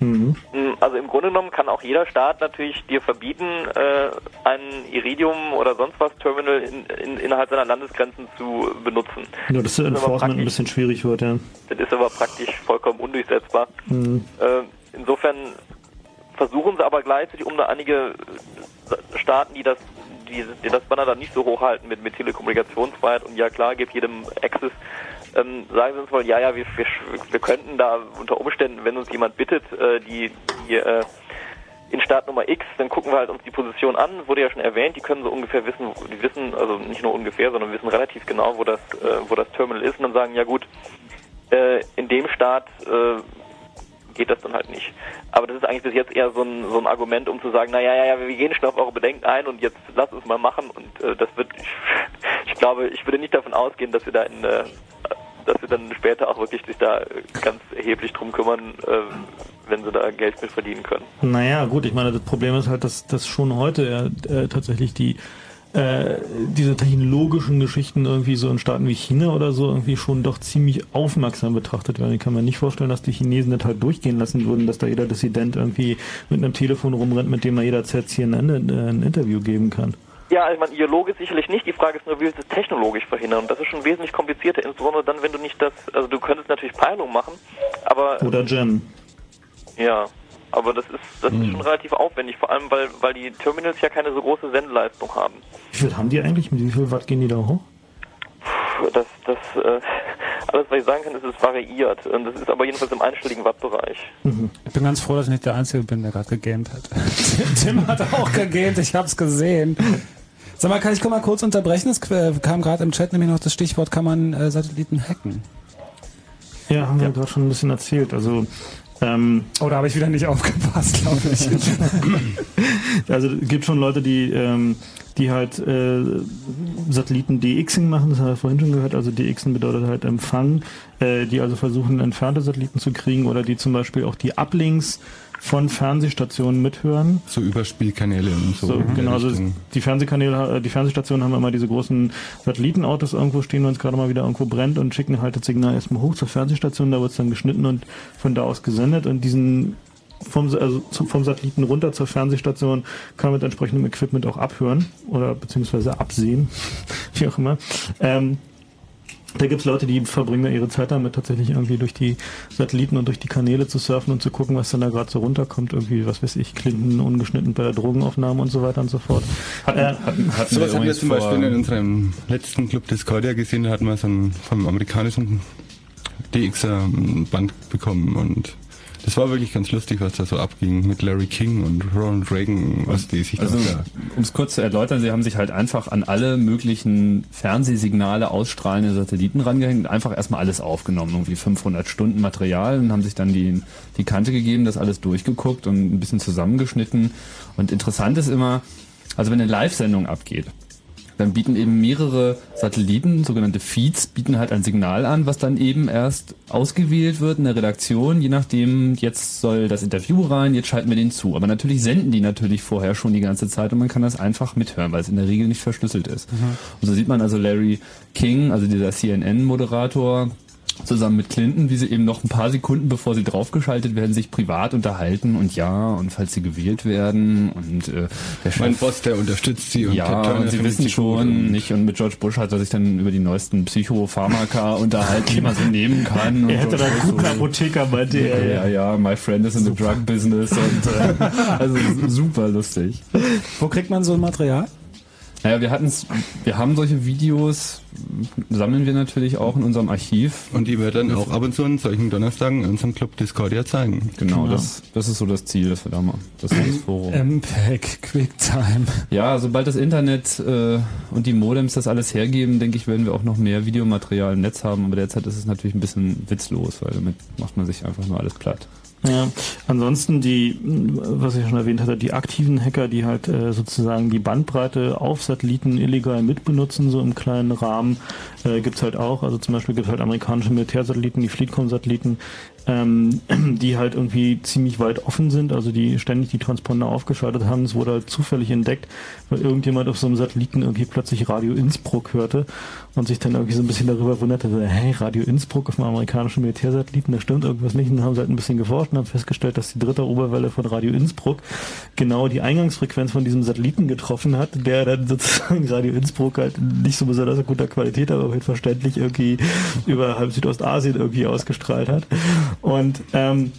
Mhm. Mm, Also im Grunde genommen kann auch jeder Staat natürlich dir verbieten, äh, ein Iridium oder sonst was Terminal in, in, innerhalb seiner Landesgrenzen zu benutzen. Nur, dass das Enforcement ein bisschen schwierig wird, ja. Das ist aber praktisch vollkommen undurchsetzbar. Mhm. Äh, insofern versuchen sie aber gleichzeitig, um einige äh, Staaten, die das die, die das Banner dann nicht so hochhalten mit, mit Telekommunikationsfreiheit. Und ja klar, gibt jedem Access, ähm, sagen sie uns mal, ja, ja, wir, wir, wir könnten da unter Umständen, wenn uns jemand bittet, äh, die, die äh, in Staat Nummer X, dann gucken wir halt uns die Position an, wurde ja schon erwähnt, die können so ungefähr wissen, die wissen, also nicht nur ungefähr, sondern wissen relativ genau, wo das, äh, wo das Terminal ist. Und dann sagen, ja gut, äh, in dem Staat äh, geht das dann halt nicht. Aber das ist eigentlich bis jetzt eher so ein, so ein Argument, um zu sagen, naja, ja, ja, wir gehen schon auf eure Bedenken ein und jetzt lasst uns mal machen und äh, das wird, ich, ich glaube, ich würde nicht davon ausgehen, dass wir da in, äh, dass wir dann später auch wirklich sich da äh, ganz erheblich drum kümmern, äh, wenn sie da Geld mit verdienen können. Naja, gut, ich meine, das Problem ist halt, dass, dass schon heute ja, äh, tatsächlich die äh, diese technologischen Geschichten irgendwie so in Staaten wie China oder so irgendwie schon doch ziemlich aufmerksam betrachtet werden. Ich kann mir nicht vorstellen, dass die Chinesen das halt durchgehen lassen würden, dass da jeder Dissident irgendwie mit einem Telefon rumrennt, mit dem er jederzeit CNN ein, äh, ein Interview geben kann. Ja, ich meine, ideologisch sicherlich nicht. Die Frage ist nur, wie willst du es technologisch verhindern? Und das ist schon wesentlich komplizierter, insbesondere dann, wenn du nicht das, also du könntest natürlich Peilung machen, aber Oder Jam. ja, aber das ist das ist schon relativ aufwendig, vor allem weil weil die Terminals ja keine so große Sendeleistung haben. Wie viel haben die eigentlich? Mit wie viel Watt gehen die da hoch? Das das äh, alles, was ich sagen kann, ist, es variiert. Und das ist aber jedenfalls im einstelligen Wattbereich. Ich bin ganz froh, dass ich nicht der Einzige bin, der gerade gegamed hat. Tim hat auch gegamed, ich hab's gesehen. Sag mal, kann ich mal kurz unterbrechen? Es äh, kam gerade im Chat nämlich noch das Stichwort, kann man äh, Satelliten hacken? Ja, haben wir gerade schon ein bisschen erzählt. Also ähm, oh, da habe ich wieder nicht aufgepasst, glaube ich. also es gibt schon Leute, die, ähm, die halt äh, Satelliten DXing machen, das haben wir vorhin schon gehört. Also DXing bedeutet halt Empfang, äh, die also versuchen, entfernte Satelliten zu kriegen oder die zum Beispiel auch die Uplinks von Fernsehstationen mithören. So Überspielkanäle und so. So, genau, also die Fernsehkanäle, äh, die Fernsehstationen haben immer diese großen Satellitenautos irgendwo stehen, wenn es gerade mal wieder irgendwo brennt und schicken halt das Signal erstmal hoch zur Fernsehstation, da wird es dann geschnitten und von da aus gesendet und diesen vom, also vom Satelliten runter zur Fernsehstation kann man mit entsprechendem Equipment auch abhören oder beziehungsweise absehen, wie auch immer. Ähm, da gibt es Leute, die verbringen da ihre Zeit damit, tatsächlich irgendwie durch die Satelliten und durch die Kanäle zu surfen und zu gucken, was dann da gerade so runterkommt. Irgendwie, was weiß ich, Clinton ungeschnitten bei der Drogenaufnahme und so weiter und so fort. Äh, So was haben wir zum Beispiel in unserem letzten Club Discordia gesehen, da hatten wir so ein vom amerikanischen DXer Band bekommen und das war wirklich ganz lustig, was da so abging mit Larry King und Ronald Reagan, was die sich Also, da um es kurz zu erläutern, sie haben sich halt einfach an alle möglichen Fernsehsignale ausstrahlende Satelliten rangehängt und einfach erstmal alles aufgenommen, irgendwie 500 Stunden Material und haben sich dann die, die Kante gegeben, das alles durchgeguckt und ein bisschen zusammengeschnitten. Und interessant ist immer, also wenn eine Live-Sendung abgeht, dann bieten eben mehrere Satelliten, sogenannte Feeds, bieten halt ein Signal an, was dann eben erst ausgewählt wird in der Redaktion, je nachdem, jetzt soll das Interview rein, jetzt schalten wir den zu. Aber natürlich senden die natürlich vorher schon die ganze Zeit und man kann das einfach mithören, weil es in der Regel nicht verschlüsselt ist. Mhm. Und so sieht man also Larry King, also dieser CNN-Moderator, zusammen mit Clinton, wie sie eben noch ein paar Sekunden bevor sie draufgeschaltet werden, sich privat unterhalten und ja, und falls sie gewählt werden und äh, der Chef, Mein Boss, der unterstützt sie und ja, und sie wissen schon und- nicht und mit George Bush hat er sich dann über die neuesten Psychopharmaka unterhalten, die man so nehmen kann. Und Er hätte da einen guten Apotheker, meinte er. Ja, ja, my friend is in the drug business und äh, also super lustig. Wo kriegt man so ein Material? Naja, wir hatten's, wir haben solche Videos, sammeln wir natürlich auch in unserem Archiv. Und die wir dann auch ab und zu an solchen Donnerstagen in unserem Club Discordia zeigen. Genau, Das, das ist so das Ziel, das wir da machen. Das ist das Forum. MPEG, QuickTime. Ja, sobald das Internet äh, und die Modems das alles hergeben, denke ich, werden wir auch noch mehr Videomaterial im Netz haben. Aber derzeit ist es natürlich ein bisschen witzlos, weil damit macht man sich einfach nur alles platt. Ja, ansonsten die, was ich schon erwähnt hatte, die aktiven Hacker, die halt äh, sozusagen die Bandbreite auf Satelliten illegal mitbenutzen, so im kleinen Rahmen, äh, gibt's halt auch. Also zum Beispiel gibt's halt amerikanische Militärsatelliten, die Fleetcom-Satelliten, ähm, die halt irgendwie ziemlich weit offen sind, also die ständig die Transponder aufgeschaltet haben. Es wurde halt zufällig entdeckt, weil irgendjemand auf so einem Satelliten irgendwie plötzlich Radio Innsbruck hörte und sich dann irgendwie so ein bisschen darüber wunderte, hey, Radio Innsbruck auf einem amerikanischen Militärsatelliten, da stimmt irgendwas nicht. Und dann haben sie halt ein bisschen geforscht und haben festgestellt, dass die dritte Oberwelle von Radio Innsbruck genau die Eingangsfrequenz von diesem Satelliten getroffen hat, der dann sozusagen Radio Innsbruck halt nicht so besonders guter Qualität, aber verständlich irgendwie über halb Südostasien irgendwie ausgestrahlt hat. Und ähm,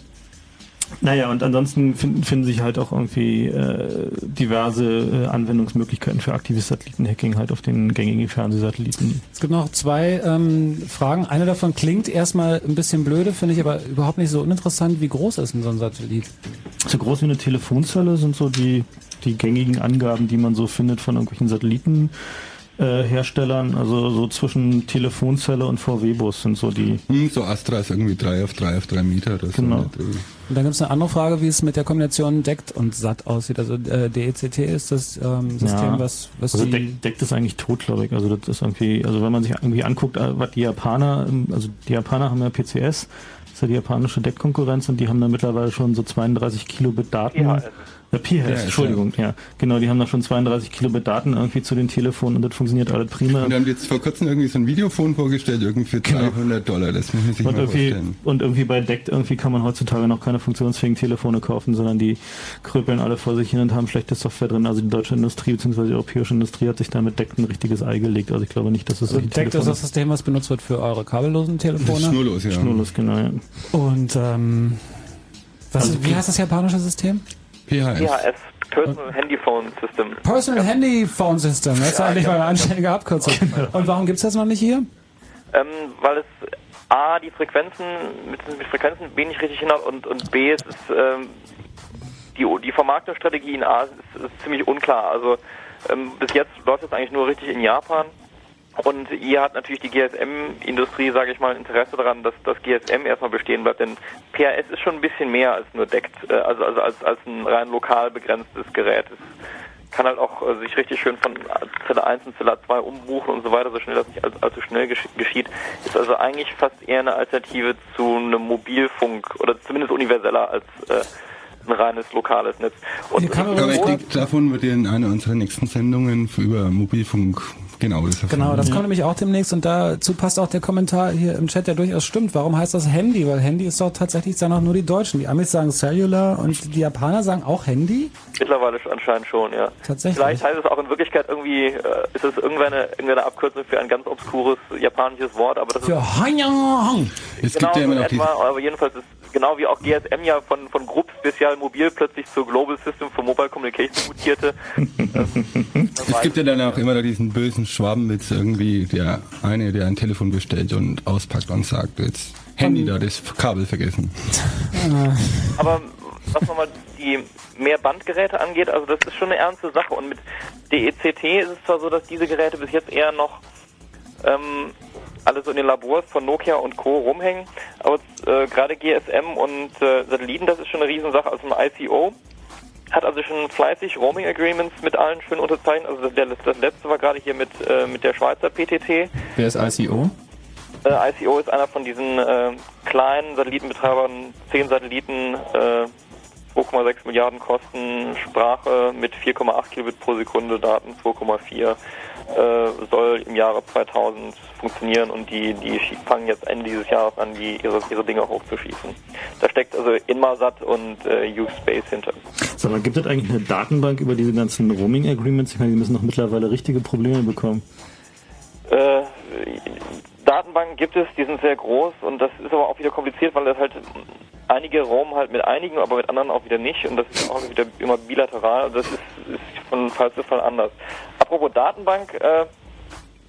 naja, und ansonsten finden, finden sich halt auch irgendwie äh, diverse äh, Anwendungsmöglichkeiten für aktives Satellitenhacking halt auf den gängigen Fernsehsatelliten. Es gibt noch zwei ähm, Fragen. Eine davon klingt erstmal ein bisschen blöde, finde ich aber überhaupt nicht so uninteressant. Wie groß ist denn so ein Satellit? So groß wie eine Telefonzelle sind so die, die gängigen Angaben, die man so findet von irgendwelchen Satelliten. Äh, Herstellern, also so zwischen Telefonzelle und VW-Bus sind so die. Hm, so Astra ist irgendwie 3 auf 3 auf 3 Meter oder so. Genau. Dreh. Und dann gibt es eine andere Frage, wie es mit der Kombination DECT und SAT aussieht. Also äh, DECT ist das ähm, System, was, was also die... Deck, Deck ist eigentlich tot, glaube ich. Also das ist irgendwie, also wenn man sich irgendwie anguckt, äh, was die Japaner, ähm, also die Japaner haben ja PCS, das ist ja die japanische Deckkonkurrenz und die haben da mittlerweile schon so 32 Kilobit Daten. PHS. Ja, PHS, PHS, Entschuldigung, ja. Genau, die haben da schon 32 Kilobit Daten irgendwie zu den Telefonen und das funktioniert alles prima. Und haben jetzt vor kurzem irgendwie so ein Videophone vorgestellt, irgendwie für 300 Dollar. Das muss man sich Und mal irgendwie, vorstellen. und irgendwie bei DECT irgendwie kann man heutzutage noch keine funktionsfähigen Telefone kaufen, sondern die kröpeln alle vor sich hin und haben schlechte Software drin. Also die deutsche Industrie bzw. die europäische Industrie hat sich da mit DECT ein richtiges Ei gelegt. Also ich glaube nicht, dass es Also Deckt ist Telefone- das System, was benutzt wird für eure kabellosen Telefone. Schnurlos, ja. Schnurlos, genau, ja. Und ähm, was, Also wie heißt das japanische System? PHS. PHS, Personal Handy Phone System. Personal Handy Phone System. Das ist Ja, eigentlich ja. mal eine anständige Abkürzung. Und warum gibt's das noch nicht hier? Ähm, weil es A, die Frequenzen mit, mit Frequenzen wenig richtig hinhaut und, und B, es ist ähm, die, die Vermarktungsstrategie in A ist, ist ziemlich unklar. Also ähm, bis jetzt läuft das eigentlich nur richtig in Japan. Und hier hat natürlich die GSM-Industrie, sage ich mal, Interesse daran, dass das GSM erstmal bestehen bleibt. Denn PRS ist schon ein bisschen mehr als nur deckt, äh, also, also als, als ein rein lokal begrenztes Gerät. Es kann halt auch äh, sich richtig schön von Zelle 1 und Zelle 2 umbuchen und so weiter, so schnell das nicht all- allzu schnell gesch geschieht. Ist also eigentlich fast eher eine Alternative zu einem Mobilfunk oder zumindest universeller als äh, ein reines lokales Netz. Und ich denke, davon wird in einer unserer nächsten Sendungen über Mobilfunk genau das. Genau, das kommt nämlich auch demnächst und dazu passt auch der Kommentar hier im Chat, der durchaus stimmt. Warum heißt das Handy? Weil Handy ist doch tatsächlich sagen auch nur die Deutschen. Die Amis sagen Cellular und die Japaner sagen auch Handy. Mittlerweile anscheinend schon, ja. Tatsächlich. Vielleicht heißt es auch in Wirklichkeit irgendwie, äh, ist es irgendeine, irgendeine Abkürzung für ein ganz obskures japanisches Wort, aber das ist Für Hanyang. Es genau gibt ja immer noch etwa, aber jedenfalls ist genau wie auch GSM ja von, von Group Spezial Mobil plötzlich zur Global System for Mobile Communication mutierte. Es gibt ja dann auch immer noch diesen bösen Schwabenwitz irgendwie, der eine, der ein Telefon bestellt und auspackt und sagt, jetzt Handy da, das Kabel vergessen. Aber was nochmal die Mehrbandgeräte angeht, also das ist schon eine ernste Sache. Und mit DECT ist es zwar so, dass diese Geräte bis jetzt eher noch ähm, alle so in den Labors von Nokia und Co. rumhängen, aber äh, gerade GSM und äh, Satelliten, das ist schon eine Riesensache. Also ein ICO hat also schon fleißig Roaming Agreements mit allen schön unterzeichnet. Also der, das letzte war gerade hier mit, äh, mit der Schweizer PTT. Wer ist ICO? Äh, ICO ist einer von diesen äh, kleinen Satellitenbetreibern, 10 Satelliten, äh, 2,6 Milliarden Kosten, Sprache mit 4,8 Kilobit pro Sekunde, Daten 2,4, äh, soll im Jahre 2000 funktionieren und die, die fangen jetzt Ende dieses Jahres an, die, ihre, ihre Dinge hochzuschießen. Da steckt also Inmarsat und äh, U-Space hinter. Sag mal, gibt es eigentlich eine Datenbank über diese ganzen Roaming-Agreements? Ich meine, die müssen doch mittlerweile richtige Probleme bekommen. Äh, Datenbanken gibt es, die sind sehr groß und das ist aber auch wieder kompliziert, weil das halt einige roamen halt mit einigen, aber mit anderen auch wieder nicht und das ist auch wieder immer bilateral. Also das ist, ist von Fall zu Fall anders. Apropos Datenbank, äh,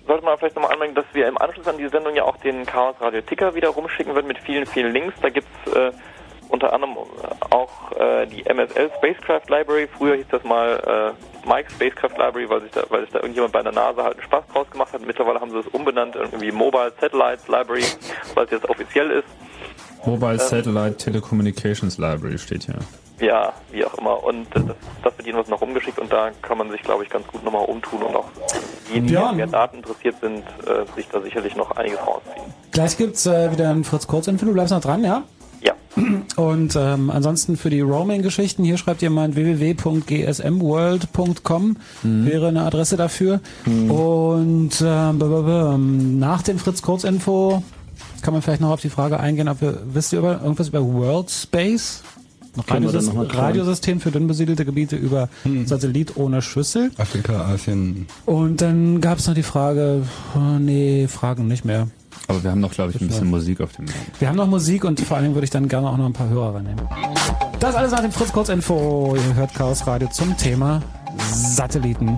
sollte man vielleicht nochmal anmerken, dass wir im Anschluss an die Sendung ja auch den Chaos Radio Ticker wieder rumschicken werden mit vielen, vielen Links. Da gibt's äh, unter anderem auch äh, die MSL Spacecraft Library. Früher hieß das mal äh, Mike Spacecraft Library, weil sich, da, weil sich da irgendjemand bei der NASA halt einen Spaß draus gemacht hat. Mittlerweile haben sie es umbenannt, irgendwie Mobile Satellites Library, weil es jetzt offiziell ist. Mobile Ähm, Satellite Telecommunications Library steht hier. Ja, wie auch immer. Und äh, das, das wird jedenfalls noch umgeschickt und da kann man sich, glaube ich, ganz gut nochmal umtun und auch diejenigen, Ja. die mehr Daten interessiert sind, äh, sich da sicherlich noch einiges rausziehen. Gleich gibt's äh, wieder ein Fritz Kurz Info. Du bleibst noch dran, ja? Ja. Und ähm, ansonsten für die Roaming-Geschichten, hier schreibt jemand www.gsmworld.com wäre eine Adresse dafür. Und ähm, b- nach dem Fritz Kurz Info kann man vielleicht noch auf die Frage eingehen, ob wir, wisst ihr über irgendwas über World Space? Radiosys-. Radiosystem für dünn besiedelte Gebiete über Satellit ohne Schüssel. Afrika, Asien. Und dann gab es noch die Frage, oh, nee, Fragen nicht mehr. Aber wir haben noch, glaube ich, ein bisschen Musik auf dem Wir haben noch Musik und vor allen Dingen würde ich dann gerne auch noch ein paar Hörer reinnehmen. Das alles nach dem Fritz Kurz Info. Ihr hört Chaos Radio zum Thema Satelliten.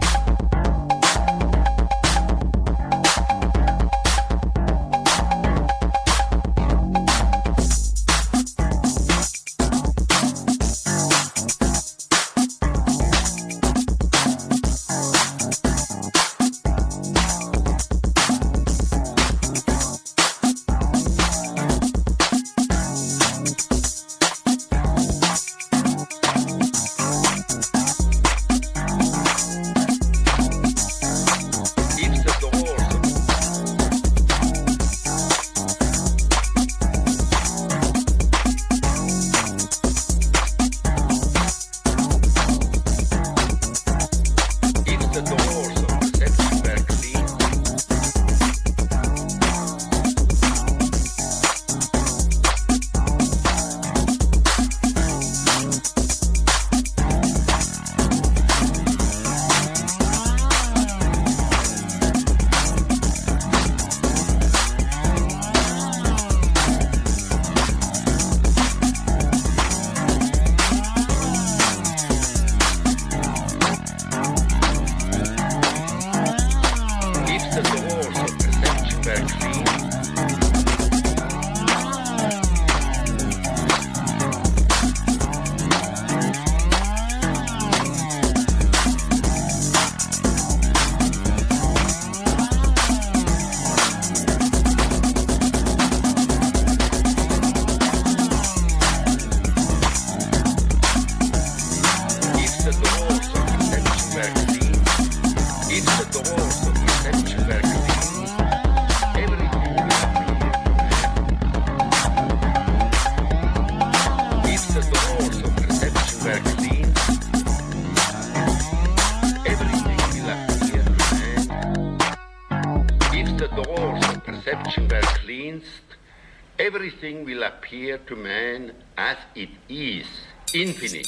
Everything will appear to man as it is. Infinite,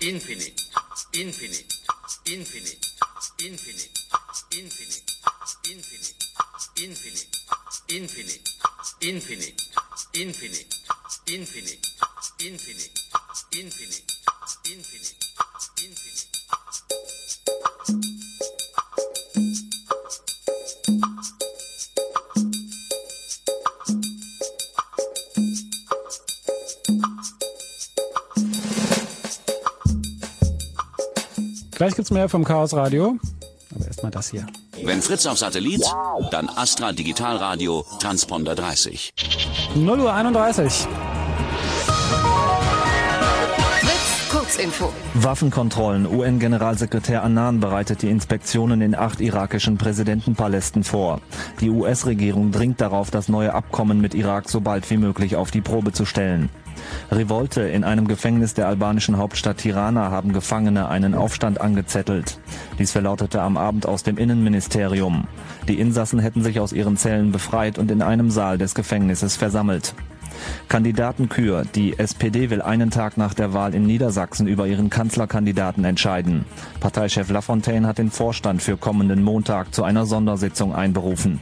infinite, infinite, infinite, infinite, infinite, infinite, infinite, infinite, infinite, infinite, Gibt's mehr vom Chaos Radio. Aber erstmal das hier. Wenn Fritz auf Satellit, dann Astra Digitalradio Transponder 30. 0 Uhr 31. Fritz Kurzinfo. Waffenkontrollen. UN-Generalsekretär Annan bereitet die Inspektionen in acht irakischen Präsidentenpalästen vor. Die US-Regierung dringt darauf, das neue Abkommen mit Irak so bald wie möglich auf die Probe zu stellen. Revolte in einem Gefängnis der albanischen Hauptstadt Tirana haben Gefangene einen Aufstand angezettelt. Dies verlautete am Abend aus dem Innenministerium. Die Insassen hätten sich aus ihren Zellen befreit und in einem Saal des Gefängnisses versammelt. Kandidatenkür. Die SPD will einen Tag nach der Wahl in Niedersachsen über ihren Kanzlerkandidaten entscheiden. Parteichef Lafontaine hat den Vorstand für kommenden Montag zu einer Sondersitzung einberufen.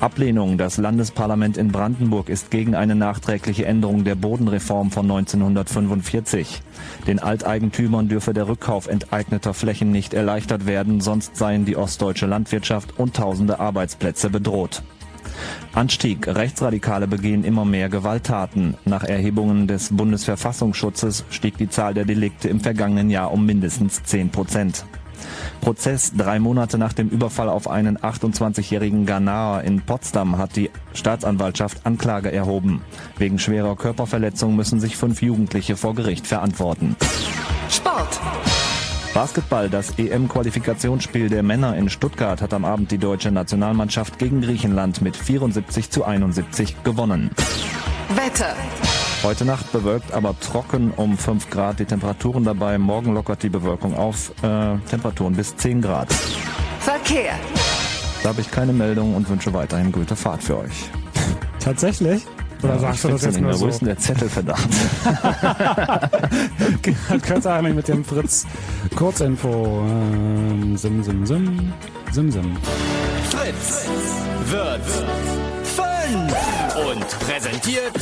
Ablehnung. Das Landesparlament in Brandenburg ist gegen eine nachträgliche Änderung der Bodenreform von 1945. Den Alteigentümern dürfe der Rückkauf enteigneter Flächen nicht erleichtert werden, sonst seien die ostdeutsche Landwirtschaft und tausende Arbeitsplätze bedroht. Anstieg. Rechtsradikale begehen immer mehr Gewalttaten. Nach Erhebungen des Bundesverfassungsschutzes stieg die Zahl der Delikte im vergangenen Jahr um mindestens 10 Prozent. Prozess. Drei Monate nach dem Überfall auf einen 28-jährigen Ghanaer in Potsdam hat die Staatsanwaltschaft Anklage erhoben. Wegen schwerer Körperverletzung müssen sich fünf Jugendliche vor Gericht verantworten. Sport. Basketball. Das EM-Qualifikationsspiel der Männer in Stuttgart hat am Abend die deutsche Nationalmannschaft gegen Griechenland mit 74 zu 71 gewonnen. Wetter. Heute Nacht bewölkt, aber trocken um 5 Grad. Die Temperaturen dabei. Morgen lockert die Bewölkung auf. Äh, Temperaturen bis 10 Grad. Verkehr. Da habe ich keine Meldung und wünsche weiterhin gute Fahrt für euch. Tatsächlich? Oder Ja, sagst du das jetzt nur so? Wo ist denn der Zettel, verdammt? Könnte eigentlich mit dem Fritz Kurzinfo. Ähm, sim, sim, sim. Sim, sim. Fritz wird fünf und präsentiert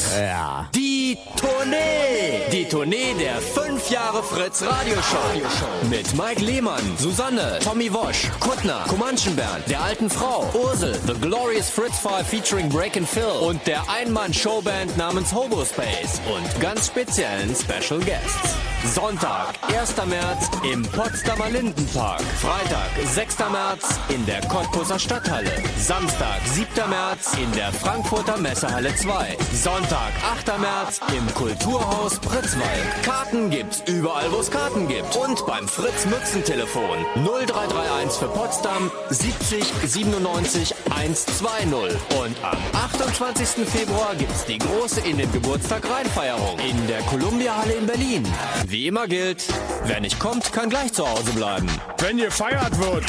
die Tournee. Die Tournee der fünf Jahre Fritz Radioshow. Mit Mike Lehmann, Susanne, Tommy Wosch, Kuttner, Comanschenbernd, der alten Frau, Ursel, The Glorious Fritz File featuring Break and Phil und der Einmann-Showband namens Hobo Space und ganz speziellen Special Guests. Sonntag, 1. März im Potsdamer Lindenpark. Freitag, 6. März in der Cottbusser Stadthalle. Samstag, 7. März in der Frankfurter Messehalle 2. Sonntag, 8. März im Kulturhaus Pritzwalk. Karten gibt's überall, wo es Karten gibt. Und beim Fritz Mützentelefon 0331 für Potsdam 70 97 120. Und am 28. Februar gibt's die große in den Geburtstag Rheinfeierung in der Columbia Halle in Berlin. Wie immer gilt, wer nicht kommt, kann gleich zu Hause bleiben. Wenn gefeiert wird.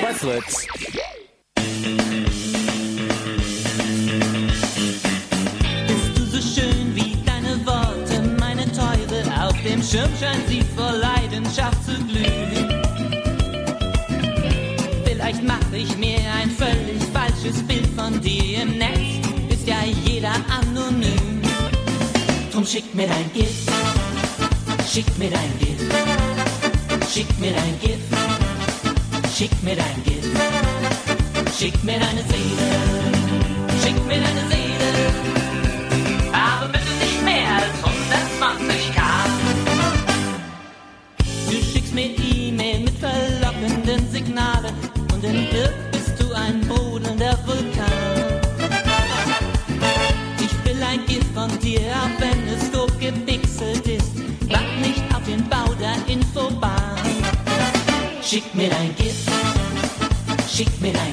Bei Fritz. Schirm scheint sie vor Leidenschaft zu glühen. Vielleicht mache ich mir ein völlig falsches Bild von dir im Netz. Ist ja jeder anonym. Drum schick mir dein Gift, schick mir dein Gift, schick mir dein Gift, schick mir dein Gift, schick mir deine Seele, schick mir deine Seele. Bist du ein brodelnder Vulkan. Ich will ein Gift von dir, auch wenn es doof gepixelt ist. Wart nicht auf den Bau der Infobahn. Schick mir dein Gift, schick mir dein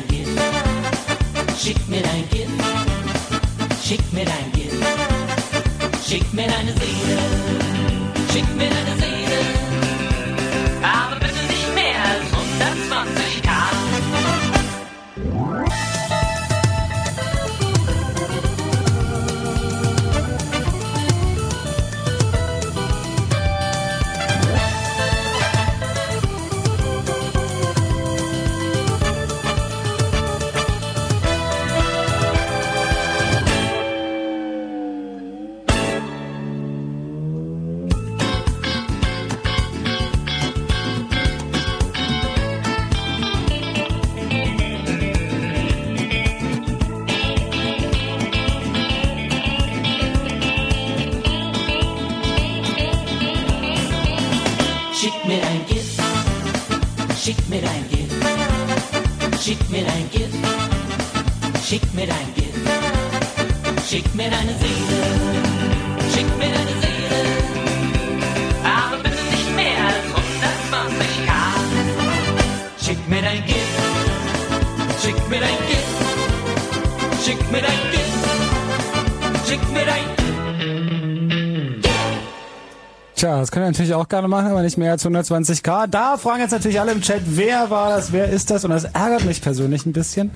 das können wir natürlich auch gerne machen, aber nicht mehr als 120k. Da fragen jetzt natürlich alle im Chat, wer war das, wer ist das? Und das ärgert mich persönlich ein bisschen.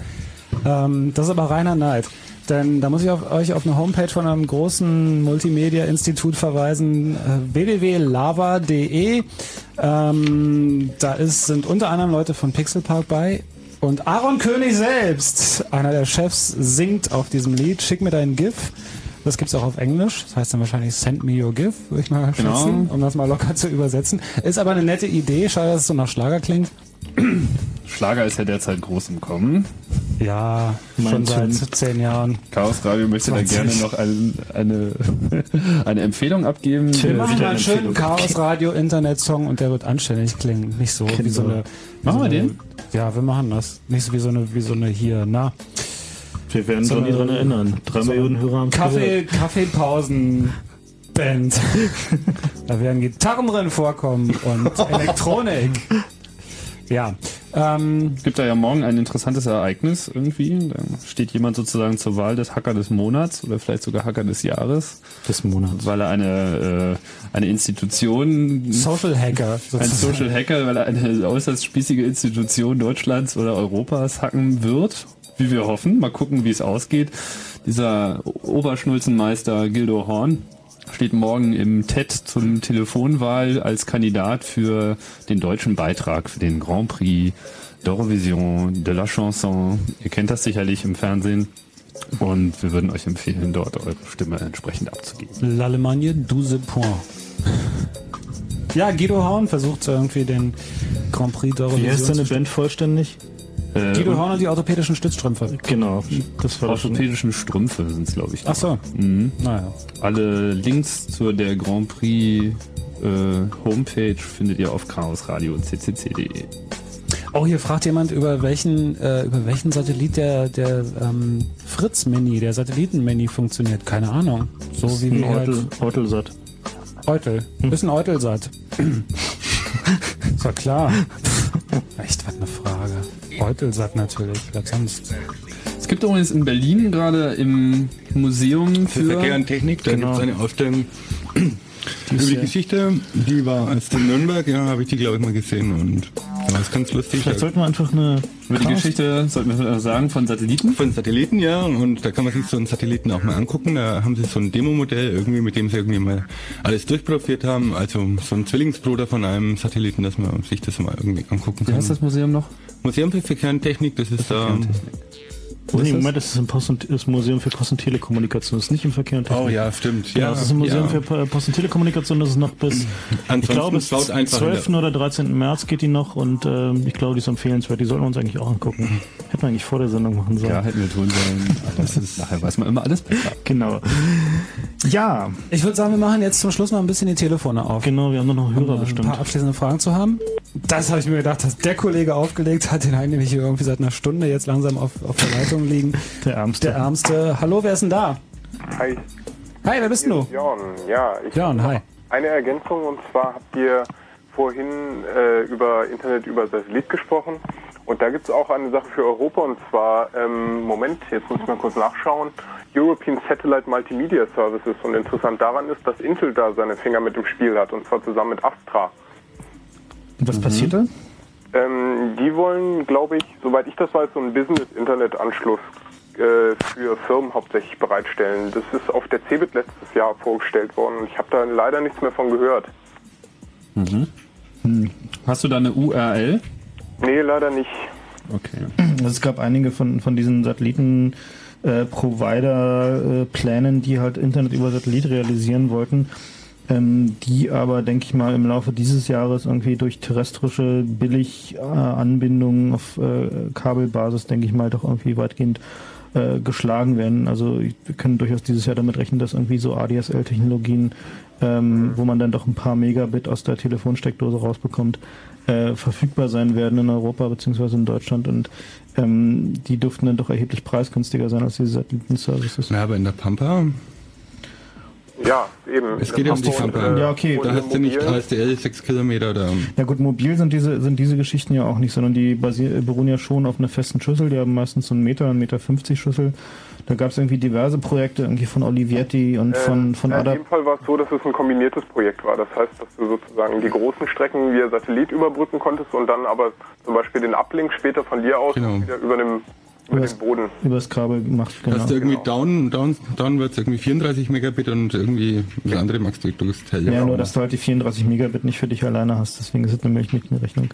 Ähm, das ist aber reiner Neid. Denn da muss ich auf, euch auf eine Homepage von einem großen Multimedia-Institut verweisen, äh, www.lava.de. Ähm, da ist, sind unter anderem Leute von Pixelpark bei. Und Aaron König selbst, einer der Chefs, singt auf diesem Lied. Schick mir deinen GIF. Das gibt's auch auf Englisch. Das heißt dann wahrscheinlich Send me your GIF, würde ich mal Genau. schätzen, um das mal locker zu übersetzen. Ist aber eine nette Idee. Schade, dass es so nach Schlager klingt. Schlager ist ja derzeit groß im Kommen. Ja, schon seit zehn Jahren. Chaos Radio möchte da 20. gerne noch ein, eine, eine Empfehlung abgeben. Wir machen mal einen eine schönen. Chaos Radio Internet-Song und der wird anständig klingen. Nicht so wie so eine. Machen so wir den? Ja, wir machen das. Nicht so wie so eine, wie so eine hier, na. Wir werden So Donny eine- dran erinnern. Drei so Millionen Hörer haben Kaffee, Kaffeepausen. Band. da werden Gitarren drin vorkommen und Elektronik. Ja. Ähm, Es gibt da ja morgen ein interessantes Ereignis irgendwie. Da steht jemand sozusagen zur Wahl des Hacker des Monats oder vielleicht sogar Hacker des Jahres. Des Monats. Weil er eine, äh, eine Institution. Social Hacker. Ein sozusagen. Social Hacker, weil er eine äußerst spießige Institution Deutschlands oder Europas hacken wird. Wie wir hoffen. Mal gucken, wie es ausgeht. Dieser Oberschnulzenmeister Gildo Horn steht morgen im TED zum Telefonwahl als Kandidat für den deutschen Beitrag für den Grand Prix d'Eurovision de la Chanson. Ihr kennt das sicherlich im Fernsehen. Und wir würden euch empfehlen, dort eure Stimme entsprechend abzugeben. L'Allemagne 12 points. Ja, Guido Horn versucht irgendwie den Grand Prix d'Eurovision Wie heißt deine Band vollständig? Äh, Guido Horn und die orthopädischen Stützstrümpfe. Genau, das war. Orthopädischen Strümpfe sind es, glaube ich. Ach so. Mhm. Naja. Alle Links zur der Grand Prix äh, Homepage findet ihr auf chaosradio und ccc.de. Oh, hier fragt jemand, über welchen, äh, über welchen Satellit der, der ähm, Fritz Mini, der Satelliten-Mini funktioniert. Keine Ahnung. So wie ein wir halt. Eutel, Eutelsat. Eutel. Ist ein Eutelsat. Ist ja klar. Echt, was eine Frage. Eutelsat natürlich. Was sonst? Es gibt übrigens in Berlin gerade im Museum Für für Verkehr und Technik, da Genau. gibt es eine Ausstellung über die Geschichte. Die war erst in Nürnberg, ja, habe ich die, glaube ich, mal gesehen. Und ja, ist ganz lustig. Vielleicht sollten wir einfach eine. Über die Geschichte, sollten wir sagen, von Satelliten? Von Satelliten, ja. Und da kann man sich so einen Satelliten auch mal angucken. Da haben sie so ein Demo-Modell, irgendwie, mit dem sie irgendwie mal alles durchprobiert haben. Also so ein Zwillingsbruder von einem Satelliten, dass man sich das mal irgendwie angucken Wie kann. heißt das Museum noch? Museum für Verkehr und Technik, das ist da. Oh, nee, Moment, das ist ein Post und, das Museum für Post und Telekommunikation, das ist nicht im Verkehr und Technik. Oh ja, stimmt. Genau, Ja, das ist ein Museum ja. für Po- Post und Telekommunikation, das ist noch bis, ich Ansonsten glaube, bis schaut einfach 12. in oder 13. März geht die noch und ähm, ich glaube, die ist empfehlenswert, die sollten wir uns eigentlich auch angucken. Hätten wir eigentlich vor der Sendung machen sollen. Ja, hätten wir tun sollen. Aber das ist, nachher weiß man immer alles besser. Genau. Ja. Ich würde sagen, wir machen jetzt zum Schluss mal ein bisschen die Telefone auf. Genau, wir haben nur noch Hörer um, äh, bestimmt. Ein paar abschließende Fragen zu haben. Das habe ich mir gedacht, dass der Kollege aufgelegt hat, den habe ich nämlich irgendwie seit einer Stunde jetzt langsam auf, auf der Leitung liegen. Der Ärmste. Der Ärmste. Hallo, wer ist denn da? Hi. Hi, wer bist du? Jan, ja. Ich Jan, hi. Eine Ergänzung und zwar habt ihr vorhin äh, über Internet über Satellit gesprochen und da gibt es auch eine Sache für Europa und zwar, ähm, Moment, jetzt muss ich mal kurz nachschauen, European Satellite Multimedia Services und interessant daran ist, dass Intel da seine Finger mit im Spiel hat und zwar zusammen mit Astra. Und was passiert da? Ähm, die wollen, glaube ich, soweit ich das weiß, so einen Business-Internet-Anschluss äh, für Firmen hauptsächlich bereitstellen. Das ist auf der CeBIT letztes Jahr vorgestellt worden und ich habe da leider nichts mehr von gehört. Mhm. Hm. Hast du da eine URL? Nee, leider nicht. Okay. Also es gab einige von, von diesen Satelliten äh, Provider-Plänen, die halt Internet über Satellit realisieren wollten, ähm, die aber, denke ich mal, im Laufe dieses Jahres irgendwie durch terrestrische Billig-Anbindungen auf äh, Kabelbasis, denke ich mal, doch irgendwie weitgehend äh, geschlagen werden. Also wir können durchaus dieses Jahr damit rechnen, dass irgendwie so ADSL-Technologien, ähm, wo man dann doch ein paar Megabit aus der Telefonsteckdose rausbekommt, äh, verfügbar sein werden in Europa beziehungsweise in Deutschland und ähm, die dürften dann doch erheblich preisgünstiger sein als diese Satellitenservices. Ja, aber in der Pampa, Ja, eben. es geht ja um die Pampa. äh, Ja, okay. Da hast du nicht ASDL 6 Kilometer da. Ja gut, mobil sind diese, sind diese Geschichten ja auch nicht, sondern die basier, beruhen ja schon auf einer festen Schüssel. Die haben meistens so einen Meter, einen Meter 50 Schüssel. Da gab es irgendwie diverse Projekte, irgendwie von Olivetti und von, von äh, in dem Fall war es so, dass es ein kombiniertes Projekt war. Das heißt, dass du sozusagen die großen Strecken via Satellit überbrücken konntest und dann aber zum Beispiel den Uplink später von dir aus Genau. wieder über dem, über Übers, den Boden. übers Kabel gemacht, genau. hast du irgendwie down, down, downwards irgendwie 34 Megabit und irgendwie das andere magst du durchs Teil. Ja, nur dass du halt die 34 Megabit nicht für dich alleine hast, deswegen ist es nämlich nicht in Rechnung.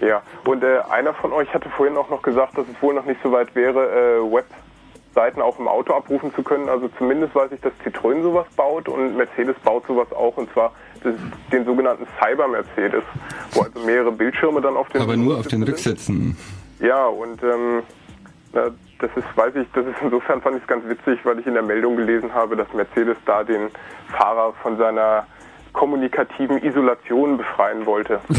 Ja, und äh, einer von euch hatte vorhin auch noch gesagt, dass es wohl noch nicht so weit wäre, äh, Webseiten auch im Auto abrufen zu können. Also zumindest weiß ich, dass Citroën sowas baut und Mercedes baut sowas auch und zwar das, den sogenannten Cyber Mercedes, wo also mehrere Bildschirme dann auf den Aber nur auf den sind. Rücksätzen. Ja, und ähm, na, das ist, weiß ich, das ist insofern fand ich es ganz witzig, weil ich in der Meldung gelesen habe, dass Mercedes da den Fahrer von seiner kommunikativen Isolation befreien wollte.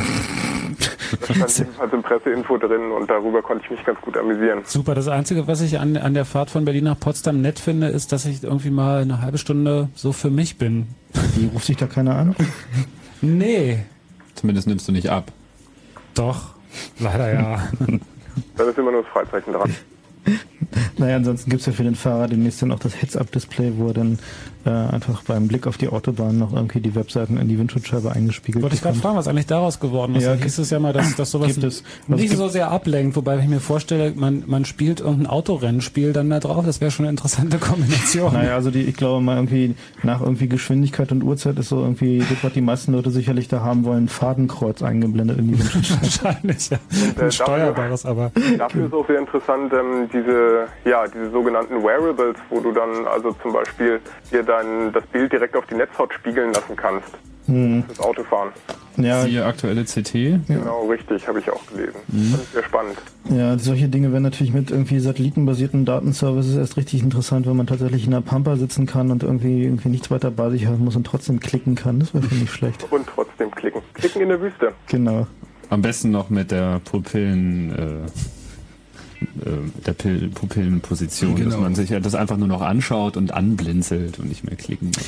Das stand jedenfalls im Presseinfo drin und darüber konnte ich mich ganz gut amüsieren. Super, das Einzige, was ich an, an der Fahrt von Berlin nach Potsdam nett finde, ist, dass ich irgendwie mal eine halbe Stunde so für mich bin. Die ruft sich da keiner an? Nee. Zumindest nimmst du nicht ab. Doch, leider ja. Dann ist immer nur das Freizeichen dran. Naja, ansonsten gibt's ja für den Fahrer demnächst dann auch das Heads-Up-Display, wo er dann äh, einfach beim Blick auf die Autobahn noch irgendwie die Webseiten in die Windschutzscheibe eingespiegelt Wollte ich gerade fragen, was eigentlich daraus geworden ist. Ja, da hieß es ja mal, dass, dass sowas gibt es. Also nicht es so sehr ablenkt, wobei ich mir vorstelle, man, man spielt irgendein Autorennspiel dann da drauf, das wäre schon eine interessante Kombination. Naja, also die, ich glaube mal irgendwie nach irgendwie Geschwindigkeit und Uhrzeit ist so irgendwie das, was die meisten Leute sicherlich da haben wollen, Fadenkreuz eingeblendet in die Windschutzscheibe. Wahrscheinlich, ja. Und, äh, steuerbares, aber. Dafür ist auch sehr interessant, ähm, diese, ja, diese sogenannten Wearables, wo du dann also zum Beispiel dir dein, das Bild direkt auf die Netzhaut spiegeln lassen kannst. Hm. Fürs Autofahren. Ja, Die aktuelle CT. Genau, richtig, habe ich auch gelesen. Mhm. Das ist sehr spannend. Ja, solche Dinge wären natürlich mit irgendwie satellitenbasierten Datenservices erst richtig interessant, wenn man tatsächlich in der Pampa sitzen kann und irgendwie, irgendwie nichts weiter bei sich haben muss und trotzdem klicken kann. Das wäre schon nicht schlecht. Und trotzdem klicken. Klicken in der Wüste. Genau. Am besten noch mit der Pupillen, äh, äh, der Pil Pupillenposition, dass Genau. man sich das einfach nur noch anschaut und anblinzelt und nicht mehr klicken muss.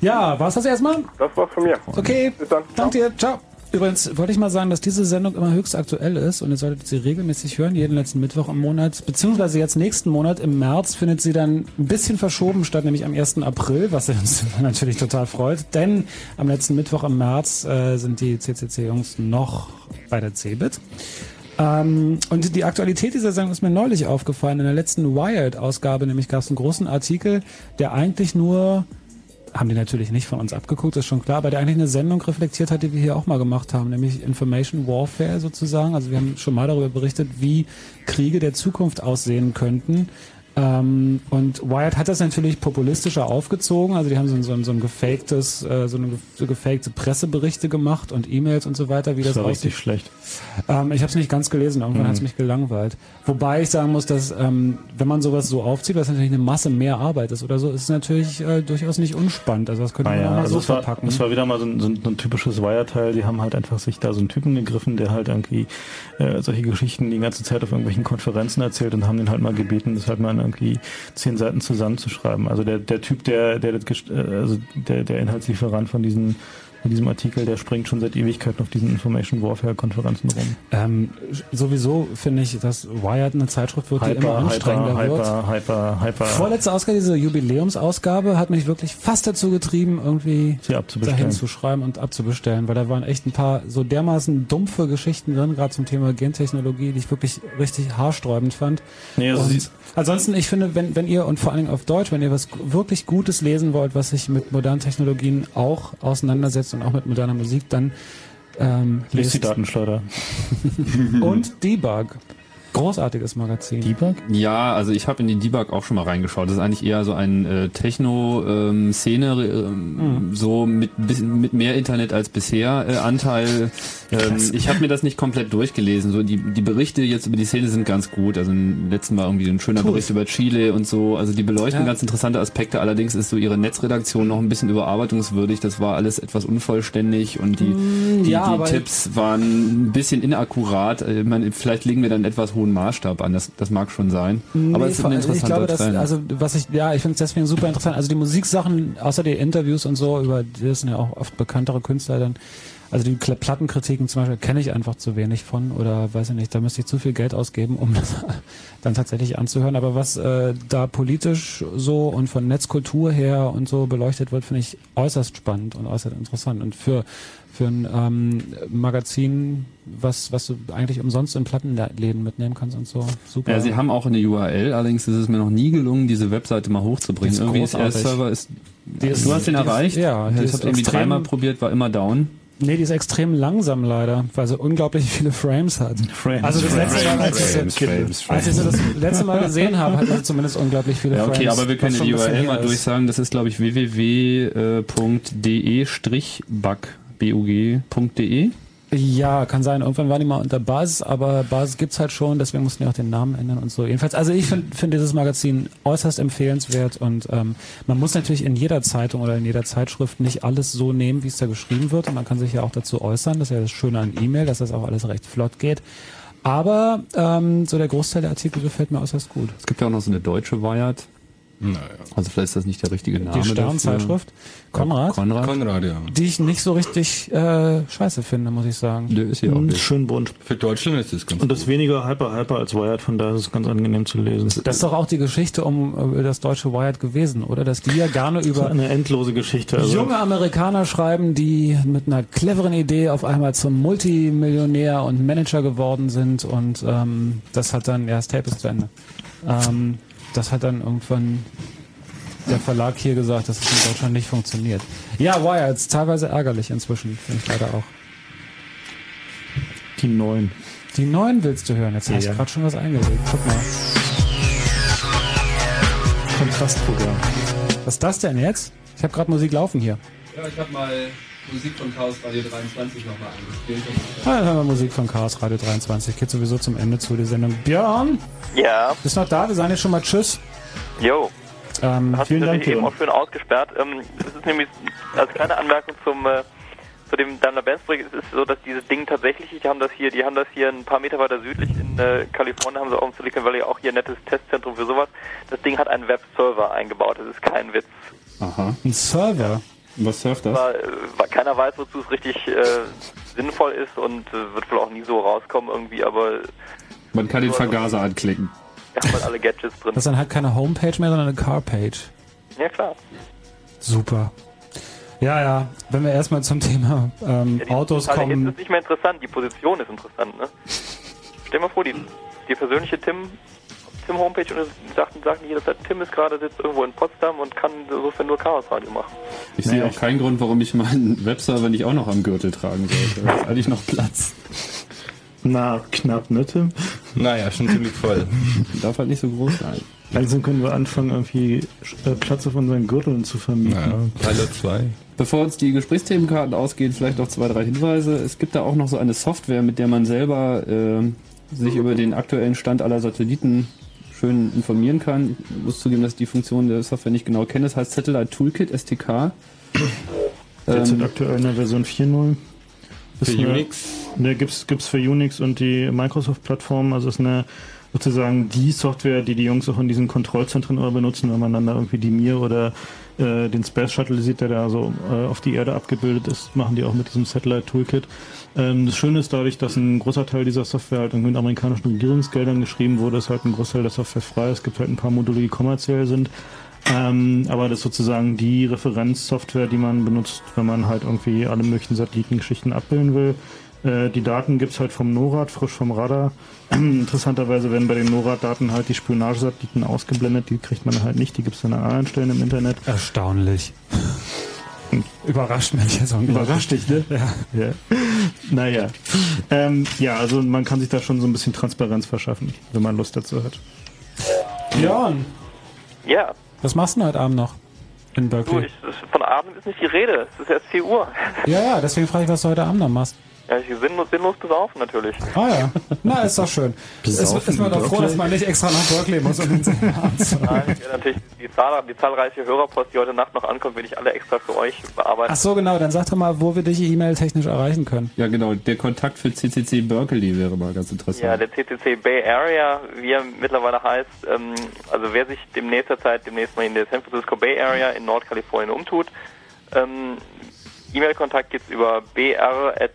Ja, war's das erstmal? Das war's von mir. Okay, Bis dann. danke dir, ciao. Übrigens wollte ich mal sagen, dass diese Sendung immer höchst aktuell ist und ihr solltet sie regelmäßig hören, jeden letzten Mittwoch im Monat, beziehungsweise jetzt nächsten Monat im März findet sie dann ein bisschen verschoben statt, nämlich am 1. April, was uns natürlich total freut, denn am letzten Mittwoch im März äh, sind die CCC-Jungs noch bei der CeBIT. Ähm, und die Aktualität dieser Sendung ist mir neulich aufgefallen. In der letzten Wired-Ausgabe nämlich gab es einen großen Artikel, der eigentlich nur haben die natürlich nicht von uns abgeguckt, ist schon klar, aber der eigentlich eine Sendung reflektiert hat, die wir hier auch mal gemacht haben, nämlich Information Warfare sozusagen. Also wir haben schon mal darüber berichtet, wie Kriege der Zukunft aussehen könnten. Ähm, und Wired hat das natürlich populistischer aufgezogen. Also die haben so, ein- so, so ein gefaktes, äh, so eine so gefakte Presseberichte gemacht und E-Mails und so weiter, wie das, Das war richtig schlecht. Ähm, ich habe es nicht ganz gelesen, irgendwann Mhm. hat es mich gelangweilt. Wobei ich sagen muss, dass ähm, wenn man sowas so aufzieht, was natürlich eine Masse mehr Arbeit ist oder so, ist es natürlich äh, durchaus nicht unspannend. Also das könnte man Naja, auch mal also so es war, verpacken. es war wieder mal so ein, so ein, so ein typisches Wire-Teil. Die haben halt einfach sich da so einen Typen gegriffen, der halt irgendwie äh, solche Geschichten die ganze Zeit auf irgendwelchen Konferenzen erzählt und haben den halt mal gebeten, das halt mal in irgendwie zehn Seiten zusammenzuschreiben. Also der, der Typ, der, der, äh, also der, der Inhaltslieferant von diesen von diesem Artikel, der springt schon seit Ewigkeiten auf diesen Information Warfare Konferenzen rum. Ähm, sowieso finde ich, dass Wired eine Zeitschrift wird, die immer anstrengender hyper, wird. hyper, hyper, hyper. Vorletzte Ausgabe, diese Jubiläumsausgabe, hat mich wirklich fast dazu getrieben, irgendwie dahin zu schreiben und abzubestellen, weil da waren echt ein paar so dermaßen dumpfe Geschichten drin, gerade zum Thema Gentechnologie, die ich wirklich richtig haarsträubend fand. Nee, also und sie- ansonsten, ich finde, wenn, wenn ihr, und vor allen Dingen auf Deutsch, wenn ihr was wirklich Gutes lesen wollt, was sich mit modernen Technologien auch auseinandersetzt und auch mit moderner Musik, dann ähm, Lest die Datenschleuder. und Debug. Großartiges Magazin. Debug? Ja, also ich habe in den Debug auch schon mal reingeschaut. Das ist eigentlich eher so ein äh, Techno-Szene, ähm, so mit mit mehr Internet als bisher äh, Anteil. Ähm, ich habe mir das nicht komplett durchgelesen. So die die Berichte jetzt über die Szene sind ganz gut. Also im letzten Mal irgendwie ein schöner Cool. Bericht über Chile und so. Also die beleuchten Ja. ganz interessante Aspekte. Allerdings ist so ihre Netzredaktion noch ein bisschen überarbeitungswürdig. Das war alles etwas unvollständig und die Mm, die, ja, die Tipps waren ein bisschen inakkurat. Äh, Ich meine, vielleicht legen wir dann etwas hohen Maßstab an. Das das mag schon sein. Aber Nee, es ist ein ich interessanter glaube, dass, Trend. also was ich, ja, ich finde es deswegen super interessant. Also die Musiksachen, außer die Interviews und so, über das sind ja auch oft bekanntere Künstler dann. Also die Plattenkritiken zum Beispiel kenne ich einfach zu wenig von oder weiß ich nicht, da müsste ich zu viel Geld ausgeben, um das dann tatsächlich anzuhören. Aber was äh, da politisch so und von Netzkultur her und so beleuchtet wird, finde ich äußerst spannend und äußerst interessant. Und für für ein ähm, Magazin, was was du eigentlich umsonst in Plattenläden mitnehmen kannst und so, super. Ja, sie haben auch eine URL, allerdings ist es mir noch nie gelungen, diese Webseite mal hochzubringen. Ist Irgendwie ist der großartig. Server ist. Ist- du hast den die ist- erreicht? ja, ich habe irgendwie dreimal probiert, war immer down. Nee, die ist extrem langsam leider, weil sie unglaublich viele Frames hat. Frames, also das letzte Mal, als, Frames, ich, sie- Frames, als ich sie das letzte Mal gesehen habe, hatte sie zumindest unglaublich viele Ja, okay, Frames. aber wir können die URL mal durchsagen. Das ist, glaube ich, www.de-bug.de. Ja, kann sein. Irgendwann waren die mal unter Buzz, aber Buzz gibt's halt schon, deswegen mussten die auch den Namen ändern und so. Jedenfalls, also ich finde find dieses Magazin äußerst empfehlenswert und ähm, man muss natürlich in jeder Zeitung oder in jeder Zeitschrift nicht alles so nehmen, wie es da geschrieben wird und man kann sich ja auch dazu äußern. Das ist ja das Schöne an E-Mail, dass das auch alles recht flott geht. Aber ähm, so der Großteil der Artikel gefällt mir äußerst gut. Es gibt ja auch noch so eine deutsche Wired. Also vielleicht ist das nicht der richtige Name. Die. Sternzeitschrift. Konrad? Konrad. Konrad, ja. Die ich nicht so richtig äh, scheiße finde, muss ich sagen. Der ist ja Hm, Schön bunt. Für Deutschland ist es ganz Und das weniger hyper hyper als Wired, von daher ist es ganz angenehm zu lesen. Das ist doch auch die Geschichte um äh, das deutsche Wired gewesen, oder? Dass die ja gerne über eine endlose Geschichte. Also junge Amerikaner schreiben, die mit einer cleveren Idee auf einmal zum Multimillionär und Manager geworden sind und ähm, das hat dann, ja, das Tape ist zu Ende. Ähm, das hat dann irgendwann der Verlag hier gesagt, dass es in Deutschland nicht funktioniert. Ja, Wired ist teilweise ärgerlich inzwischen, finde ich leider auch. Die neuen. Die neuen willst du hören? Jetzt hast Ja. du gerade schon was eingelegt. Guck mal. Kontrastprogramm. Was ist das denn jetzt? Ich habe gerade Musik laufen hier. Ja, ich habe mal Musik von Chaos Radio 23 nochmal angespielt. Ah, dann hören wir Musik von Chaos Radio 23. Geht sowieso zum Ende zu, die Sendung. Björn, Ja, bist noch da? Wir sagen jetzt schon mal Tschüss. jo. Ähm, Hast du natürlich eben auch schön ausgesperrt. Ähm, es ist nämlich als kleine Anmerkung zum äh, zu dem Daimler Benz Projekt. Es ist so, dass dieses Ding tatsächlich, die haben das hier, die haben das hier ein paar Meter weiter südlich in äh, Kalifornien haben sie auch im Silicon Valley auch hier ein nettes Testzentrum für sowas. Das Ding hat einen Webserver eingebaut. Das ist kein Witz. Aha. Ein Server. Was surft das? Aber, äh, weil keiner weiß, wozu es richtig äh, sinnvoll ist und äh, wird wohl auch nie so rauskommen irgendwie, aber Man kann den Vergaser anklicken. da haben halt alle Gadgets drin. Das ist dann halt keine Homepage mehr, sondern eine Carpage. Ja klar. Super. Ja, ja. Wenn wir erstmal zum Thema ähm, Autos Totale Hits kommen. ist nicht mehr interessant, die Position ist interessant, ne? Stell dir mal vor, die, die persönliche Tim, Tim Homepage und es sagten, sagten jederzeit, Tim ist gerade sitzt irgendwo in Potsdam und kann insofern nur Chaos Radio machen. Ich sehe auch keinen Grund, warum ich meinen Webserver nicht auch noch am Gürtel tragen sollte. Da ist eigentlich noch Platz. Na, knapp, ne, Tim? Naja, schon ziemlich voll. Darf halt nicht so groß sein. Langsam können wir anfangen, irgendwie äh, Platz auf unseren Gürteln zu vermieten. Pilot 2. Bevor uns die Gesprächsthemenkarten ausgehen, vielleicht noch zwei, drei Hinweise. Es gibt da auch noch so eine Software, mit der man selber äh, sich über den aktuellen Stand aller Satelliten schön informieren kann. Ich muss zugeben, dass ich die Funktion der Software nicht genau kenne. Das heißt Satellite Toolkit, STK. Jetzt Ähm, aktuell in der Version 4.0. Ist Für eine- Unix? Ne, gibt's, gibt's für Unix und die Microsoft-Plattform. Also ist eine sozusagen die Software, die die Jungs auch in diesen Kontrollzentren immer benutzen, wenn man dann da irgendwie die Mir oder äh, den Space Shuttle sieht, der da so äh, auf die Erde abgebildet ist, machen die auch mit diesem Satellite Toolkit. Ähm, das Schöne ist dadurch, dass ein großer Teil dieser Software halt mit amerikanischen Regierungsgeldern geschrieben wurde, ist halt ein Großteil der Software frei. Es gibt halt ein paar Module, die kommerziell sind. Ähm, aber das ist sozusagen die Referenzsoftware, die man benutzt, wenn man halt irgendwie alle möglichen Satellitengeschichten abbilden will. Äh, die Daten gibt's halt vom NORAD, frisch vom Radar. Interessanterweise werden bei den NORAD-Daten halt die Spionagesatelliten ausgeblendet, die kriegt man halt nicht, die gibt's dann an anderen Stellen im Internet. Erstaunlich. Überrascht mich jetzt unglaublich. Überrascht dich, ne? Ja. ja. Naja. Ähm, ja, also man kann sich da schon so ein bisschen Transparenz verschaffen, wenn man Lust dazu hat. Björn, Ja, was machst du denn heute Abend noch in du, Berkeley? ich, das, von Abend ist nicht die Rede. Es ist erst 4 Uhr. Ja, ja, deswegen frage ich, was du heute Abend noch machst. Ja, ich sinnlos, sinnlos besaufen natürlich. Ah ja, na, ist doch schön. Ist, Besaufen ist man in doch froh, dass man nicht extra nach Berkeley muss, um den Sender anzuhören. Nein, natürlich die, Zahl, die zahlreiche Hörerpost, die heute Nacht noch ankommt, will ich alle extra für euch bearbeiten. Ach so, genau, dann sag doch mal, wo wir dich e-mail-technisch erreichen können. Ja, genau. Der Kontakt für CCC Berkeley wäre mal ganz interessant. Ja, der CCC Bay Area, wie er mittlerweile heißt, ähm, also wer sich demnächst Zeit demnächst mal in der San Francisco Bay Area in Nordkalifornien umtut, ähm, E-Mail-Kontakt geht's über br.ccc.de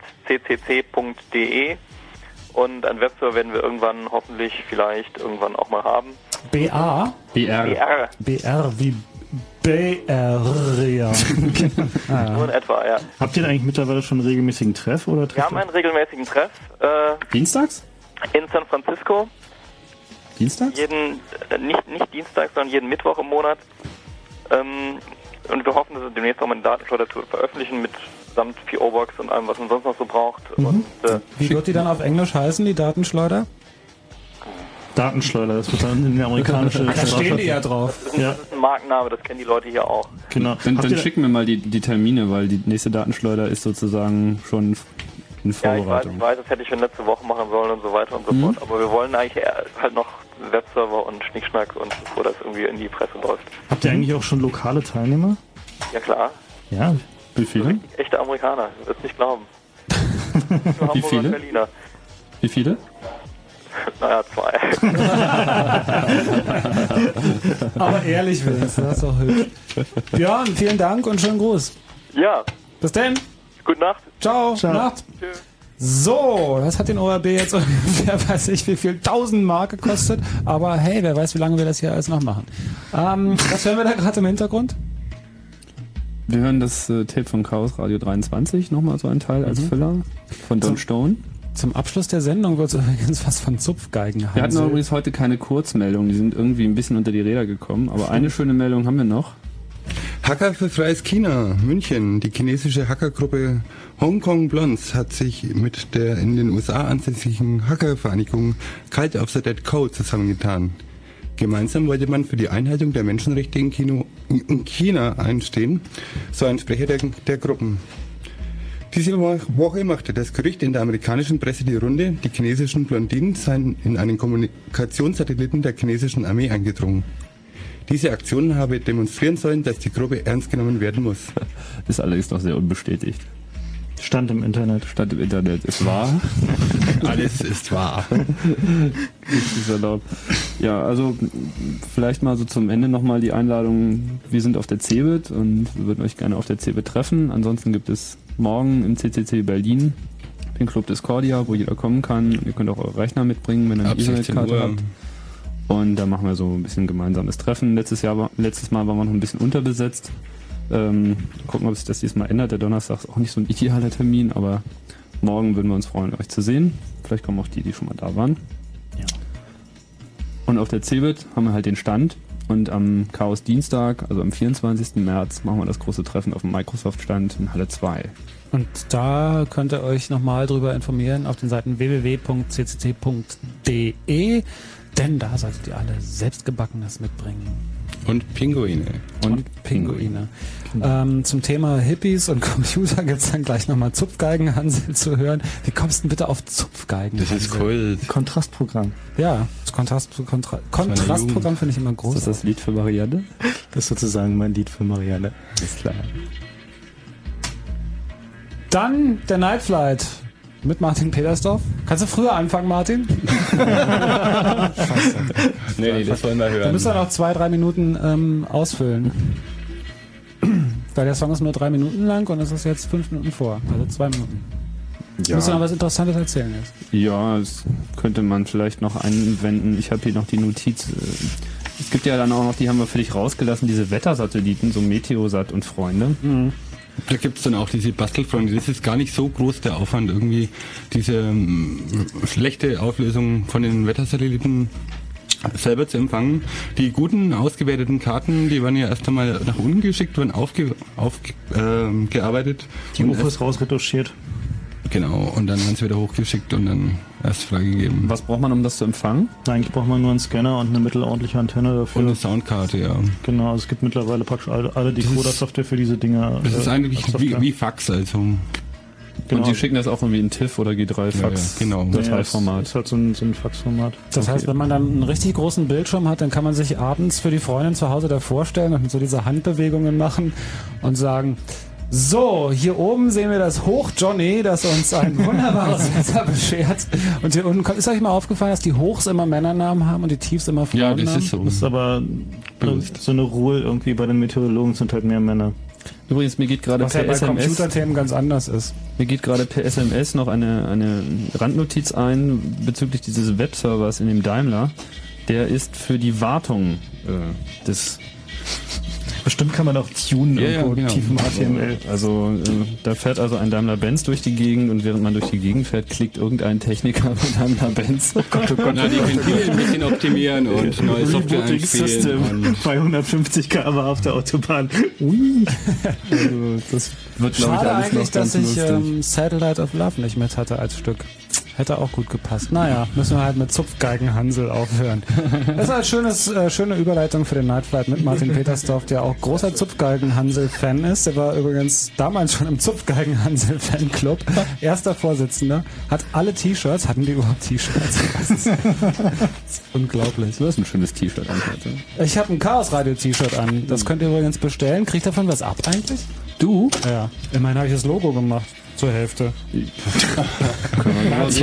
und ein Webserver werden wir irgendwann hoffentlich vielleicht irgendwann auch mal haben. BA? BR. BR. BR wie BR, ja. ah, Nur in ja. etwa, ja. Habt ihr denn eigentlich mittlerweile schon einen regelmäßigen Treff oder Wir haben einen regelmäßigen Treff. Äh, Dienstags? In San Francisco. Dienstags? Jeden, äh, nicht, nicht Dienstag, sondern jeden Mittwoch im Monat. Ähm, und wir hoffen, dass wir demnächst auch mal eine Datenschleuder zu veröffentlichen mit samt PO-Box und allem, was man sonst noch so braucht. Und, äh, Wie wird die dann auf Englisch heißen, die Datenschleuder? Datenschleuder, das wird dann in die amerikanische Da stehen die ja drauf. das, ist, das ist ein Markenname, das kennen die Leute hier auch. Genau. Dann, dann schicken wir mal die, die Termine, weil die nächste Datenschleuder ist sozusagen schon in Ja, ich weiß, Vorbereitung. ich weiß, das hätte ich schon letzte Woche machen sollen und so weiter und so Mhm. fort. Aber wir wollen eigentlich eher halt noch Webserver und Schnickschnack und bevor das irgendwie in die Presse läuft. Habt ihr eigentlich auch schon lokale Teilnehmer? Ja klar, Ja. Wie viele? echte Amerikaner, du wirst nicht glauben. Wie viele? Berliner. Wie viele? Naja, zwei. Aber ehrlich wenigstens, das ist doch hübsch. Björn, vielen Dank und schönen Gruß. Ja. Bis denn. Gute Nacht. Ciao. Ciao. Nacht. So, das hat den ORB jetzt ungefähr, weiß ich, wie viel, 1000 Mark gekostet. Aber hey, wer weiß, wie lange wir das hier alles noch machen. Ähm, was hören wir da gerade im Hintergrund? Wir hören das äh, Tape von Chaos Radio 23, nochmal so ein Teil als Mhm. Füller von Don Stone. Zum Abschluss der Sendung wird es übrigens was von Zupfgeigen Wir hatten übrigens heute keine Kurzmeldungen, die sind irgendwie ein bisschen unter die Räder gekommen. Aber eine schöne Meldung haben wir noch. Hacker für freies China, München. Die chinesische Hackergruppe Hong Kong Blondes hat sich mit der in den USA ansässigen Hackervereinigung Cult of the Dead Code zusammengetan. Gemeinsam wollte man für die Einhaltung der Menschenrechte in, Kino, in China einstehen, so ein Sprecher der, der Gruppen. Diese Wo- Woche machte das Gerücht in der amerikanischen Presse die Runde, die chinesischen Blondinen seien in einen Kommunikationssatelliten der chinesischen Armee eingedrungen. Diese Aktion habe demonstrieren sollen, dass die Gruppe ernst genommen werden muss. Ist allerdings noch sehr unbestätigt. Stand im Internet. Stand im Internet. Ist wahr. Alles ist wahr. Ist erlaubt. Ja, also vielleicht mal so zum Ende nochmal die Einladung. Wir sind auf der CeBIT und wir würden euch gerne auf der CeBIT treffen. Ansonsten gibt es morgen im CCC Berlin den Club Discordia, wo jeder kommen kann. Ihr könnt auch eure Rechner mitbringen, wenn ihr eine Ab 16 Internetkarte Uhr. habt. Und da machen wir so ein bisschen gemeinsames Treffen. Letztes Jahr, war- letztes Mal waren wir noch ein bisschen unterbesetzt. Ähm, gucken, ob sich das diesmal ändert. Der Donnerstag ist auch nicht so ein idealer Termin, aber morgen würden wir uns freuen, euch zu sehen. Vielleicht kommen auch die, die schon mal da waren. Und auf der CeBIT haben wir halt den Stand. Und am Chaos Dienstag, also am 24. März, machen wir das große Treffen auf dem Microsoft-Stand in Halle 2. Und da könnt ihr euch nochmal drüber informieren auf den Seiten www.ccc.de, denn da solltet ihr alle selbstgebackenes mitbringen. Und Pinguine. Und Pinguine. Ähm, zum Thema Hippies und Computer gibt's dann gleich nochmal Zupfgeigen, Hansel, zu hören. Wie kommst du denn bitte auf Zupfgeigen? Das ist cool. Kontrastprogramm. Ja, das Kontrast, Kontra Kontrastprogramm finde ich immer groß. Ist das das Lied für Marianne? Das ist sozusagen mein Lied für Marianne. Ist klar. Dann der Night Flight mit Martin Petersdorf. Kannst du früher anfangen, Martin? Scheiße. Nee, nee, das wollen wir Du hören. musst ja noch zwei, drei Minuten ähm, ausfüllen. Weil der Song ist nur drei Minuten lang und es ist jetzt fünf Minuten vor. Also zwei Minuten. Du Ja. musst noch was Interessantes erzählen jetzt. Ja, das könnte man vielleicht noch einwenden. Ich habe hier noch die Notiz. äh, Es gibt ja dann auch noch, die haben wir völlig rausgelassen, diese Wettersatelliten, so Meteosat und Freunde. Da gibt es dann auch diese Bastelfreunde. Das ist gar nicht so groß der Aufwand, irgendwie diese ähm, schlechte Auflösung von den Wettersatelliten selber zu empfangen. Die guten, ausgewerteten Karten, die werden ja erst einmal nach unten geschickt, werden aufge, aufgearbeitet. Äh, gearbeitet Die UFOs rausretuschiert. Genau, und dann werden sie wieder hochgeschickt und dann erst freigegeben. Was braucht man, um das zu empfangen? Eigentlich braucht man nur einen Scanner und eine mittelordentliche Antenne dafür. Und eine Soundkarte, ja. Genau, also es gibt mittlerweile praktisch alle, alle Das Decoder-Software für diese Dinger. Das äh, ist eigentlich wie, wie Fax, also. Und die schicken das auch irgendwie in TIFF oder G3-Fax. Ja, ja, genau. Dateiformat. ist halt so ein, so ein Faxformat. Das heißt, wenn man dann einen richtig großen Bildschirm hat, dann kann man sich abends für die Freundin zu Hause davor stellen und so diese Handbewegungen machen und sagen, so, hier oben sehen wir das Hoch Johnny, das uns ein wunderbares Wetter beschert. Und hier unten, ist euch mal aufgefallen, dass die Hochs immer Männernamen haben und die Tiefs immer Frauennamen? Das ist aber so eine Ruhe irgendwie bei den Meteorologen sind halt mehr Männer. Übrigens, mir geht gerade Was ja per bei SMS, Computerthemen ganz anders ist. mir geht gerade per SMS noch eine, eine Randnotiz ein bezüglich dieses Webservers in dem Daimler. Der ist für die Wartung äh, des Bestimmt kann man auch tunen Ja, ja, irgendwo genau. tief im HTML. Also äh, da fährt also ein Daimler Benz durch die Gegend und während man durch die Gegend fährt, klickt irgendein Techniker bei Daimler Benz. Oh Gott, oh Gott, Na, die Ventile ein bisschen optimieren und neue Software Rebooting einspielen. System Und bei 150 km auf der Autobahn. Ui. Also, das wird, glaube ich, Schade alles eigentlich, noch ganz dass ich lustig. ähm, Satellite of Love nicht mit hatte als Stück. Hätte auch gut gepasst. Naja, müssen wir halt mit Zupfgeigenhansel aufhören. Das ist eine schönes, äh, schöne Überleitung für den Nightflight mit Martin Petersdorf, der auch großer Zupfgeigenhansel-Fan ist. Der war übrigens damals schon im Zupfgeigenhansel-Fanclub. Erster Vorsitzender. Hat alle T-Shirts. Hatten die überhaupt T-Shirts? Das ist unglaublich. Du hast ein schönes T-Shirt an heute. Ich habe ein Chaos-Radio-T-Shirt an. Das könnt ihr übrigens bestellen. Kriegt davon was ab eigentlich? Du? Ja. Immerhin habe ich das Logo gemacht. Zur Hälfte. Ich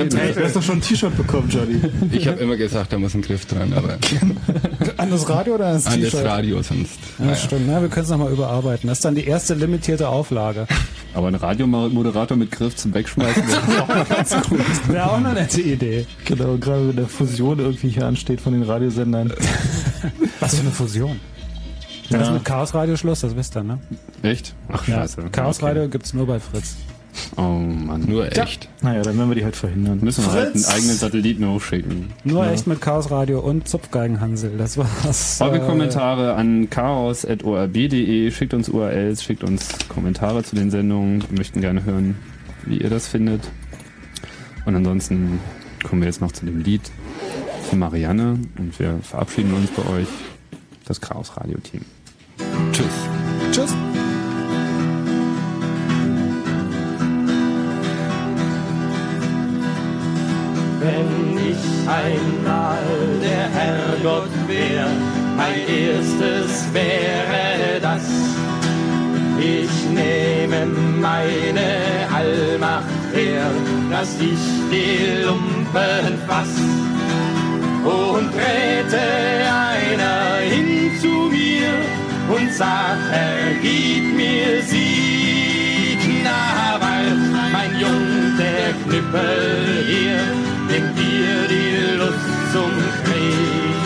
hab, du hast doch schon ein T-Shirt bekommen, Johnny. ich habe immer gesagt, da muss ein Griff dran, aber An das Radio oder an das an T-Shirt? das Radio sonst. Ja, stimmt. Ja, wir können es nochmal überarbeiten. Das ist dann die erste limitierte Auflage. Aber ein Radiomoderator mit Griff zum Wegschmeißen wäre auch mal ganz gut. Wäre auch eine nette Idee. Genau, gerade wenn der Fusion irgendwie hier ansteht von den Radiosendern. Was für eine Fusion. Ja. Das ist Ja. mit Chaos Radio Schluss, das wisst ihr, ne? Echt? Ach, Ja. scheiße. Chaos Radio gibt's nur bei Fritz. Oh Mann. Nur echt. Naja, dann werden wir die halt verhindern. Müssen wir halt einen eigenen Satelliten hochschicken. Nur Ja. echt mit Chaos Radio und Zupfgeigenhansel. Das war's. Eure Äh, Kommentare an chaos.orb.de. Schickt uns URLs, schickt uns Kommentare zu den Sendungen. Wir möchten gerne hören, wie ihr das findet. Und ansonsten kommen wir jetzt noch zu dem Lied für Marianne und wir verabschieden uns bei euch, das Chaos Radio Team. Tschüss. Tschüss. Wenn ich einmal der Herrgott wär, mein erstes wäre das. Ich nehme meine Allmacht her, dass ich die Lumpen fass. Und trete einer hin zu mir und sagt, Herr, gib mir sie. Na, bald, mein Jung, der Knüppel hier, zum Krieg.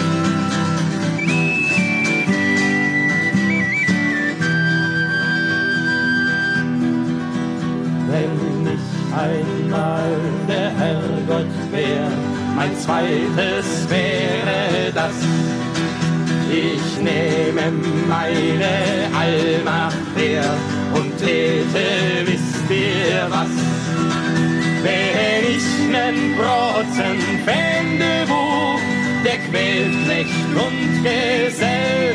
Wenn ich einmal der Herrgott wär, mein zweites wäre das. Ich nehme meine Allmacht her und täte, wisst ihr was? Wenn ich nen Brotzen fände, wo der quält Knecht und Gesell,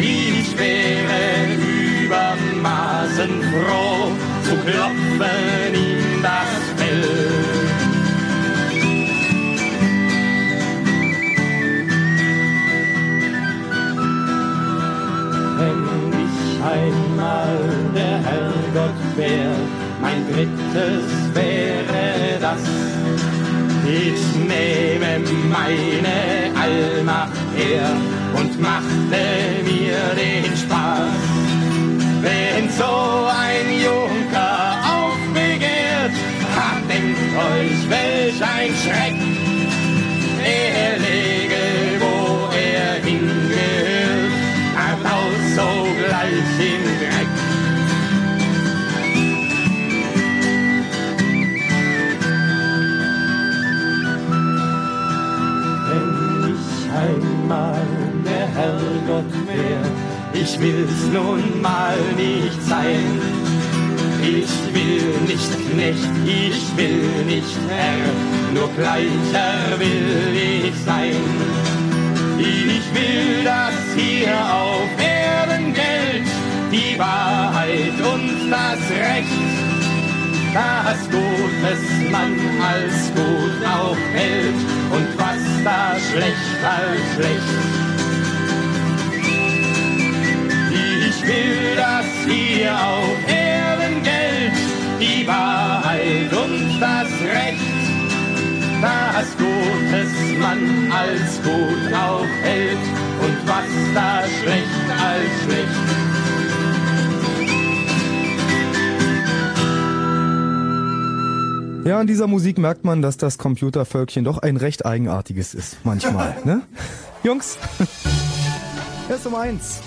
ich wäre übermaßen froh, zu klopfen ihm das Fell. Wenn ich einmal der Herrgott wär, mein drittes wäre das. Ich nehme meine Allmacht her und machte mir den Spaß. Wenn so ein Junker Ich will's nun mal nicht sein. Ich will nicht Knecht, ich will nicht Herr, nur gleicher will ich sein. Ich will, dass hier auf Erden gilt die Wahrheit und das Recht, dass Gutes man als gut auch hält und was da schlecht als schlecht. Will, dass hier auf Erden gilt die Wahrheit und das Recht, dass Gutes man als gut auch hält und was da schlecht als schlecht. Ja, an dieser Musik merkt man, dass das Computervölkchen doch ein recht eigenartiges ist. Manchmal, ne? Jungs, erst um eins.